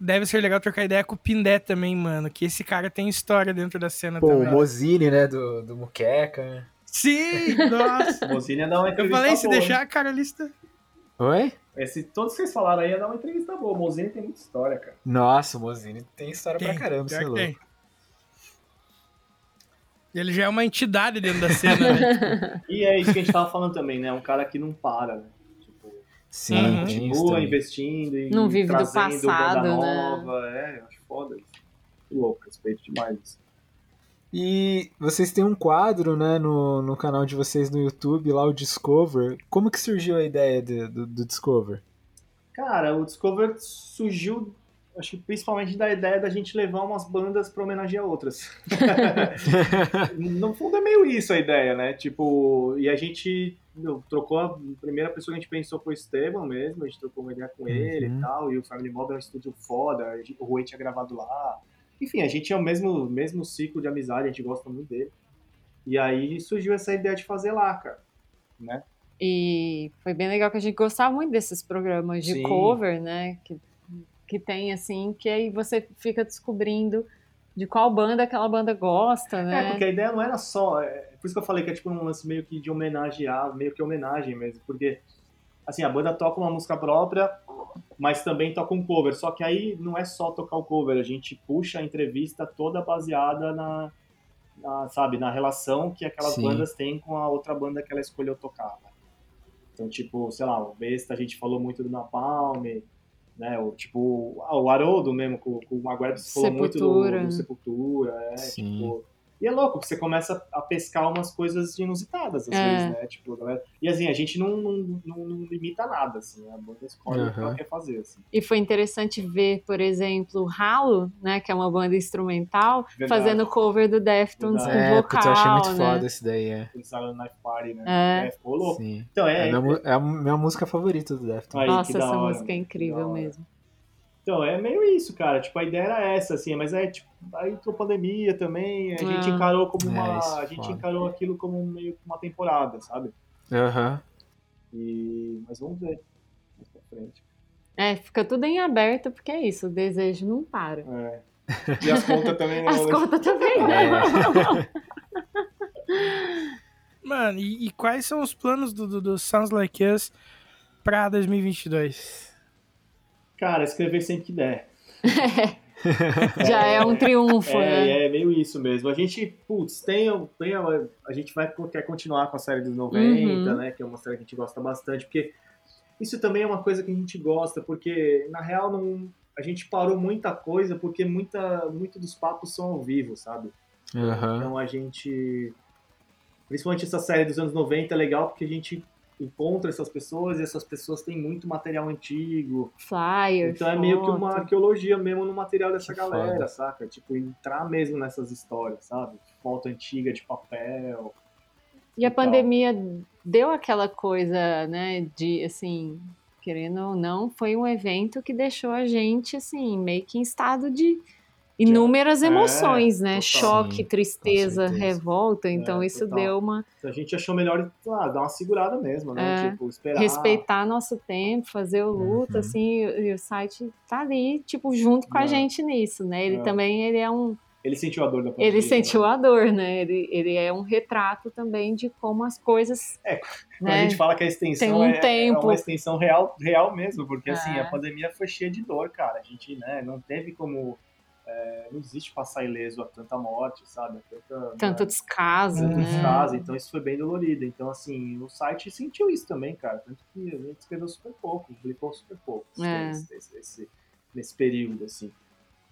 Deve ser legal trocar ideia com o Pindé também, mano, que esse cara tem história dentro da cena pô, o também. Mozini, né, do, do Muqueca. Sim, nossa. Ia dar uma Eu falei, se boa, deixar, cara, a lista... Oi? Esse, todos que vocês falaram aí ia dar uma entrevista boa. O Mozinho tem muita história, cara. Nossa, o Mozini tem história Tem, pra caramba, você é louco. tem. Ele já é uma entidade dentro da cena, né? E é isso que a gente tava falando também, né? Um cara que não para, né? Tipo, Sim, Uhum. continua investindo e Não vive do trazendo passado, banda né? nova. É, eu acho foda isso. Que louco, respeito demais isso. E vocês têm um quadro, né, no, no canal de vocês no YouTube, lá o Discover. Como que surgiu a ideia de- do, do Discover? Cara, o Discover surgiu, acho que principalmente da ideia da gente levar umas bandas pra homenagear outras. no fundo é meio isso a ideia, né? Tipo, e a gente meu, trocou, a primeira pessoa que a gente pensou foi o Esteban mesmo, a gente trocou uma ideia com ele Uhum. e tal, e o Family Mob é um estúdio foda, o Rui tinha gravado lá. Enfim, a gente é o mesmo, mesmo ciclo de amizade, a gente gosta muito dele. E aí surgiu essa ideia de fazer lá, cara. Né? E foi bem legal que a gente gostava muito desses programas de Sim. cover, né? Que, que tem assim, que aí você fica descobrindo de qual banda aquela banda gosta, né? É, porque a ideia não era só. É, por isso que eu falei que é tipo um lance meio que de homenagear, meio que homenagem mesmo. Porque, assim, a banda toca uma música própria, mas também toca um cover. Só que aí não é só tocar o cover, a gente puxa a entrevista toda baseada na, na, sabe, na relação que aquelas Sim. bandas têm com a outra banda que ela escolheu tocar. né? Então, tipo, sei lá, o Besta a gente falou muito do Napalm, né? O, tipo, ah, o Haroldo mesmo, com, com o Maguire falou muito do, Sepultura, do? Sepultura, é, Sim. tipo... E é louco, porque você começa a pescar umas coisas inusitadas, às É. vezes, né? Tipo, a galera- E assim, a gente não, não, não, não limita nada, assim, a banda escolhe o que ela quer fazer, assim. E foi interessante ver, por exemplo, Halo, né, que é uma banda instrumental, Verdade. fazendo cover do Deftones com É, vocal, eu achei muito né? foda esse daí, é. Eles Silent Night Party, né? É. É, ficou louco. Sim. Então, É, é, a minha, mu- é a minha música favorita do Deftones. Nossa, essa hora, música é incrível mesmo. Então, é meio isso, cara. Tipo, a ideia era essa, assim, mas é tipo, aí entrou pandemia também, a gente Ah. encarou como uma. É, isso é a gente foda. encarou aquilo como meio que uma temporada, sabe? Aham. E. Mas vamos ver. Mais pra frente. É, fica tudo em aberto, porque é isso, o desejo não para. É. E as contas também não. As contas também, né? Mano, e, e quais são os planos do, do, do Sounds Like Us pra 2022? Cara, escrever sempre que der. Já é um triunfo, né? É, é meio isso mesmo. A gente, putz, tem, tem a, a gente vai quer continuar com a série dos 90, Uhum. né? Que é uma série que a gente gosta bastante, porque isso também é uma coisa que a gente gosta, porque na real não, a gente parou muita coisa porque muita, muito dos papos são ao vivo, sabe? Aham. Então a gente. Principalmente essa série dos anos 90 é legal porque a gente encontra essas pessoas e essas pessoas têm muito material antigo. Flyer, Então é meio que uma foto. arqueologia mesmo no material dessa Que galera, foda. saca? Tipo, entrar mesmo nessas histórias, sabe? Foto antiga de papel. E a e tal. pandemia deu aquela coisa, né, de, assim, querendo ou não, foi um evento que deixou a gente, assim, meio que em estado de inúmeras É, emoções, né? total. Choque, Sim, tristeza, revolta. Então É, isso total. deu uma... A gente achou melhor ah, dar uma segurada mesmo, né? É. Tipo, esperar. Respeitar nosso tempo, fazer o luto, Uhum. assim, e, o site tá ali, tipo, junto com a É. gente nisso, né? Ele É. também, ele é um... Ele sentiu a dor da pandemia. Ele sentiu né? a dor, né? Ele, ele é um retrato também de como as coisas... É, Quando né? a gente fala que a extensão Tem um é, é tempo. uma extensão real, real mesmo, porque assim, É. a pandemia foi cheia de dor, cara. A gente, né, não teve como. É, não existe passar ileso a tanta morte, sabe? A tanta, Tanto né, descaso, tanto né? descaso. Então isso foi bem dolorido. Então, assim, o site sentiu isso também, cara. Tanto que a gente escreveu super pouco, publicou super pouco É. esse- esse- esse- nesse período, assim.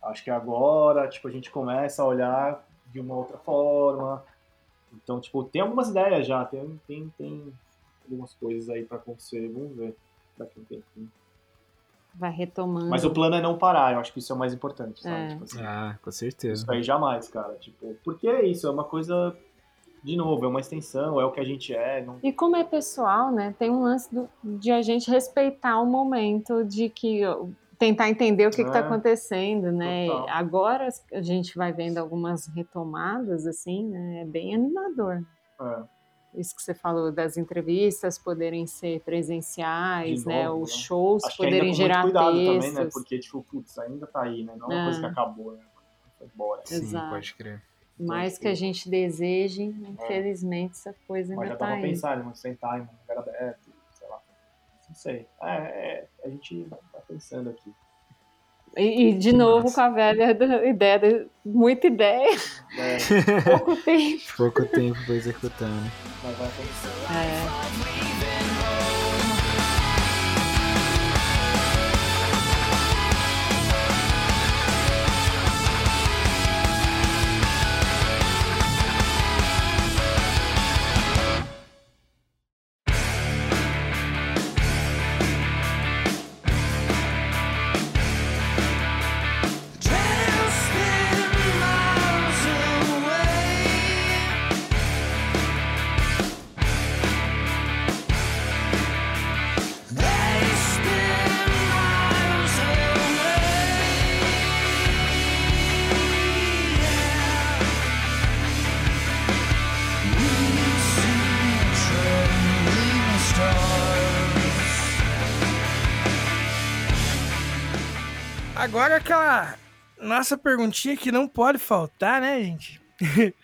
Acho que agora, tipo, a gente começa a olhar de uma outra forma. Então, tipo, tem algumas ideias já, tem, tem, tem algumas coisas aí pra acontecer, vamos ver daqui a um tempinho. Vai retomando. Mas o plano é não parar, eu acho que isso é o mais importante, sabe? É. Tipo assim, Ah, com certeza. isso aí jamais, cara. Tipo, porque é isso, é uma coisa, de novo, é uma extensão, é o que a gente é. Não... E como é pessoal, né? Tem um lance do- de a gente respeitar o momento de que tentar entender o que está É, acontecendo, né? total. Agora a gente vai vendo algumas retomadas, assim, né? É bem animador. É. Isso que você falou das entrevistas poderem ser presenciais, né? novo, Os né? shows Acho que ainda com poderem muito gerar cuidado textos. também, né? Porque, tipo, putz, ainda tá aí, né? Não é uma É. coisa que acabou, né? Foi embora. Sim, Exato. pode crer. Mais que a gente deseje, infelizmente essa coisa É. Mas ainda já tá tava aí. pensando, em sentar em um lugar aberto, sei lá. Não sei. É, é, a gente tá pensando aqui. E, e de Que novo massa. com a velha da- ideia, de- muita ideia, É, pouco tempo. Pouco tempo pra executar, né? mas vai acontecer. É. nossa perguntinha que não pode faltar, né, gente?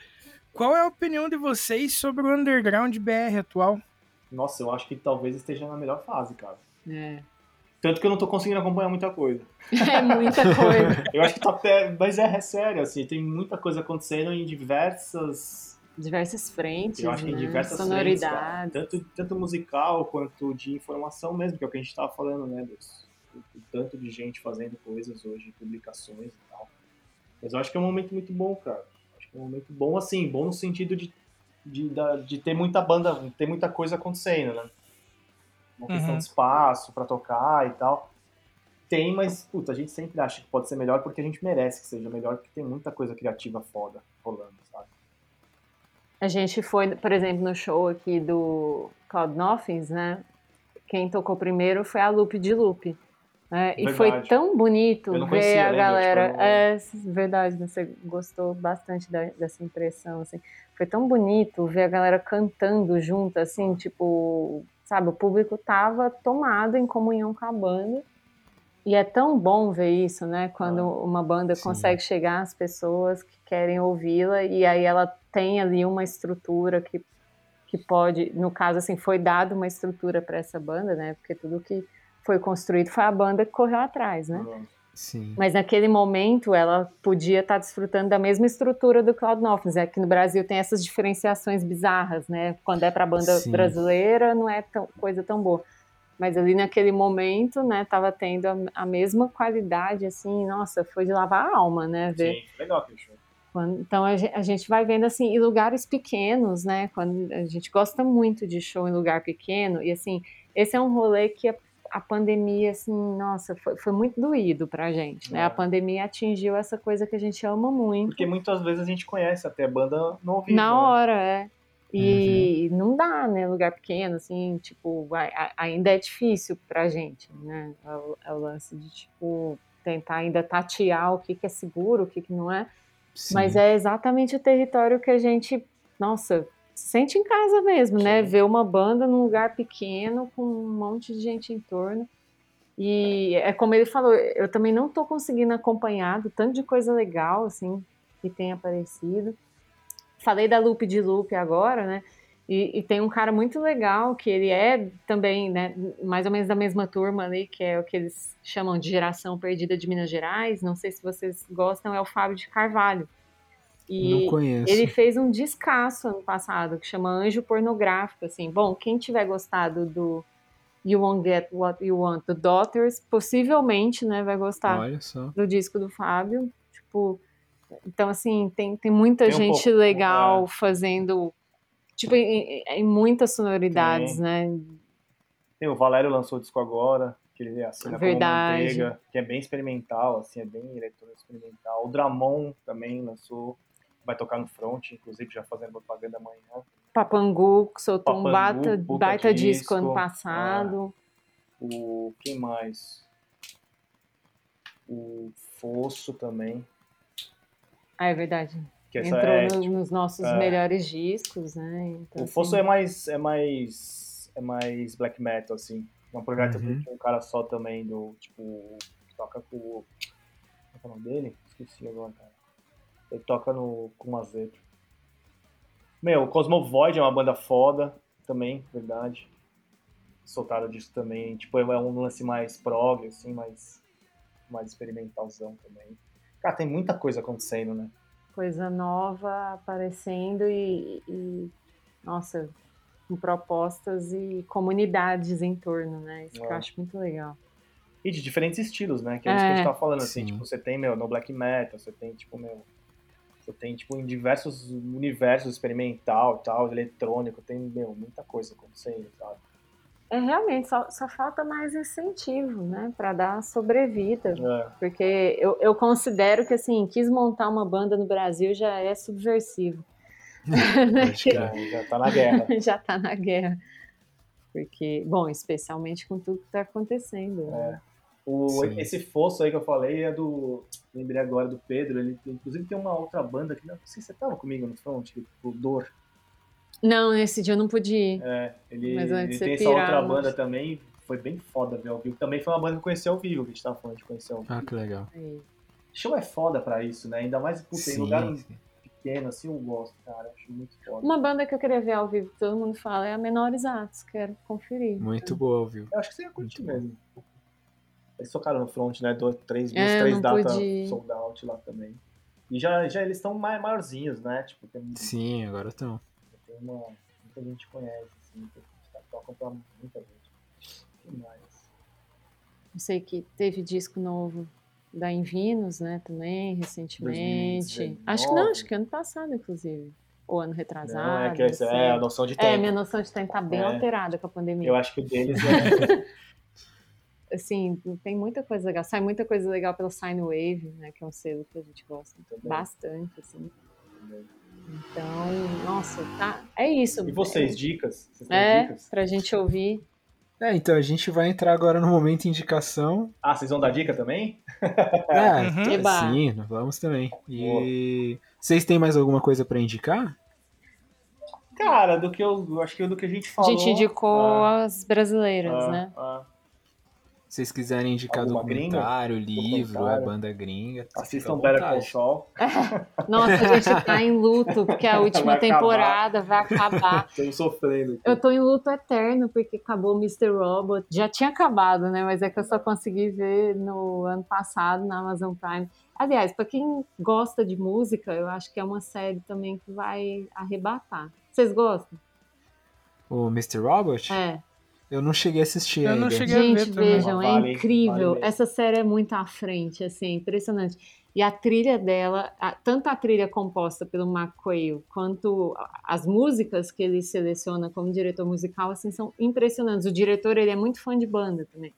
Qual é a opinião de vocês sobre o underground BR atual? Nossa, eu acho que talvez esteja na melhor fase, cara. É. Tanto que eu não tô conseguindo acompanhar muita coisa. É muita coisa. Eu acho que tá até. Mas é, é sério, assim, tem muita coisa acontecendo em diversas. Diversas frentes, Eu acho que em né? diversas frentes, cara. sonoridades. tanto, tanto musical quanto de informação mesmo, que é o que a gente tava falando, né? Dos, o, o tanto de gente fazendo coisas hoje, publicações e tal. Mas eu acho que é um momento muito bom, cara. Acho que é um momento bom, assim, bom no sentido de, de, de ter muita banda, ter muita coisa acontecendo, né? Uma questão Uhum. de espaço pra tocar e tal. Tem, mas, puta, a gente sempre acha que pode ser melhor porque a gente merece que seja melhor, porque tem muita coisa criativa foda rolando, sabe? A gente foi, por exemplo, no show aqui do Cloud Nothings, né? Quem tocou primeiro foi a Lupe de Lupe. Né? E foi tão bonito não ver conhecia, a lembra? galera. Tipo, É verdade, você gostou bastante da- dessa impressão, assim. Foi tão bonito ver a galera cantando junto, assim, tipo, sabe, o público tava tomado em comunhão com a banda. E é tão bom ver isso, né? Quando Ah, uma banda sim. consegue chegar às pessoas que querem ouvi-la e aí ela tem ali uma estrutura que, que pode, no caso assim, foi dado uma estrutura para essa banda, né? Porque tudo que foi construído foi a banda que correu atrás, né? Sim. Mas naquele momento ela podia estar desfrutando da mesma estrutura do Cloud Nothings. É que no Brasil tem essas diferenciações bizarras, né? Quando é para banda Sim. brasileira não é tão, coisa tão boa. Mas ali naquele momento, né, tava tendo a, a mesma qualidade, assim, nossa, foi de lavar a alma, né? Ver Sim, legal aquele show. quando- então a gen- a gente vai vendo assim, em lugares pequenos, né? Quando a gente gosta muito de show em lugar pequeno, e assim, esse é um rolê que a, a pandemia, assim, nossa, foi, foi muito doído pra gente, né? É. A pandemia atingiu essa coisa que a gente ama muito. Porque muitas vezes a gente conhece até banda no ao vivo, Na né? hora, é. E não dá, né? Lugar pequeno, assim, tipo, ainda é difícil pra gente, né? É o, é o lance de, tipo, tentar ainda tatear o que, que é seguro, o que, que não é. Sim. Mas é exatamente o território que a gente, nossa, sente em casa mesmo, né? Sim. Ver uma banda num lugar pequeno com um monte de gente em torno. E é como ele falou, eu também não tô conseguindo acompanhar do tanto de coisa legal, assim, que tem aparecido. Falei da Loop de Loop agora, né? E, e tem um cara muito legal que ele é também, né, mais ou menos da mesma turma ali, que é o que eles chamam de geração perdida de Minas Gerais. Não sei se vocês gostam, é o Fábio de Carvalho. E Não conheço. ele fez um descasso ano passado que chama Anjo Pornográfico, assim. Bom, quem tiver gostado do You Won't Get What You Want do Daughters, possivelmente, né, vai gostar Olha só. do disco do Fábio. Tipo, então assim, tem, tem muita Tem um gente pouco, legal é. fazendo tipo em, em muitas sonoridades, Tem. né? Tem o Valério lançou o disco agora, que ele assina Verdade. como Manteiga, que é bem experimental, assim, é bem eletrônico experimental. O Dramon também lançou, vai tocar no front, inclusive já fazendo propaganda amanhã. Papangu que soltou um Papangu, bata, puta baita disco, disco, ano passado. O quem mais? O Fosso também, Ah, é verdade. que essa Entrou é, no- tipo, nos nossos é. melhores discos, né? Então, o Fosso assim, é mais é mais é mais black metal assim. É um projeto Uhum. que tem um cara só também do tipo que toca com é é o nome dele? Esqueci agora, cara. Ele toca no com o Mazeto. Meu, o Cosmovoid é uma banda foda também, verdade. Soltaram disso também, tipo, é um lance mais prog assim, mais mais experimentalzão também. Cara, tem muita coisa acontecendo, né? Coisa nova aparecendo e, e, nossa, com propostas e comunidades em torno, né? Isso que eu É. acho muito legal. E de diferentes estilos, né? Que é isso que a gente É. tava falando, assim, Sim. tipo, você tem, meu, no black metal, você tem, tipo, meu. Você tem, tipo, em diversos universos experimental tal, eletrônico, tem, meu, muita coisa acontecendo, sabe? É realmente, só, só falta mais incentivo, né? Pra dar sobrevida. É. Porque eu, eu considero que, assim, quis montar uma banda no Brasil já é subversivo. Crer. Já, já tá na guerra. já tá na guerra. Porque, bom, especialmente com tudo que tá acontecendo. né? O, esse fosso aí que eu falei é do. Lembrei agora do Pedro. Ele inclusive tem uma outra banda que não sei se você tava comigo no front, o Dor. Não, nesse dia eu não pude ir. É, ele, Mas antes ele tem essa pirar, outra mas- banda também. Foi bem foda ver ao vivo. Também foi uma banda que eu conheci ao vivo, que a gente tava falando de conhecer ao vivo. Ah, que legal. Aí. Show é foda pra isso, né? Ainda mais puta, em lugar pequeno, assim, eu gosto, cara. Acho muito foda. Uma banda que eu queria ver ao vivo, que todo mundo fala, é a Menores Atos. Quero conferir. Muito boa, viu? Eu acho que você ia curtir Muito bom. Eles tocaram no front, né? Dois, três, duas, É, três não datas sold out lá também. E já, já eles estão mai- maiorzinhos, né? Tipo, tem, Sim, agora estão. tem uma. Muita gente conhece, assim, que tocam pra muita gente. Que mais? Eu sei que teve disco novo da Invinos, né, também, recentemente. 2019. Acho que não, acho que ano passado, inclusive. Ou ano retrasado. Não, é que sei. é a noção de tempo. É, minha noção de tempo tá bem É. alterada com a pandemia. Eu acho que o deles é. Assim, tem muita coisa legal. Sai muita coisa legal pelo Sine Wave, né, que é um selo que a gente gosta Também. bastante, assim. Então, nossa, tá, é isso. e vocês, dicas? Vocês têm É, dicas? pra gente ouvir. É, então a gente vai entrar agora no momento indicação. Ah, vocês vão dar dica também? É, Uhum. sim, vamos também. E vocês têm mais alguma coisa pra indicar? Cara, do que eu. eu Acho que do que a gente A falou. gente indicou ah, as brasileiras, ah, né? ah. Se vocês quiserem indicar Alguma documentário, livro, Documentário. é banda gringa. fica Assistam Better Call. Saul. Nossa, a gente tá em luto, porque a última Vai acabar. temporada vai acabar. Estamos sofrendo. aqui. Eu tô em luto eterno, porque acabou Mr. Robot. Já tinha acabado, né? Mas é que eu só consegui ver no ano passado na Amazon Prime. Aliás, pra quem gosta de música, eu acho que é uma série também que vai arrebatar. Vocês gostam? O Mr. Robot? É. Eu não cheguei a assistir Eu ainda. não cheguei a ver Gente, também. vejam, Vale, é vale incrível. mesmo. Essa série é muito à frente, assim, é impressionante. E a trilha dela, a- tanto a trilha composta pelo McQuail, quanto as músicas que ele seleciona como diretor musical, assim, são impressionantes. O diretor, ele é muito fã de banda também.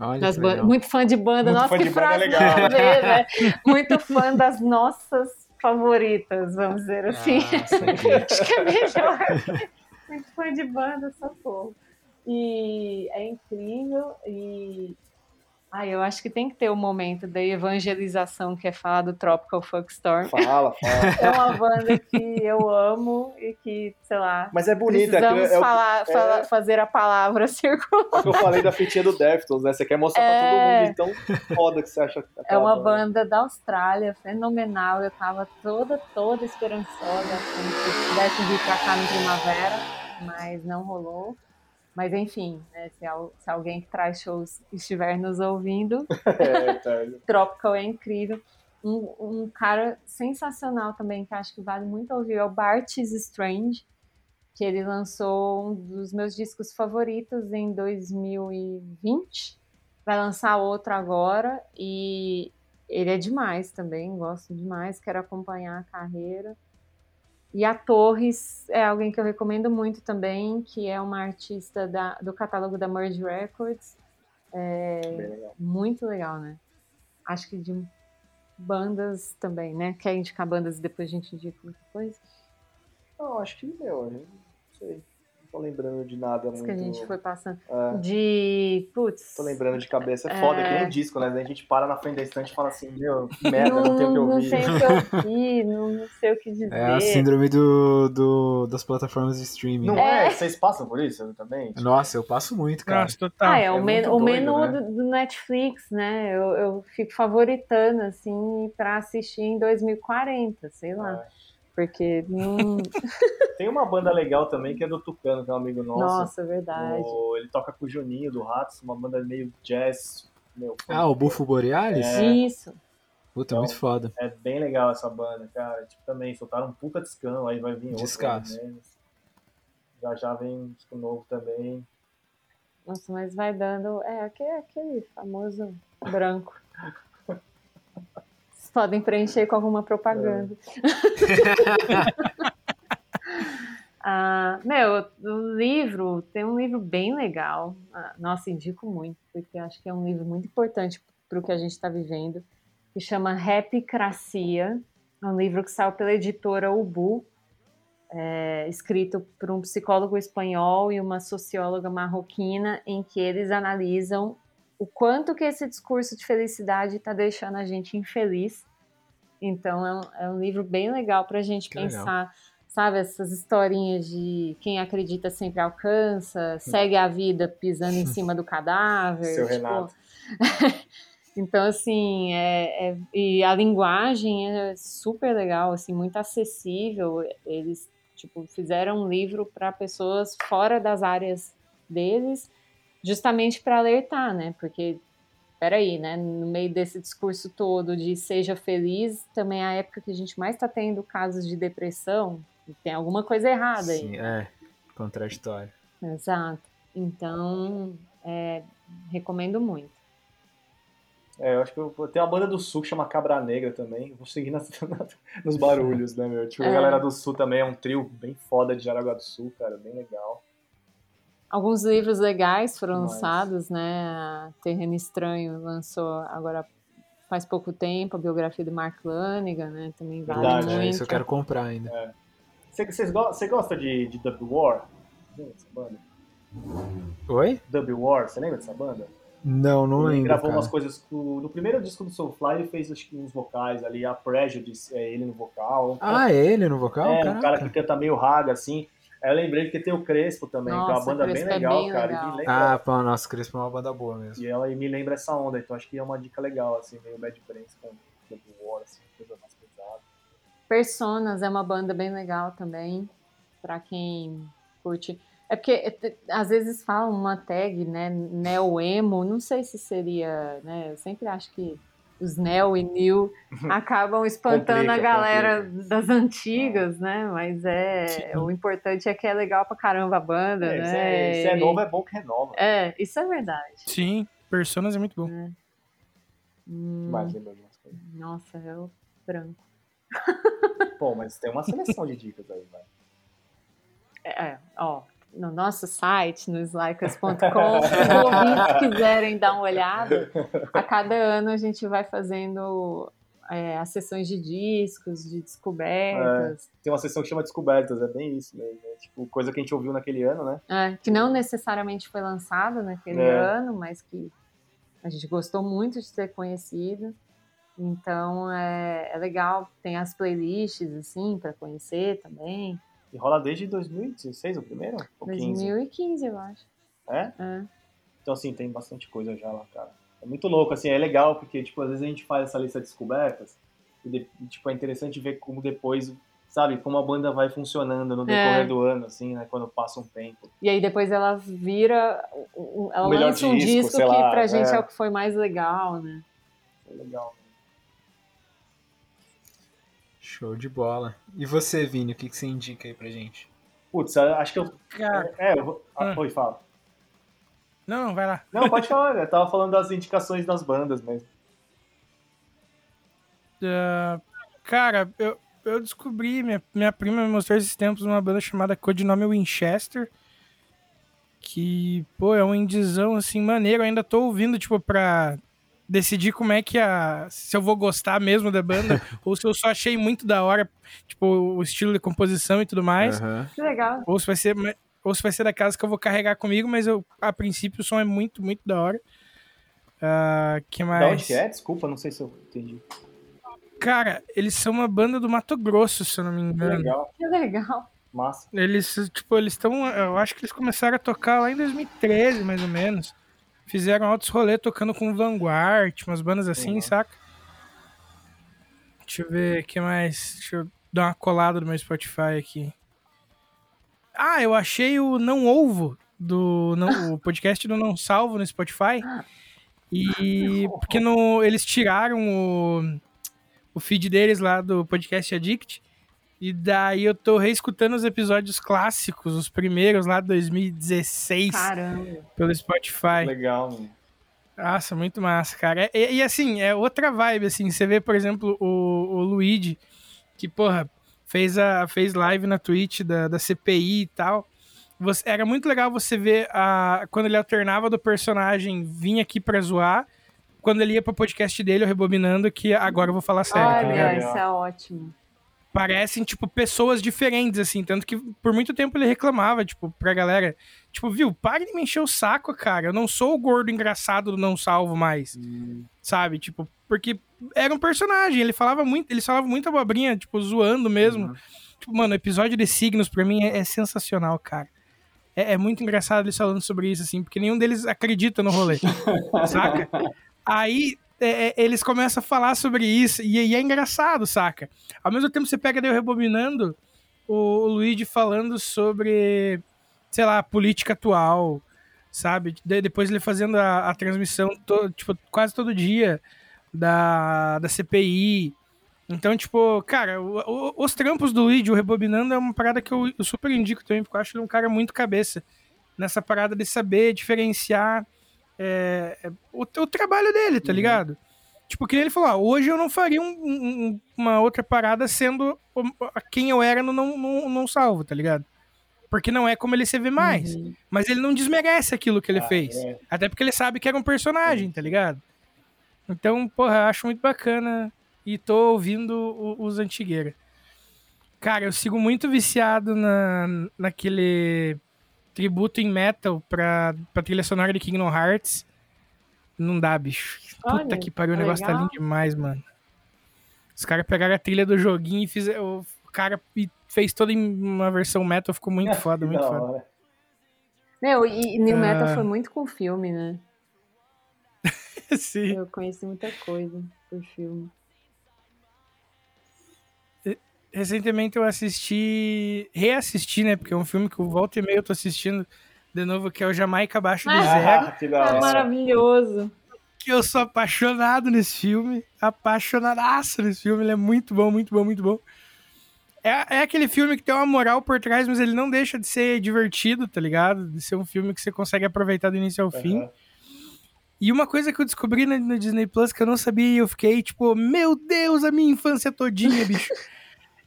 Olha muito fã de banda. Muito Nossa, que banda é frase ver, né? Muito fã das nossas favoritas, vamos dizer assim. Ah. Acho que é melhor. Muito fã de banda, socorro. E é incrível e ah, eu acho que tem que ter o momento da evangelização que é falar do Tropical Fuck Storm. Fala, fala. É uma banda que eu amo e que, sei lá, Mas é bonita. precisamos é, o- falar, é- fazer a palavra circular. é que eu falei da fitinha do Deftones, né? Você quer mostrar É. pra todo mundo então foda que você acha. É uma banda da Austrália, fenomenal. Eu tava toda, toda esperançosa como se pudesse vir pra cá no primavera, mas não rolou. Mas enfim, né, se, al- se alguém que traz shows estiver nos ouvindo, É, tá. Tropical é incrível. Um, um cara sensacional também, que acho que vale muito ouvir, é o Bart is Strange, que ele lançou um dos meus discos favoritos em 2020. Vai lançar outro agora e ele é demais também, gosto demais, quero acompanhar a carreira. E a Torres é alguém que eu recomendo muito também, que é uma artista da- do catálogo da Merge Records. Bem legal. Muito legal, né? Acho que de bandas também, né? Quer indicar bandas e depois a gente indica outra coisa? Não, acho que, meu, eu não sei. Não tô lembrando de nada Isso muito. que a gente foi passando. É, De. Putz. tô lembrando de cabeça. É foda, É. que nem disco, né? Daí a gente para na frente da estante e fala assim, meu, que merda, não, tem o que não ouvir. sei o que ouvir, não, não sei o que dizer. É a síndrome do, do- das plataformas de streaming. Não né? é? Vocês passam por isso também? Tipo, Nossa, eu passo muito, cara. Nossa, total. Ah, é, o, é men- o doido, menu né? do, do Netflix, né? Eu, eu fico favoritando, assim, pra assistir em 2040, sei lá. É. Porque não. Tem uma banda legal também que é do Tucano, que é um amigo nosso. Nossa, verdade. O- ele toca com o Juninho do Ratos, uma banda meio jazz meu, Ah, o Bufo Borealis? É. Isso. Puta, Então, muito foda. É bem legal essa banda, cara. Tipo, também soltaram um puta discão, aí vai vir outro. Descasso. Já já vem um disco novo também. Nossa, mas vai dando. É aquele, aquele famoso branco. Podem preencher com alguma propaganda. Ah, meu, o livro, tem um livro bem legal. Ah, nossa, indico muito, porque acho que é um livro muito importante para o que a gente está vivendo, que chama Rapicracia. É um livro que saiu pela editora Ubu, é, escrito por um psicólogo espanhol e uma socióloga marroquina, em que eles analisam o quanto que esse discurso de felicidade está deixando a gente infeliz. Então é um, é um livro bem legal para a gente Que legal. pensar, sabe, essas historinhas de quem acredita sempre alcança, segue a vida pisando em cima do cadáver. Seu tipo, Renato. então, assim, é, é- e a linguagem é super legal, assim, muito acessível. Eles, tipo, fizeram um livro para pessoas fora das áreas deles, justamente para alertar, né? Porque, peraí, né? No meio desse discurso todo de seja feliz, também é a época que a gente mais está tendo casos de depressão. Tem alguma coisa errada aí. Sim, é. Contraditório. Exato. Então, é, recomendo muito. É, eu acho que eu, tem uma banda do Sul que chama Cabra Negra também. Vou seguir nas- nos barulhos, né, meu? Tipo, a É. galera do Sul também é um trio bem foda de Jaraguá do Sul, cara, bem legal. Alguns livros legais foram lançados, né? Terreno Estranho lançou agora faz pouco tempo a biografia do Mark Lanigan, né? Também vale Verdade, É, muito. isso eu quero comprar ainda. Você, vocês go- você gosta de, de Dub War? Lembra dessa banda? Oi? Dub War, você lembra dessa banda? Não, não ele lembro. gravou cara. umas coisas. com- no primeiro disco do Soulfly, ele fez acho que uns vocais ali. A Prejudice, é ele no vocal. Ah, é ele no vocal? é, um Caraca. cara que canta meio raga, assim. Aí eu lembrei que tem o Crespo também, que é uma Nossa, banda bem é legal, bem cara. legal. E, lembra, Ah, pô, nossa, Crespo é uma banda boa mesmo. e ela me lembra essa onda, então acho que é uma dica legal, assim, meio Bad Brains com Dub War, assim, coisa mais pesada. Personas é uma banda bem legal também, pra quem curte. É porque é, às vezes falam uma tag, né, neo-emo, não sei se seria, né, eu sempre acho que os neo e new acabam espantando a Complica, galera complica. das antigas, né, mas é, Sim. o importante é que é legal pra caramba a banda, É, né. se, é, se é novo, é bom que renova. É, isso é verdade. Sim, Personas é muito bom. Hum, Mas lembra de umas coisas. nossa, é o branco. Pô, mas tem uma seleção de dicas aí, vai. É, ó, no nosso site, no slycas.com, se quiserem dar uma olhada, a cada ano a gente vai fazendo é, as sessões de discos, de descobertas, Tem uma sessão que chama Descobertas, é bem isso mesmo. É, tipo, coisa que a gente ouviu naquele ano, né? é, que não necessariamente foi lançado naquele É. ano, mas que a gente gostou muito de ter conhecido. Então é, é legal, tem as playlists assim para conhecer também. E rola desde 2016 o primeiro? Ou 15? 2015, eu acho. É? É. Então, assim, tem bastante coisa já lá, cara. É muito louco, assim, é legal porque, tipo, às vezes a gente faz essa lista de descobertas e, de- tipo, é interessante ver como depois, sabe, como a banda vai funcionando no decorrer É. do ano, assim, né, quando passa um tempo. E aí depois ela vira. Ela O lança um disco, disco que lá, pra gente é. é o que foi mais legal, né? É legal. Show de bola. E você, Vini, o que, que você indica aí pra gente? Putz, acho que eu... Cara, É, eu vou... Ah, Ah. Oi, fala. não, vai lá. Não, pode falar, eu tava falando das indicações das bandas mesmo. Ah, cara, eu, eu descobri, minha, minha prima me mostrou esses tempos uma banda chamada Codinome Winchester. Que, pô, é um indizão assim, maneiro. Eu ainda tô ouvindo, tipo, pra decidir como é que a. Se eu vou gostar mesmo da banda, ou se eu só achei muito da hora, tipo, o estilo de composição e tudo mais. Aham. Que legal. Ou se vai ser. Ou se vai ser da casa que eu vou carregar comigo, mas eu, a princípio o som é muito, muito da hora. Ah, que mais? Da onde que é? Desculpa, não sei se eu entendi. Cara, eles são uma banda do Mato Grosso, se eu não me Que engano. legal, Que legal. massa. Eles, tipo, eles estão. Eu acho que eles começaram a tocar lá em 2013, mais ou menos. Fizeram altos rolês tocando com Vanguard, umas bandas assim, Uhum. saca? Deixa eu ver o que mais. Deixa eu dar uma colada no meu Spotify aqui. Ah, eu achei o Não Ovo, do não, o podcast do Não Salvo no Spotify. E porque no, eles tiraram o, o feed deles lá do podcast Addict. E daí eu tô reescutando os episódios clássicos, os primeiros lá de 2016, Caramba. pelo Spotify. Legal, mano. Nossa, muito massa, cara. E, e, assim, é outra vibe, assim. Você vê, por exemplo, o, o Luigi, que, porra, fez, a, fez live na Twitch da, da CPI e tal. Você, era muito legal você ver a, quando ele alternava do personagem, vinha aqui pra zoar. Quando ele ia pro podcast dele, eu rebobinando, que agora eu vou falar sério, tá? Olha, isso é ótimo. Parecem, tipo, pessoas diferentes, assim. Tanto que por muito tempo ele reclamava, tipo, pra galera. Tipo, viu, para de me encher o saco, cara. Eu não sou o gordo engraçado do Não Salvo mais. Sabe? Tipo, porque era um personagem. Ele falava muito, eles falavam muita abobrinha, tipo, zoando mesmo. Tipo, mano, o episódio de signos pra mim é, é sensacional, cara. É, é muito engraçado eles falando sobre isso, assim, porque nenhum deles acredita no rolê. saca? Aí é, é, eles começam a falar sobre isso, e, e é engraçado, saca? Ao mesmo tempo você pega daí rebobinando o, o Luigi falando sobre, sei lá, política atual, sabe? Daí depois ele fazendo a, a transmissão to- tipo, quase todo dia da, da CPI. Então, tipo, cara, o- o- os trampos do Luigi, o Rebobinando, é uma parada que eu, eu super indico também, porque eu acho ele um cara muito cabeça nessa parada de saber diferenciar é, é, o, o trabalho dele, tá ligado? Tipo, que ele falou, ah, hoje eu não faria um- um- uma outra parada sendo quem eu era no não, não, não salvo, tá ligado? Porque não é como ele se vê mais. Uhum. Mas ele não desmerece aquilo que ele Ah, fez. é. Até porque ele sabe que era um personagem, tá ligado? Então, porra, eu acho muito bacana e tô ouvindo o- os antigueira. Cara, eu sigo muito viciado na, naquele tributo em metal pra, pra trilha sonora de Kingdom Hearts. Não dá, bicho. Puta Olha, que pariu, o tá negócio tá legal. lindo demais, mano. Os caras pegaram a trilha do joguinho e fizeram. O cara e fez toda em uma versão metal, ficou muito foda, muito da foda. hora. Meu, e New Metal Ah. foi muito com filme, né? Sim. Eu conheci muita coisa por filme. Recentemente eu assisti, reassisti, né? Porque é um filme que o volta e meia eu tô assistindo de novo, que é o Jamaica Abaixo do Zero. Ah, que da É maravilhoso. Que eu sou apaixonado nesse filme. Apaixonadaço nesse filme. Ele é muito bom, muito bom, muito bom. É, é aquele filme que tem uma moral por trás, mas ele não deixa de ser divertido, tá ligado? De ser um filme que você consegue aproveitar do início ao fim. Aham. E uma coisa que eu descobri no, no Disney Plus que eu não sabia e eu fiquei tipo, meu Deus, a minha infância todinha, bicho.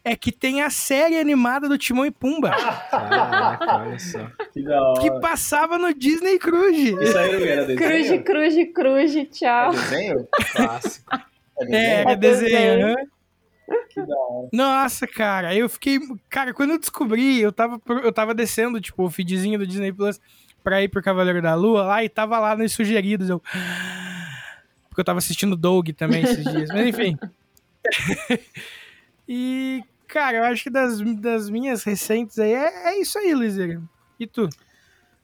é que tem a série animada do Timão e Pumba, Caraca, olha só. Que da hora. que passava no Disney Cruise. Isso aí não era desenho? Cruz, cruz, cruz, É tchau. desenho? Clássico. É É, desenho? é desenho. desenho. aham. Que da hora. Nossa, cara, eu fiquei. Cara, quando eu descobri, eu tava, eu tava descendo, tipo, o feedzinho do Disney Plus pra ir pro Cavaleiro da Lua lá e tava lá nos sugeridos. Eu. Porque eu tava assistindo Doug também esses dias. Mas enfim. e, cara, eu acho que das, das minhas recentes aí é, é isso aí, Luizeira. E tu?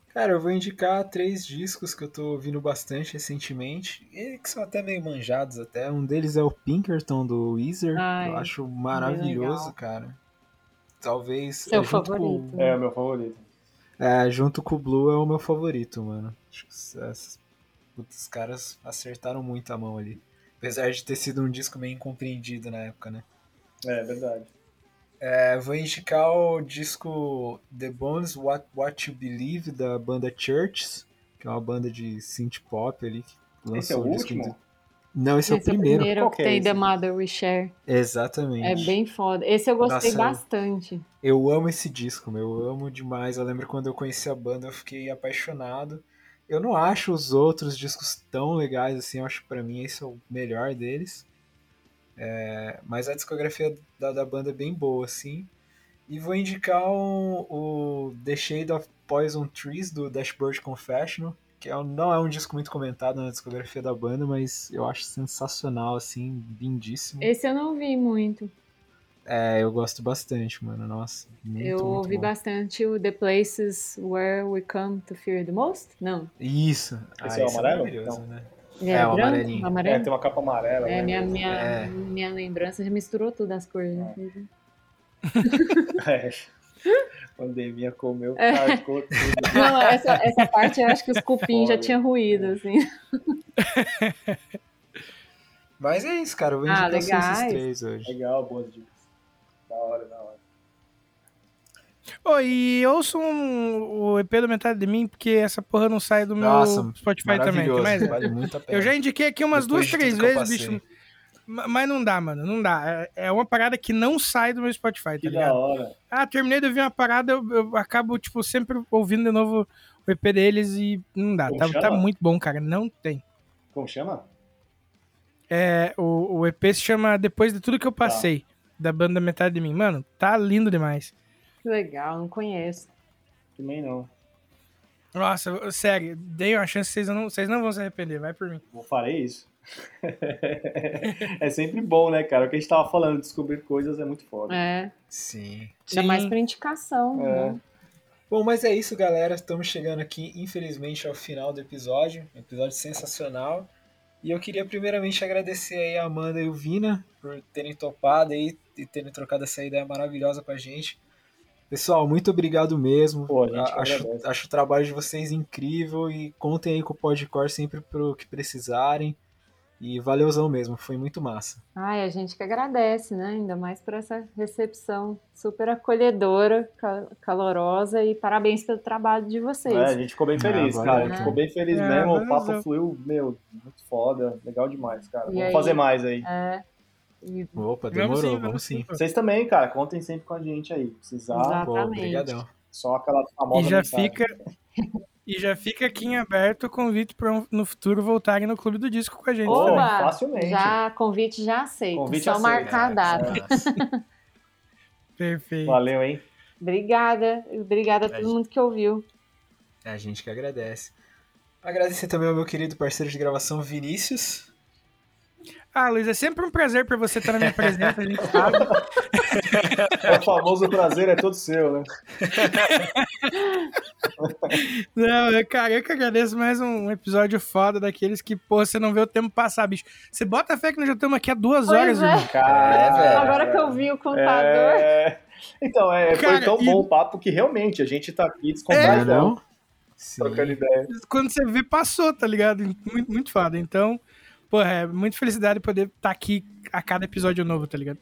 Cara, eu vou indicar três discos que eu tô ouvindo bastante recentemente, e que são até meio manjados até. Um deles é o Pinkerton do Weezer, Ai, eu acho maravilhoso, cara. Talvez Seu é, favorito. Com, É o meu favorito. é, junto com o Blue é o meu favorito, mano. Acho que os caras acertaram muito a mão ali. Apesar de ter sido um disco meio incompreendido na época, né? É verdade. É, vou indicar o disco The Bones What, What You Believe da banda Churches, que é uma banda de synth pop ali que lançou Esse é o um disco último? em- Não, esse, é o primeiro. Qual que que é tem esse? The Mother We Share. Exatamente. É bem foda. Esse eu gostei Nossa, bastante. Eu amo esse disco, meu. Eu amo demais. Eu lembro quando eu conheci a banda, eu fiquei apaixonado. Eu não acho os outros discos tão legais assim. Eu acho que pra mim esse é o melhor deles. É, mas a discografia da, da banda é bem boa, assim. E vou indicar o, o The Shade of Poison Trees do Dashboard Confessional, que é um- não é um disco muito comentado na discografia da banda, mas eu acho sensacional, assim, lindíssimo. Esse eu não vi muito. É, eu gosto bastante, mano. Nossa, muito, eu muito ouvi bom. bastante o The Places Where We Come to Fear the Most. Não. Isso. Esse é o esse amarelo? maravilhoso, Não. né? É, é, o branco? amarelinho. É, tem uma capa amarela. É, né? minha, minha, É. minha lembrança já misturou tudo as cores. né? É. Pandemia comeu, É. tudo. Não, essa, essa parte eu acho que os cupins já tinham ruído, assim. Mas é isso, cara. Eu vou Ah, indicar só esses três hoje. Legal, boas dicas. Da hora, da hora. Ô, e ouçam o EP do Metade de Mim, porque essa porra não sai do meu Nossa, Spotify também. mais é? Vale muito a pena. Eu já indiquei aqui umas Depois duas, três vezes, bicho. Ma- Mas não dá, mano. Não dá. É é uma parada que não sai do meu Spotify, tá Que da ligado? hora. Ah, terminei de ouvir uma parada, eu, eu acabo, tipo, sempre ouvindo de novo o EP deles e não dá. Tá, tá muito bom, cara. Não tem. Como chama? É, o, o EP se chama Depois de Tudo Que Eu Passei, da banda Metade de Mim. Mano, tá lindo demais. Que legal, não conheço. Também não. Nossa, sério, dei uma chance, vocês não, vocês não vão se arrepender, vai por mim. Vou farei isso. é sempre bom, né, cara? O que a gente tava falando, descobrir coisas é muito foda. É, Sim. ainda Sim. mais por indicação. É. né? Bom, mas é isso, galera. Estamos chegando aqui, infelizmente, ao final do episódio. Um episódio sensacional. E eu queria primeiramente agradecer aí a Amanda e o Vina por terem topado aí e terem trocado essa ideia maravilhosa com a gente. Pessoal, muito obrigado mesmo. Pô, a gente A- acho, acho o trabalho de vocês incrível e contem aí com o Podcore sempre pro que precisarem. E valeuzão mesmo, foi muito massa. Ai, a gente que agradece, né? Ainda mais por essa recepção super acolhedora, ca- calorosa e parabéns pelo trabalho de vocês. É, a gente ficou bem feliz, Ah, cara. A valeu, gente ficou bem feliz É, mesmo. O papo fluiu, meu, muito foda. Legal demais, cara. E Vamos aí? fazer mais aí. É. E- Opa, Vamos demorou, sim, vamos, vamos sim. Vocês também, cara. Contem sempre com a gente aí. Precisar. Pô, Exatamente. obrigadão. só aquela famosa E já mensagem. fica. E já fica aqui em aberto o convite para no futuro voltarem no Clube do Disco com a gente. Também. Oba! facilmente. Já, convite já aceito. Convite Só aceito. marcar a data. Nossa. Perfeito. Valeu, hein? Obrigada. Obrigada a todo mundo que ouviu. É a gente que agradece. Agradecer também ao meu querido parceiro de gravação, Vinícius. Ah, Luiz, é sempre um prazer para você estar na minha presença, a gente sabe. É o famoso prazer é todo seu, né? Não, é, cara, eu que agradeço mais um episódio foda daqueles que, pô, você não vê o tempo passar, bicho. Você bota fé que nós já estamos aqui há duas Pois horas, é. Cara, É, velho. Agora que eu vi o contador. É... Então, é, Cara, foi tão e- bom o papo que realmente a gente tá aqui Não é não? Sim. trocando ideia. Quando você vê, passou, tá ligado? Muito, muito foda. Então, pô, é muita felicidade poder estar aqui a cada episódio novo, tá ligado?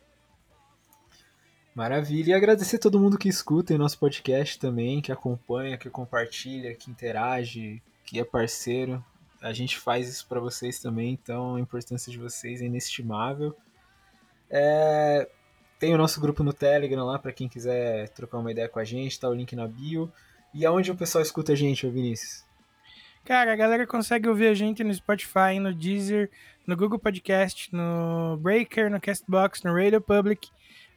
Maravilha. E agradecer a todo mundo que escuta em nosso podcast também, que acompanha, que compartilha, que interage, que é parceiro. A gente faz isso pra vocês também, então a importância de vocês é inestimável. É, Tem o nosso grupo no Telegram lá pra quem quiser trocar uma ideia com a gente, tá o link na bio. E aonde o pessoal escuta a gente, Vinícius? Cara, a galera consegue ouvir a gente no Spotify, no Deezer, no Google Podcast, no Breaker, no Castbox, no Radio Public,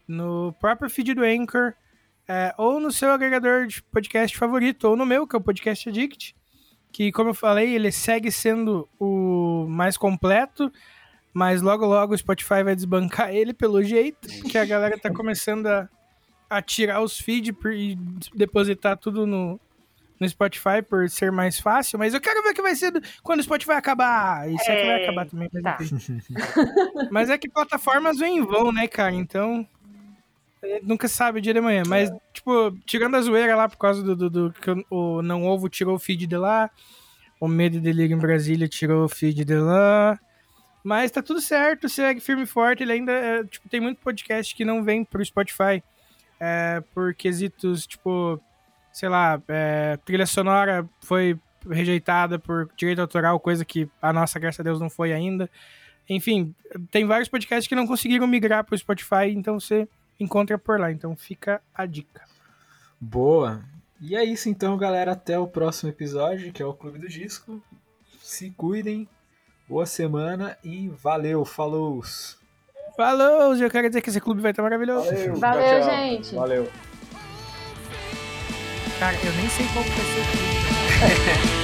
no próprio feed do Anchor, é, ou no seu agregador de podcast favorito, ou no meu, que é o Podcast Addict, que, como eu falei, ele segue sendo o mais completo, mas logo logo o Spotify vai desbancar ele pelo jeito, que a galera tá começando a, a tirar os feeds e depositar tudo no, no Spotify por ser mais fácil, mas eu quero ver o que vai ser do- quando o Spotify acabar. Isso é que vai É, acabar também. Mas, tá. Mas é que plataformas vêm e vão, né, cara? Então. Nunca sabe o dia de manhã. Mas, tipo, tirando a zoeira lá por causa do, do, do que o- o Não Ovo tirou o feed de lá. O Medo e Delírio em Brasília tirou o feed de lá. Mas tá tudo certo, segue firme e forte. Ele ainda. é, tipo, tem muito podcast que não vem pro Spotify. é, por quesitos, tipo, sei lá, é, trilha sonora foi rejeitada por direito autoral, coisa que a nossa, graças a Deus, não foi ainda. Enfim, tem vários podcasts que não conseguiram migrar pro Spotify, então você encontra por lá. Então fica a dica. Boa. E é isso então, galera. Até o próximo episódio, que é o Clube do Disco. Se cuidem. Boa semana e valeu, falou! Falou! Eu quero dizer que esse clube vai estar maravilhoso. Valeu, Valeu, tchau, tchau. gente. Valeu. Cara, eu nem sei qual que vai ser o clube.